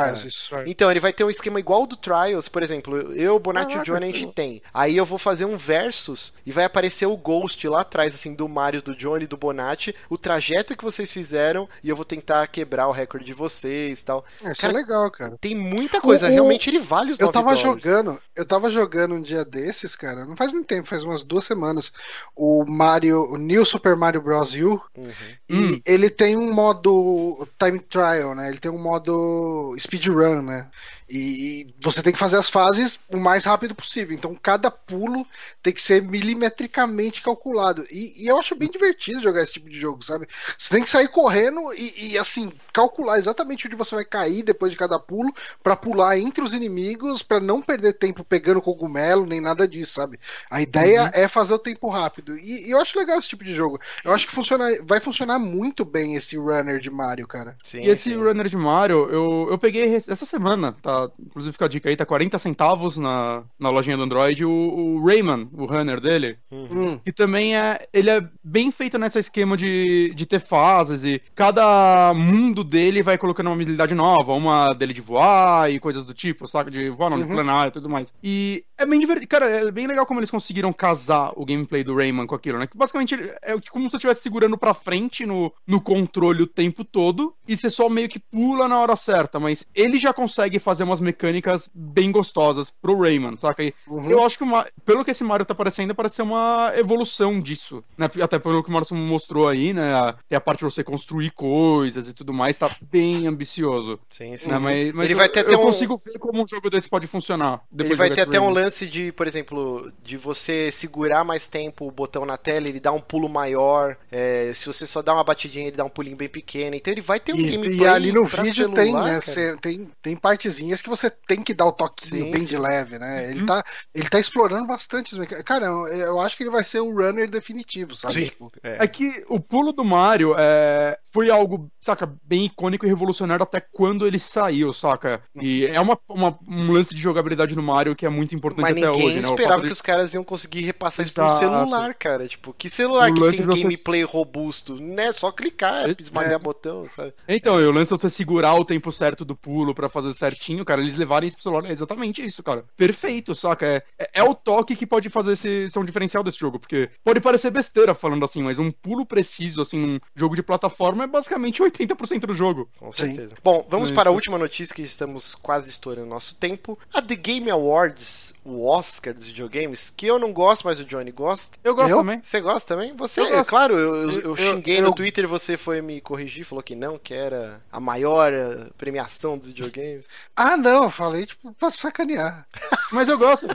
Trials. Então, ele vai ter um esquema igual ao do Trials, por exemplo, eu, Bonatti e o Johnny a gente tem. Aí eu vou fazer um versus e vai aparecer o Ghost lá atrás, assim, do Mario, do Johnny e do Bonatti, o trajeto que vocês fizeram e eu vou tentar quebrar o recorde de vocês e tal. É, Isso Cara, é legal, cara. Tem muita coisa, O- o- realmente ele vale os Eu 9 tava dólares. jogando, eu tava jogando um dia desses, cara, não faz muito tempo, faz umas duas semanas, o Mario, o New Super Mario Bros. U, Uhum. e Hum. ele tem um modo time trial, né? Ele tem um modo speedrun, né? E e você tem que fazer as fases o mais rápido possível. Então cada pulo tem que ser milimetricamente calculado. E, e eu acho bem divertido jogar esse tipo de jogo, sabe? Você tem que sair correndo e, e, assim, calcular exatamente onde você vai cair depois de cada pulo pra pular entre os inimigos, pra não perder tempo pegando cogumelo, nem nada disso, sabe? A ideia Uhum. é fazer o tempo rápido. E, e eu acho legal esse tipo de jogo. Eu acho que funciona, vai funcionar muito bem esse runner de Mario, cara. Sim, E esse sim. runner de Mario, eu, eu peguei essa semana, tá? Inclusive fica a dica aí, tá 40 centavos na, na lojinha do Android, o, o Rayman, o runner dele. Uhum. Hum, Que também é. Ele é bem feito nesse esquema de, de ter fases e cada mundo dele vai colocando uma habilidade nova, uma dele de voar e coisas do tipo, saca? De voar, não, de Uhum. planar e tudo mais. E é bem divertido. Cara, é bem legal como eles conseguiram casar o gameplay do Rayman com aquilo, né? Que basicamente é como se você estivesse segurando pra frente no, no controle o tempo todo e você só meio que pula na hora certa, mas ele já consegue fazer umas mecânicas bem gostosas pro Rayman, saca? E uhum. eu acho que, uma, pelo que esse Mario tá parecendo, parece ser uma evolução disso, né? Até pelo que o Mario mostrou aí, né? a- Tem a parte de você construir coisas e tudo mais, tá bem ambicioso. Sim, sim. Né? Mas, mas Ele eu, vai ter eu até um- consigo ver como um jogo desse pode funcionar. Ele vai ter até um lance de, por exemplo, de você segurar mais tempo o botão na tela, ele dá um pulo maior. é, se você só dá uma batidinha, ele dá um pulinho bem pequeno. Então ele vai ter um E, gameplay e ali no pra vídeo celular, tem, né? cê- tem, tem partezinhas que você tem que dar o toquinho Sim, bem sim. de leve, né? Ele, Uhum. tá, ele tá explorando bastante. Cara, eu, eu acho que ele vai ser o runner definitivo, sabe? Sim. Tipo, É. É que o pulo do Mario é, foi algo, saca, bem icônico e revolucionário até quando ele saiu, saca? E é uma, uma- um lance de jogabilidade no Mario que é muito importante Mas até ninguém hoje, né? O esperava que de- os caras iam conseguir repassar isso pro Exato. celular, cara. Tipo, que celular O que tem você- gameplay robusto? Não é só clicar, É. esmagar botão, sabe? Então, o lance é você segurar o tempo certo do pulo pra fazer certinho, cara. Eles levarem isso pro celular. É exatamente isso, cara. Perfeito, saca? É, é, é o toque que pode fazer ser um diferencial desse jogo. Porque pode parecer besteira falando assim, mas um pulo preciso, assim, num jogo de plataforma é basicamente 80% do jogo. Com Sim. certeza. Bom, vamos Mas- para a última notícia que estamos quase estourando nosso tempo. A The Game Awards, o Oscar dos videogames, que eu não gosto, mas o Johnny gosta. Eu gosto Eu? também. Você gosta também? Você, Eu claro, eu, eu- eu xinguei eu- no Twitter, você foi me corrigir, falou que não, que era a maior eh, premiação dos videogames. Ah, não, eu falei, tipo, pra sacanear. Mas eu gosto.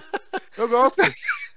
Eu gosto.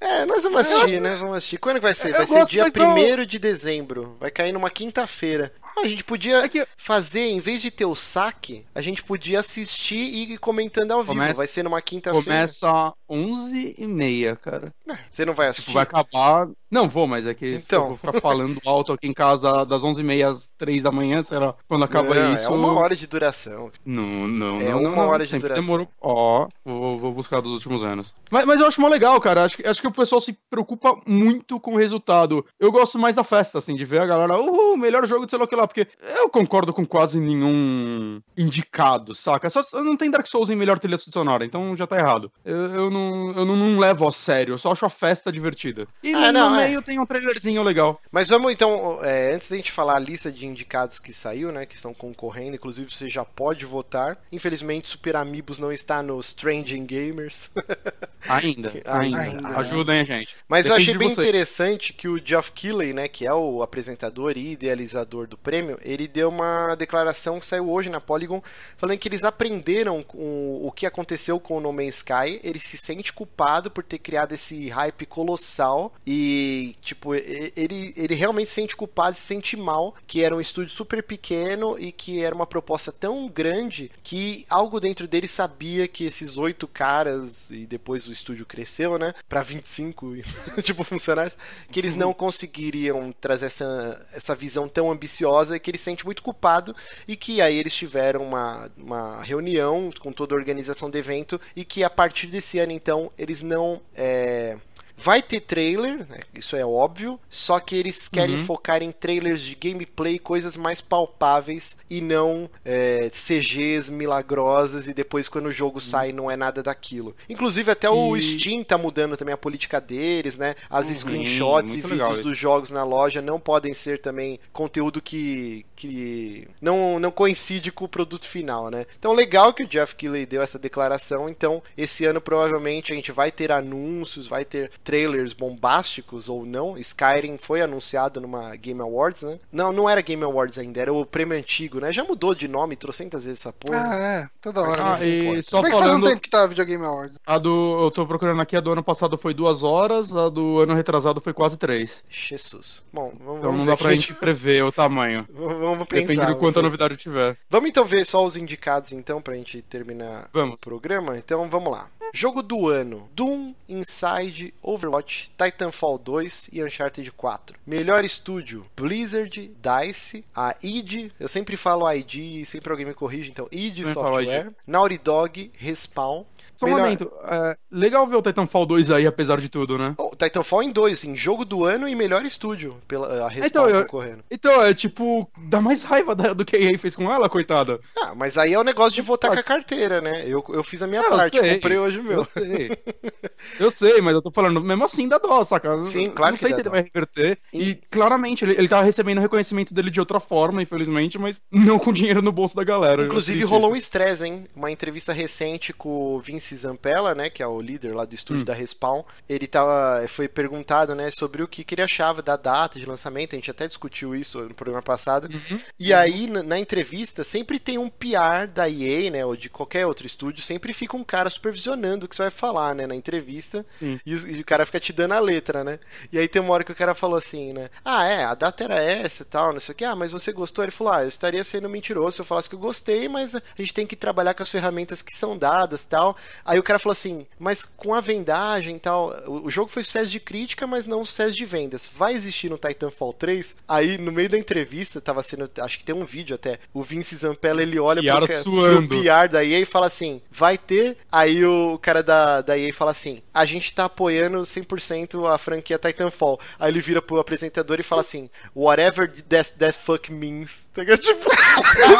É, nós vamos assistir, né? Vamos assistir. Quando que vai ser? Eu Vai ser gosto, dia mas não- 1 de dezembro. Vai cair numa quinta-feira. A gente podia É que fazer, em vez de ter o saque, a gente podia assistir e ir comentando ao vivo. Começa- Vai ser numa quinta-feira. começa 11 e meia, cara. Você não vai Tipo, assistir? vai acabar. Não vou, mas é que Então. eu vou ficar falando alto aqui em casa das 11h30 às 3 da manhã, sei lá. Quando acaba Não, isso. É uma hora de duração. Não, não, É não, uma não, hora de duração. Demorou. Ó, vou, vou buscar dos últimos anos. Mas, mas eu acho mó legal, cara. Acho, que- acho que o pessoal se preocupa muito com o resultado. Eu gosto mais da festa, assim, de ver a galera, uhul, melhor jogo de sei lá o que lá. Porque eu concordo com quase nenhum indicado, saca? Só, não tem Dark Souls em melhor trilha sonora, então já tá errado. Eu, eu, não, eu não, não, levo a sério, eu só acho a festa divertida. E ah, no, não, é. meio tem um trailerzinho legal. Mas vamos então, é, antes da gente falar a lista de indicados que saiu, né, que estão concorrendo, inclusive você já pode votar. Infelizmente, Super Amigos não está no Stranging Gamers. Ainda, ainda. ainda. Ajudem a gente. Mas Depende eu achei bem interessante que o Geoff Keighley, né, que é o apresentador e idealizador do prêmio, ele deu uma declaração que saiu hoje na Polygon, falando que eles aprenderam o, o que aconteceu com o No Man's Sky, ele se sente culpado por ter criado esse hype colossal e, tipo, ele, ele realmente se sente culpado, se sente mal, que era um estúdio super pequeno e que era uma proposta tão grande que algo dentro dele sabia que esses oito caras e depois o estúdio cresceu, né, para 25 tipo funcionários, que eles não conseguiriam trazer essa, essa visão tão ambiciosa que ele sente muito culpado e que aí eles tiveram uma, uma reunião com toda a organização do evento e que a partir desse ano então eles não é, Vai ter trailer, né? isso é óbvio, só que eles querem uhum. focar em trailers de gameplay, coisas mais palpáveis e não é, CGs milagrosas e depois quando o jogo uhum. sai não é nada daquilo. Inclusive até o Steam tá mudando também a política deles, né? As uhum. screenshots e vídeos dos jogos na loja não podem ser também conteúdo que, que não, não coincide com o produto final, né? Então legal que o Jeff Keighley deu essa declaração, então esse ano provavelmente a gente vai ter anúncios, vai ter trailers bombásticos ou não. Skyrim foi anunciado numa Game Awards, né? Não, não era Game Awards ainda, era o prêmio antigo, né? Já mudou de nome trocentas vezes essa porra. Ah, é, toda hora. Ah, e só Como falando... faz um tempo que tá Video Game Awards? A do, eu tô procurando aqui, a do ano passado foi duas horas, a do ano retrasado foi quase três. Jesus. Bom, vamos, Então não dá pra gente prever o tamanho. vamos pensar. Depende do quanto a novidade tiver. Vamos então ver só os indicados então pra gente terminar vamos. o programa. Então vamos lá. Jogo do ano: Doom, Inside, Overwatch, Titanfall 2 e Uncharted 4. Melhor estúdio: Blizzard, DICE, a id, eu sempre falo id e sempre alguém me corrige, então id Software, Naughty Dog, Respawn, só um Melhor... momento. É, legal ver o Titanfall 2 aí, apesar de tudo, né? O Titanfall em 2, em jogo do ano e melhor estúdio, pela a então, eu, concorrendo. Então, é tipo, dá mais raiva do que a EA fez com ela, coitada. Ah, mas aí é o negócio de votar com a carteira, né? Eu, eu fiz a minha parte, sei, comprei hoje o meu. Eu sei. eu sei, mas eu tô falando, mesmo assim dá dó, saca? Sim, claro não sei se ele vai reverter. E, e claramente, ele, ele tá recebendo reconhecimento dele de outra forma, infelizmente, mas não com dinheiro no bolso da galera. Inclusive rolou um estresse, hein? Uma entrevista recente com o Vince Zampella, né? Que é o líder lá do estúdio hum. da Respawn. Ele tava, foi perguntado, né? Sobre o que, que ele achava da data de lançamento. A gente até discutiu isso no programa passado. Uhum. E uhum. aí, na, na, entrevista, sempre tem um PR da EA, né? Ou de qualquer outro estúdio. Sempre fica um cara supervisionando o que você vai falar, né? Na entrevista. E, e, o cara fica te dando a letra, né? E aí tem uma hora que o cara falou assim, né? Ah, é, a data era essa e tal, não sei o que. Ah, mas você gostou? Ele falou, ah, eu estaria sendo mentiroso se eu falasse que eu gostei, mas a gente tem que trabalhar com as ferramentas que são dadas tal. Aí o cara falou assim, mas com a vendagem e tal, o, jogo foi sucesso de crítica, mas não sucesso de vendas. Vai existir no Titanfall 3? Aí, no meio da entrevista, tava sendo, acho que tem um vídeo até, o Vince Zampella, ele olha pro, pro PR da EA e fala assim, vai ter? Aí o cara da, da EA fala assim, a gente tá apoiando 100% a franquia Titanfall. Aí ele vira pro apresentador e fala assim, whatever that, that fuck means. Tá tipo,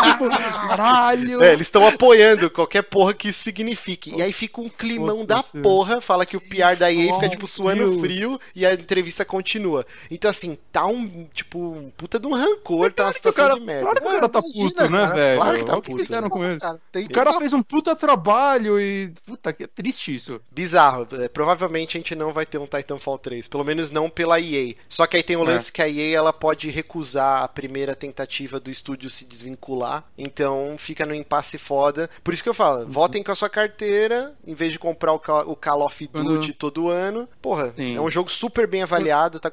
tipo, Caralho! É, eles estão apoiando qualquer porra que isso signifique. E aí fica um climão da porra, fala que o PR da EA fica, tipo, suando frio e a entrevista continua. Então, assim, tá um, tipo, um puta de um rancor, tá uma situação cara, de merda. Claro que o cara tá puto, né, velho? Claro que tá puto. O que fizeram com ele? Cara, o cara fez um puta trabalho e. Puta, que é triste isso. Bizarro. É, provavelmente a gente não vai ter um Titanfall 3. Pelo menos não pela EA. Só que aí tem o é. lance é. que a EA ela pode recusar a primeira tentativa do estúdio se desvincular. Então fica no impasse foda. Por isso que eu falo, uhum. votem com a sua carteira, em vez de comprar o, Call, o Call of Duty Quando... todo ano. Porra, Sim. é um jogo super bem avaliado, tá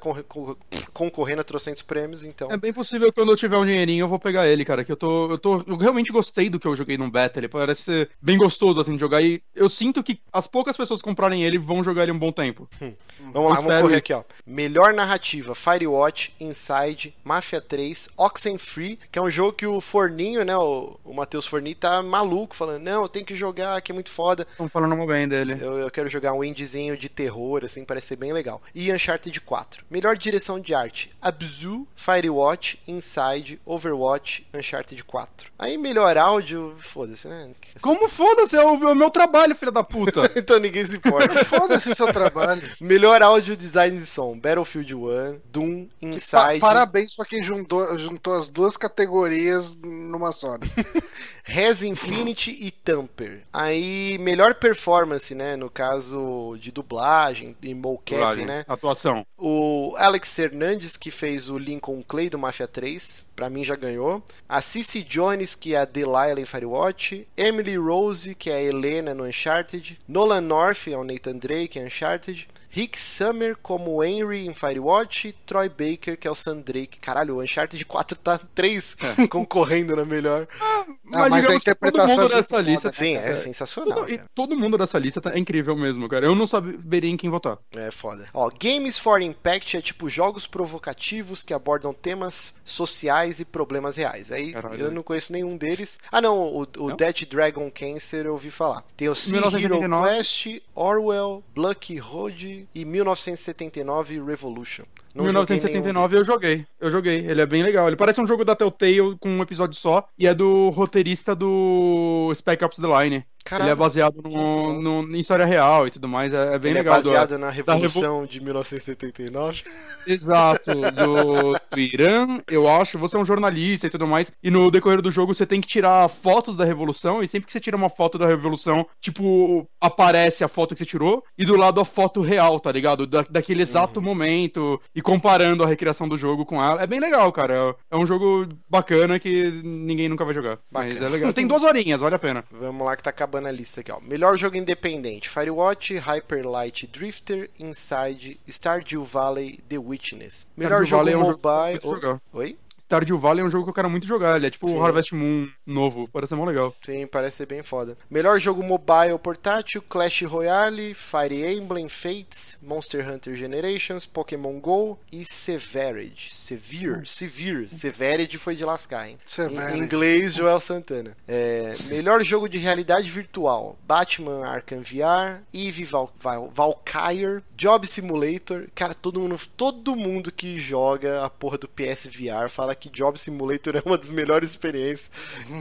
concorrendo a trocentos prêmios, então. É bem possível que quando eu tiver um dinheirinho eu vou pegar ele, cara. Que eu tô. Eu tô. Eu realmente gostei do que eu joguei no beta. Ele parece ser bem gostoso assim de jogar. E eu sinto que as poucas pessoas que comprarem ele vão jogar ele um bom tempo. Hum. Vamos lá, vamos correr isso. aqui, ó. Melhor narrativa: Firewatch, Inside, Mafia 3, Oxenfree, que é um jogo que o Forninho, né? O, o Matheus Forni tá maluco, falando, não, eu tenho que jogar, que é muito foda. Estão falando muito bem dele. Eu, eu quero jogar um indiezinho de terror, assim, parece ser bem legal. E Uncharted 4. Melhor direção de arte: Abzu, Firewatch, Inside Overwatch, Uncharted 4. Aí melhor áudio, foda-se, né? Como foda-se? É o, é o meu trabalho, filha da puta. então ninguém se importa. Foda-se o seu trabalho. melhor áudio, design de som, Battlefield 1, Doom, Pa- Inside, parabéns pra quem juntou, juntou as duas categorias numa só. né? Res Infinity e Tamper. Aí, melhor performance, né? No caso de dublagem e mocap, Dublagem, né? Atuação. O Alex Hernandes, que fez o Lincoln Clay do Mafia 3, pra mim já ganhou. A Cici Jones, que é a Delilah em Firewatch. Emily Rose, que é a Helena no Uncharted. Nolan North, é o Nathan Drake em Uncharted. Rick Summer como Henry em Firewatch. Troy Baker, que é o Sam Drake. Caralho, o Uncharted 4 tá três concorrendo na melhor. Ah, mas a digamos que interpretação todo é mundo dessa lista. foda, Sim, né, é cara? sensacional. Todo, e todo mundo dessa lista tá- é incrível mesmo, cara. Eu não saberia em quem votar. É foda. Ó, Games for Impact é tipo jogos provocativos que abordam temas sociais e problemas reais. Aí Caralho. eu não conheço nenhum deles. Ah, não, o, o Não? Dead Dragon Cancer eu ouvi falar. Tem o Sea Hero 1979. Quest, Orwell, Blucky Road e 1979 Revolution. Não joguei nenhum 1979 eu joguei. Eu joguei. Ele é bem legal. Ele parece um jogo da Telltale com um episódio só. E é do roteirista do Spec Ops The Line. Caralho. Ele é baseado no, no- em história real e tudo mais. É, é bem Ele legal. é do- baseado na revo- Revolução de 1979. Exato, do, do Irã, eu acho. Você é um jornalista e tudo mais. E no decorrer do jogo você tem que tirar fotos da revolução. E sempre que você tira uma foto da revolução, tipo, aparece a foto que você tirou. E do lado a foto real, tá ligado? Da, daquele exato momento. E comparando a recriação do jogo com ela. É bem legal, cara. É um jogo bacana que ninguém nunca vai jogar. Mas Bacana. é legal. Tem duas horinhas, vale a pena. Vamos lá que tá acabando a lista aqui, ó. Melhor jogo independente: Firewatch, Hyper Light Drifter, Inside, Stardew Valley, The Witness. Melhor Stardew jogo Valley é um jogo mobile. Oi? Stardew Valley é um jogo que eu quero muito jogar. Ele é tipo Sim. Harvest Moon novo. Parece ser mó legal. Sim, parece ser bem foda. Melhor jogo mobile portátil: Clash Royale, Fire Emblem Fates, Monster Hunter Generations, Pokémon Go e Severed. Severe, Severe. Severed foi de lascar, hein? Severed. Em inglês, Joel Santana. É, melhor jogo de realidade virtual: Batman Arkham VR, Eve Val Val Valkyrie, Job Simulator. Cara, todo mundo, todo mundo que joga a porra do PS VR fala que Job Simulator é uma das melhores experiências,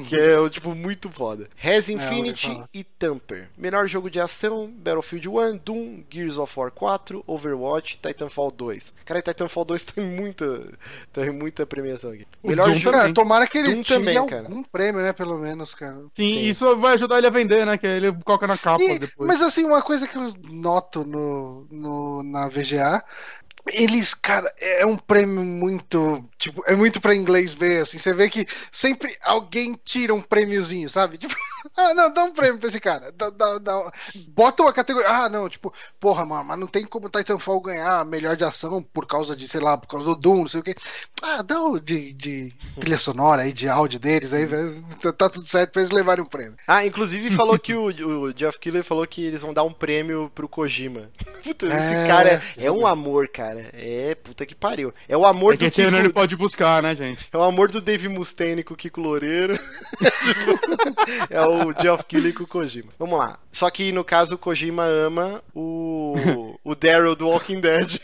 que é tipo muito foda. Res ouvi Infinity falar. e Tamper. Melhor jogo de ação: Battlefield 1, Doom, Gears of War 4, Overwatch, Titanfall 2. Cara, Titanfall 2 tem muita, tem muita premiação aqui. O Melhor Doom jogo. também. Cara, tomara que ele Doom tire também, algum prêmio, né? Pelo menos, cara. Sim, Sim. isso vai ajudar ele a vender, né? Que ele coloca na capa E- depois. mas assim, uma coisa que eu noto no, no- na VGA, eles, cara, é um prêmio muito, tipo, é muito pra inglês ver, assim, você vê que sempre alguém tira um prêmiozinho, sabe? Tipo, ah, não, dá um prêmio pra esse cara, dá, dá- dá- bota uma categoria, ah, não, tipo, porra, mano, mas não tem como Titanfall ganhar melhor de ação por causa de, sei lá, por causa do Doom, não sei o quê. Ah, dá o de, de trilha sonora aí, de áudio deles aí, tá, tá tudo certo pra eles levarem um prêmio. Ah, inclusive falou que o, o Jeff Killer falou que eles vão dar um prêmio pro Kojima. Puta, esse É, cara é, um amor, cara. É, puta que pariu. É o amor É que do esse ele pode buscar, né, gente? é o amor do Dave Mustaine com o Kiko Loureiro. Tipo, é o Jeff Killer com o Kojima. Vamos lá. Só que no caso o Kojima ama o o Daryl do Walking Dead.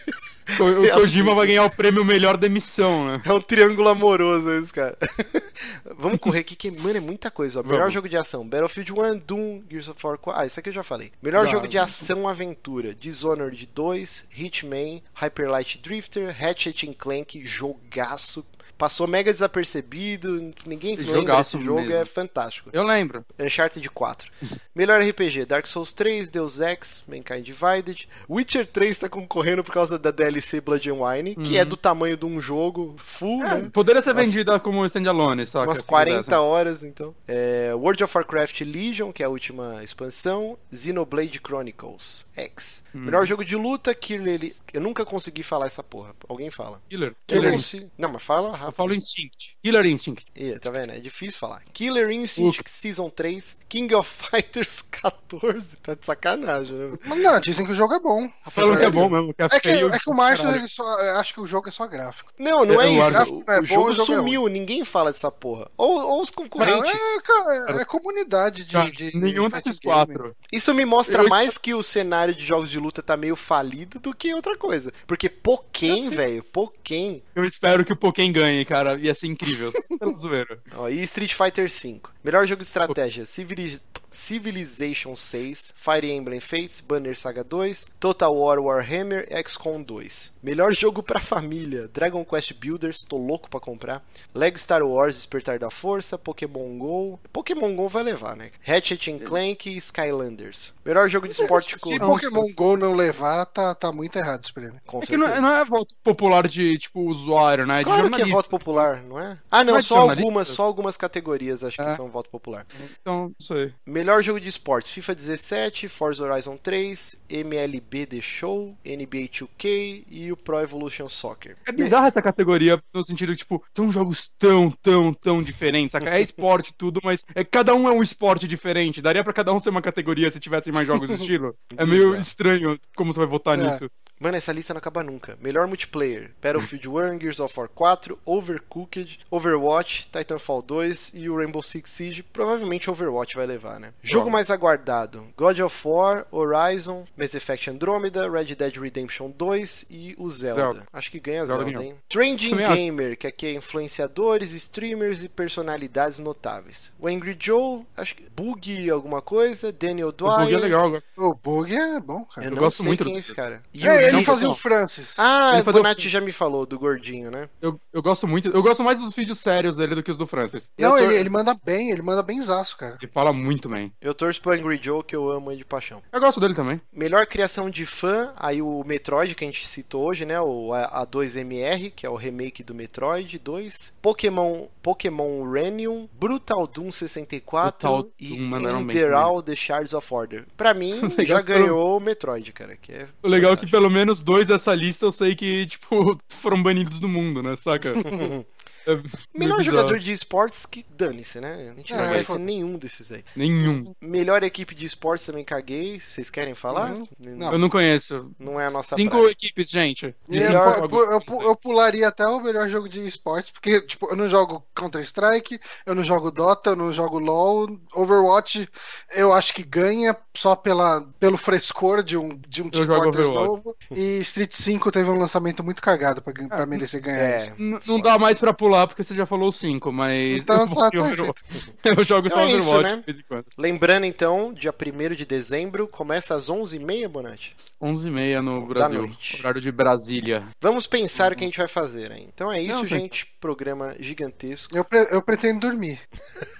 O, o Kojima vai ganhar o prêmio melhor demissão, né? É um triângulo amoroso esse, cara. Vamos correr aqui, que, mano, é muita coisa. Ó. Melhor Vamos. jogo de ação: Battlefield 1, Doom, Gears of War 4. Ah, isso aqui eu já falei. Melhor Já. jogo de ação aventura: Dishonored 2, Hitman, Hyper Light Drifter, Ratchet Clank, jogaço. Passou mega desapercebido, ninguém lembra Jogaço desse jogo, mesmo. é fantástico. Eu lembro. Uncharted 4. Melhor RPG: Dark Souls 3, Deus Ex, Mankind Divided. Witcher 3 tá concorrendo por causa da DLC Blood and Wine, que Uhum. é do tamanho de um jogo full, É, né? poderia ser vendida como standalone, saca? Umas Se 40 quisesse. horas, então. É, World of Warcraft Legion, que é a última expansão. Xenoblade Chronicles X. Hum. Melhor jogo de luta, Killer... Eu nunca consegui falar essa porra. Alguém fala. Killer. Killer. Não, mas fala Eu falo Instinct. Killer Instinct. Ih, tá vendo? É difícil falar. Killer Instinct Season 3, King of Fighters 14. Tá de sacanagem, né? Mas não, dizem que o jogo é bom. Falam que é bom mesmo, que é, É que, feio. é que o ele só, acho que o jogo é só gráfico. Não, não é eu isso. O, é o jogo jogo é sumiu, ninguém fala dessa porra. Ou, ou os Não, concorrentes. é, cara, é comunidade de, Cara, de- nenhum de desses quatro. Isso me mostra Eu- mais que o cenário de jogos de luta tá meio falido do que outra coisa. Porque Pokémon, velho, Pokémon. Eu espero que o Pokémon ganhe também, cara. Ia ser incrível. Pelo zoeiro. Ó, e Street Fighter V. Melhor jogo de estratégia: Civili- Civilization 6, Fire Emblem Fates, Banner Saga 2, Total War Warhammer, XCOM 2. Melhor jogo pra família: Dragon Quest Builders, tô louco pra comprar. Lego Star Wars Despertar da Força, Pokémon Go. Pokémon Go vai levar, né? Ratchet and Clank e Skylanders. Melhor jogo de esporte Se corrido. Pokémon GO não levar, tá, tá muito errado esse prêmio. Com É que não, certeza. não é voto popular de, tipo, usuário, né? É de Claro que é voto popular, não é? Ah, não, Não é só algumas, só algumas categorias acho que É. são voto popular. Então, não sei. Melhor jogo de esportes: FIFA 17, Forza Horizon 3, MLB The Show, NBA 2K e o Pro Evolution Soccer. É bizarra essa categoria, no sentido, tipo, são jogos tão, tão, tão diferentes, saca? É esporte tudo, mas é, cada um é um esporte diferente. Daria pra cada um ser uma categoria se tivesse mais jogos do estilo? É meio estranho como você vai votar É. nisso. Mano, essa lista não acaba nunca. Melhor multiplayer: Battlefield 1, Gears of War 4, Overcooked, Overwatch, Titanfall 2 e o Rainbow Six Siege. Provavelmente Overwatch vai levar, né? Jogo mais aguardado: God of War, Horizon, Mass Effect Andromeda, Red Dead Redemption 2 e o Zelda. Zelda. Acho que ganha Zelda Zelda, hein? Trending. Gamer, que aqui é influenciadores, streamers e personalidades notáveis. O Angry Joe, acho que Bug alguma coisa, Daniel O Dwyer. bug é legal, eu gosto. O bug é bom, cara. Eu Eu não gosto sei muito quem do- é esse cara. E É, o ele fazia o Francis. Ah, Ele o fazia o- já me falou do gordinho, né? Eu, eu gosto muito. Eu gosto mais dos vídeos sérios dele do que os do Francis. Não, tor- ele, ele manda bem, ele manda benzaço, cara. Ele fala muito bem. Eu torço pro Angry Joe, que eu amo ele de paixão. Eu gosto dele também. Melhor criação de fã, aí o Metroid, que a gente citou hoje, né? O A- A2MR, que é o remake do Metroid 2. Pokémon, Pokémon Renium, Brutal Doom 64 Brutal e bem Enderal The Shards of Order. Pra mim, já ganhou o Metroid, cara. Que é O legal é que pelo menos dois dessa lista eu sei que, tipo, foram banidos do mundo, né? Saca? É Melhor bizarro. jogador de esportes que dane-se, né? A gente não É, conhece foda. nenhum desses aí. Nenhum. Melhor equipe de esportes também caguei. Vocês querem falar? Uhum. Não. Eu não conheço. Não é a nossa Cinco praia. equipes, gente. Melhor eu, eu, pu- eu pularia até o melhor jogo de esporte, porque tipo, eu não jogo Counter-Strike, eu não jogo Dota, eu não jogo LoL, Overwatch eu acho que ganha só pela, pelo frescor de um, de um Team Fortress Overwatch. novo. E Street 5 teve um lançamento muito cagado pra, Ah, pra merecer ganhar É. isso. Não dá mais pra pular porque você já falou cinco, mas Então eu, tá, tá Overwatch. eu jogo só Então é isso, Overwatch né? de vez em quando. Lembrando então, dia 1 de dezembro, começa às 11h30, Bonatti. 11h30 no Brasil. Horário de Brasília. Vamos pensar o que a gente vai fazer, hein? Então é isso, Não, gente. Programa gigantesco. Eu, pre- eu pretendo dormir.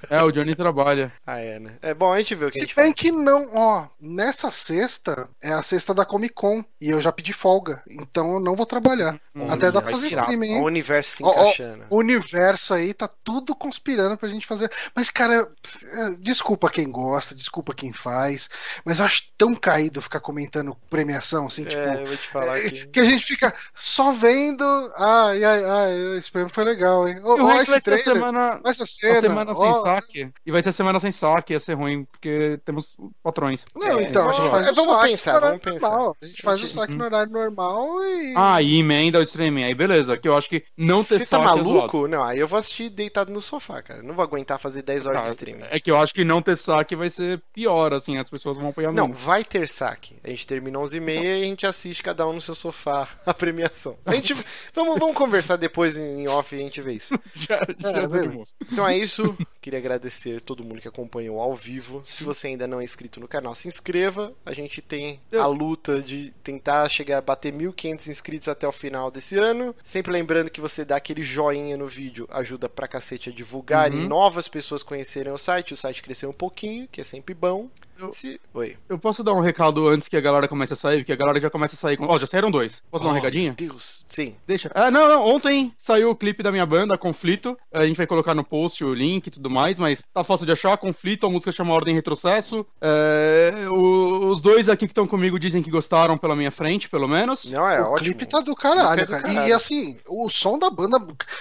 É, o Johnny trabalha. Ah, é, né? É bom, a gente vê o que a Se gente bem faz. que não, ó, nessa sexta é a sexta da Comic Con e eu já pedi folga, então eu não vou trabalhar. Hum, Até dá vai pra fazer streaming, O hein? universo se Ó, ó, encaixando. O universo aí tá tudo conspirando pra gente fazer. Mas, cara, é, desculpa quem gosta, desculpa quem faz, mas eu acho tão caído ficar comentando premiação, assim, tipo. É, eu vou te falar é, que. Que a gente fica só vendo. Ai, ai, ai, esse prêmio foi legal, hein? Ó, o ó esse vai ser a trailer, semana, essa a cena. semana sem ó. saque. E vai ser a semana sem saque, ia ser ruim, porque temos patrões. Não, É, então, a gente vamos- faz o vamos saque pensar, vamos pensar. normal. A gente faz o saque uhum. no horário normal e. Ah, e emenda o streaming. Aí beleza, que eu acho que não ter Você tá saque maluco? não, aí eu vou assistir deitado no sofá, cara. Não vou aguentar fazer 10 horas de Tá, streaming. É que eu acho que não ter saque vai ser pior, assim, as pessoas vão apoiar Não, menos. vai ter saque. A gente termina 11h30 e a gente assiste cada um no seu sofá a premiação. A gente, vamos, vamos conversar depois em off e a gente vê isso. Já, já É, beleza. bom. Então é isso. Queria agradecer todo mundo que acompanhou ao vivo. Se você ainda não é inscrito no canal, se inscreva. A gente tem a luta de tentar chegar a bater 1.500 inscritos até o final desse ano. Sempre lembrando que você dá aquele joinha no vídeo ajuda pra cacete a divulgar Uhum. e novas pessoas conhecerem o site. O site cresceu um pouquinho, que é sempre bom. Eu- Se... Oi. Eu posso dar um recado antes que a galera comece a sair, porque a galera já começa a sair com. Ó, já saíram dois. Posso dar um Oh, recadinho? Deus. Sim. Deixa. Ah, não, não. Ontem saiu o clipe da minha banda, Conflito. A gente vai colocar no post o link e tudo mais, mas tá fácil de achar. Conflito, a música chama Ordem Retrocesso. É, o- os dois aqui que estão comigo dizem que gostaram pela minha frente, pelo menos. Não, é o ótimo. clipe tá do caralho, é do cara. E caralho. assim, o som da banda,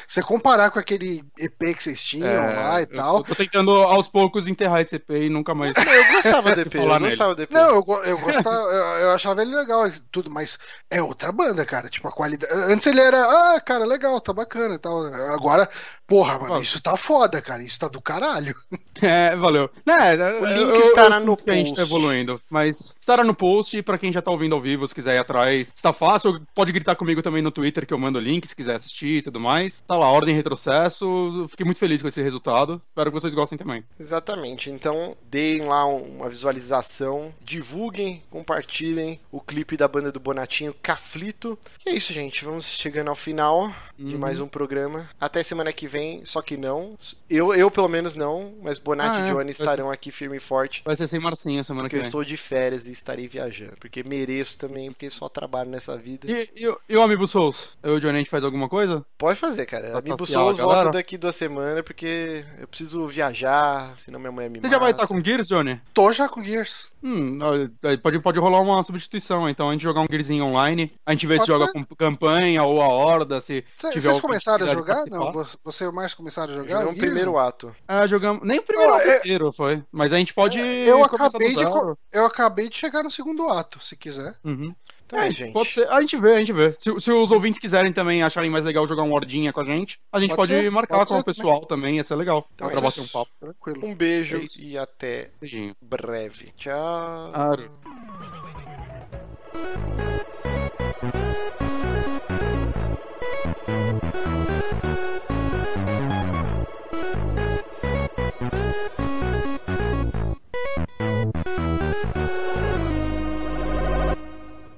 você comparar com aquele EP que vocês tinham É, lá e eu tal. Tô tentando aos poucos enterrar esse EP e nunca mais. Eu gostava gostava do EP, eu Falar gostava do EP. Não, eu, eu gostava, eu, eu achava ele legal e tudo, mas é outra banda, cara. Tipo, a qualidade. Antes ele era, ah, cara, legal, tá bacana e tal. Agora, porra, mano, isso tá foda, cara. Isso tá do caralho. É, valeu. Né, O eu- link eu- estará eu no que a gente tá post. evoluindo. Mas estará no post, pra quem já tá ouvindo ao vivo, se quiser ir atrás. Está fácil, pode gritar comigo também no Twitter que eu mando o link, se quiser assistir e tudo mais. Tá lá, Ordem Retrocesso. Fiquei muito feliz com esse resultado. Espero que vocês gostem também. Exatamente. Então, deem lá um- uma visualização, divulguem, compartilhem o clipe da banda do Bonatinho, Caflito. E é isso, gente. Vamos chegando ao final de Uhum. mais um programa. Até semana que vem, só que não. Eu, eu pelo menos não, mas Bonatti Ah, e é. Johnny estarão aqui firme e forte. Vai ser sem Marcinha semana Porque que eu vem. estou de férias e estarei viajando. Porque mereço também, porque só trabalho nessa vida. E, e, o- e o Amiibo Souls? Eu e o Johnny a gente faz alguma coisa? Pode fazer, cara. Pra Amiibo a Souls volta galera? daqui duas semanas, porque eu preciso viajar, senão minha mãe me Você já vai mata. estar com Gears, Johnny? Tô já com Gears. Hum, pode, pode rolar uma substituição, então a gente jogar um Gearzinho online, a gente vê se Pode joga ser. com campanha ou a horda, se Cê- tiver Vocês a começaram a jogar? Não, você e o Marcos começaram a jogar? Um Gears? primeiro ato. É, jogamos. Nem o primeiro Não, ato é- inteiro foi. Mas a gente pode. Eu começar acabei, de, eu acabei de chegar no segundo ato, se quiser. Uhum. Então é, É, gente. Pode ser. A gente vê, a gente vê. Se, se os ouvintes quiserem também acharem mais legal jogar um hordinha com a gente, a gente Pode pode, ser, marcar pode com o ser pessoal também. ia ser legal. Então é pra bater um papo. Tranquilo. Um beijo É e até Beijinho. breve. Tchau. Claro.